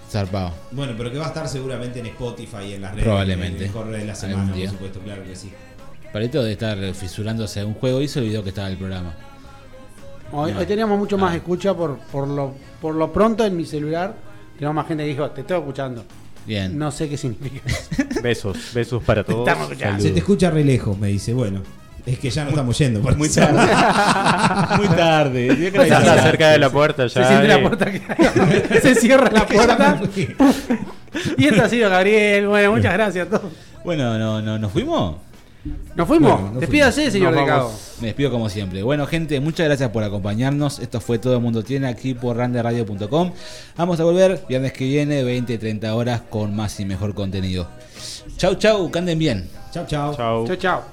Zarpado. Bueno, pero que va a estar seguramente en Spotify y en las redes. Probablemente. En el correo de la semana, por supuesto, claro que sí. Palito de estar fisurándose a un juego y se olvidó que estaba el programa. Hoy, teníamos mucho Ah. más escucha por, por, lo, por lo pronto en mi celular. Tenemos más gente que dijo, te estoy escuchando. Bien. No sé qué significa. Besos, besos para todos. Estamos escuchando. Se te escucha re lejos, me dice. Bueno, es que ya no estamos yendo. por Muy tarde. Muy tarde. Que está cerca de la puerta, Se ya. siente la puerta que se cierra la puerta. y esto ha sido Gabriel. Bueno, muchas gracias a todos. Bueno, no, no, ¿nos fuimos? Nos fuimos. Bueno, nos Despídase, fuimos. señor Nos. Me despido como siempre. Bueno, gente, muchas gracias por acompañarnos. Esto fue Todo el Mundo Tiene aquí por randeradio.com. Vamos a volver viernes que viene, 20 30 horas, con más y mejor contenido. Chau, chau, que anden bien. Chau, chau. Chau. Chao.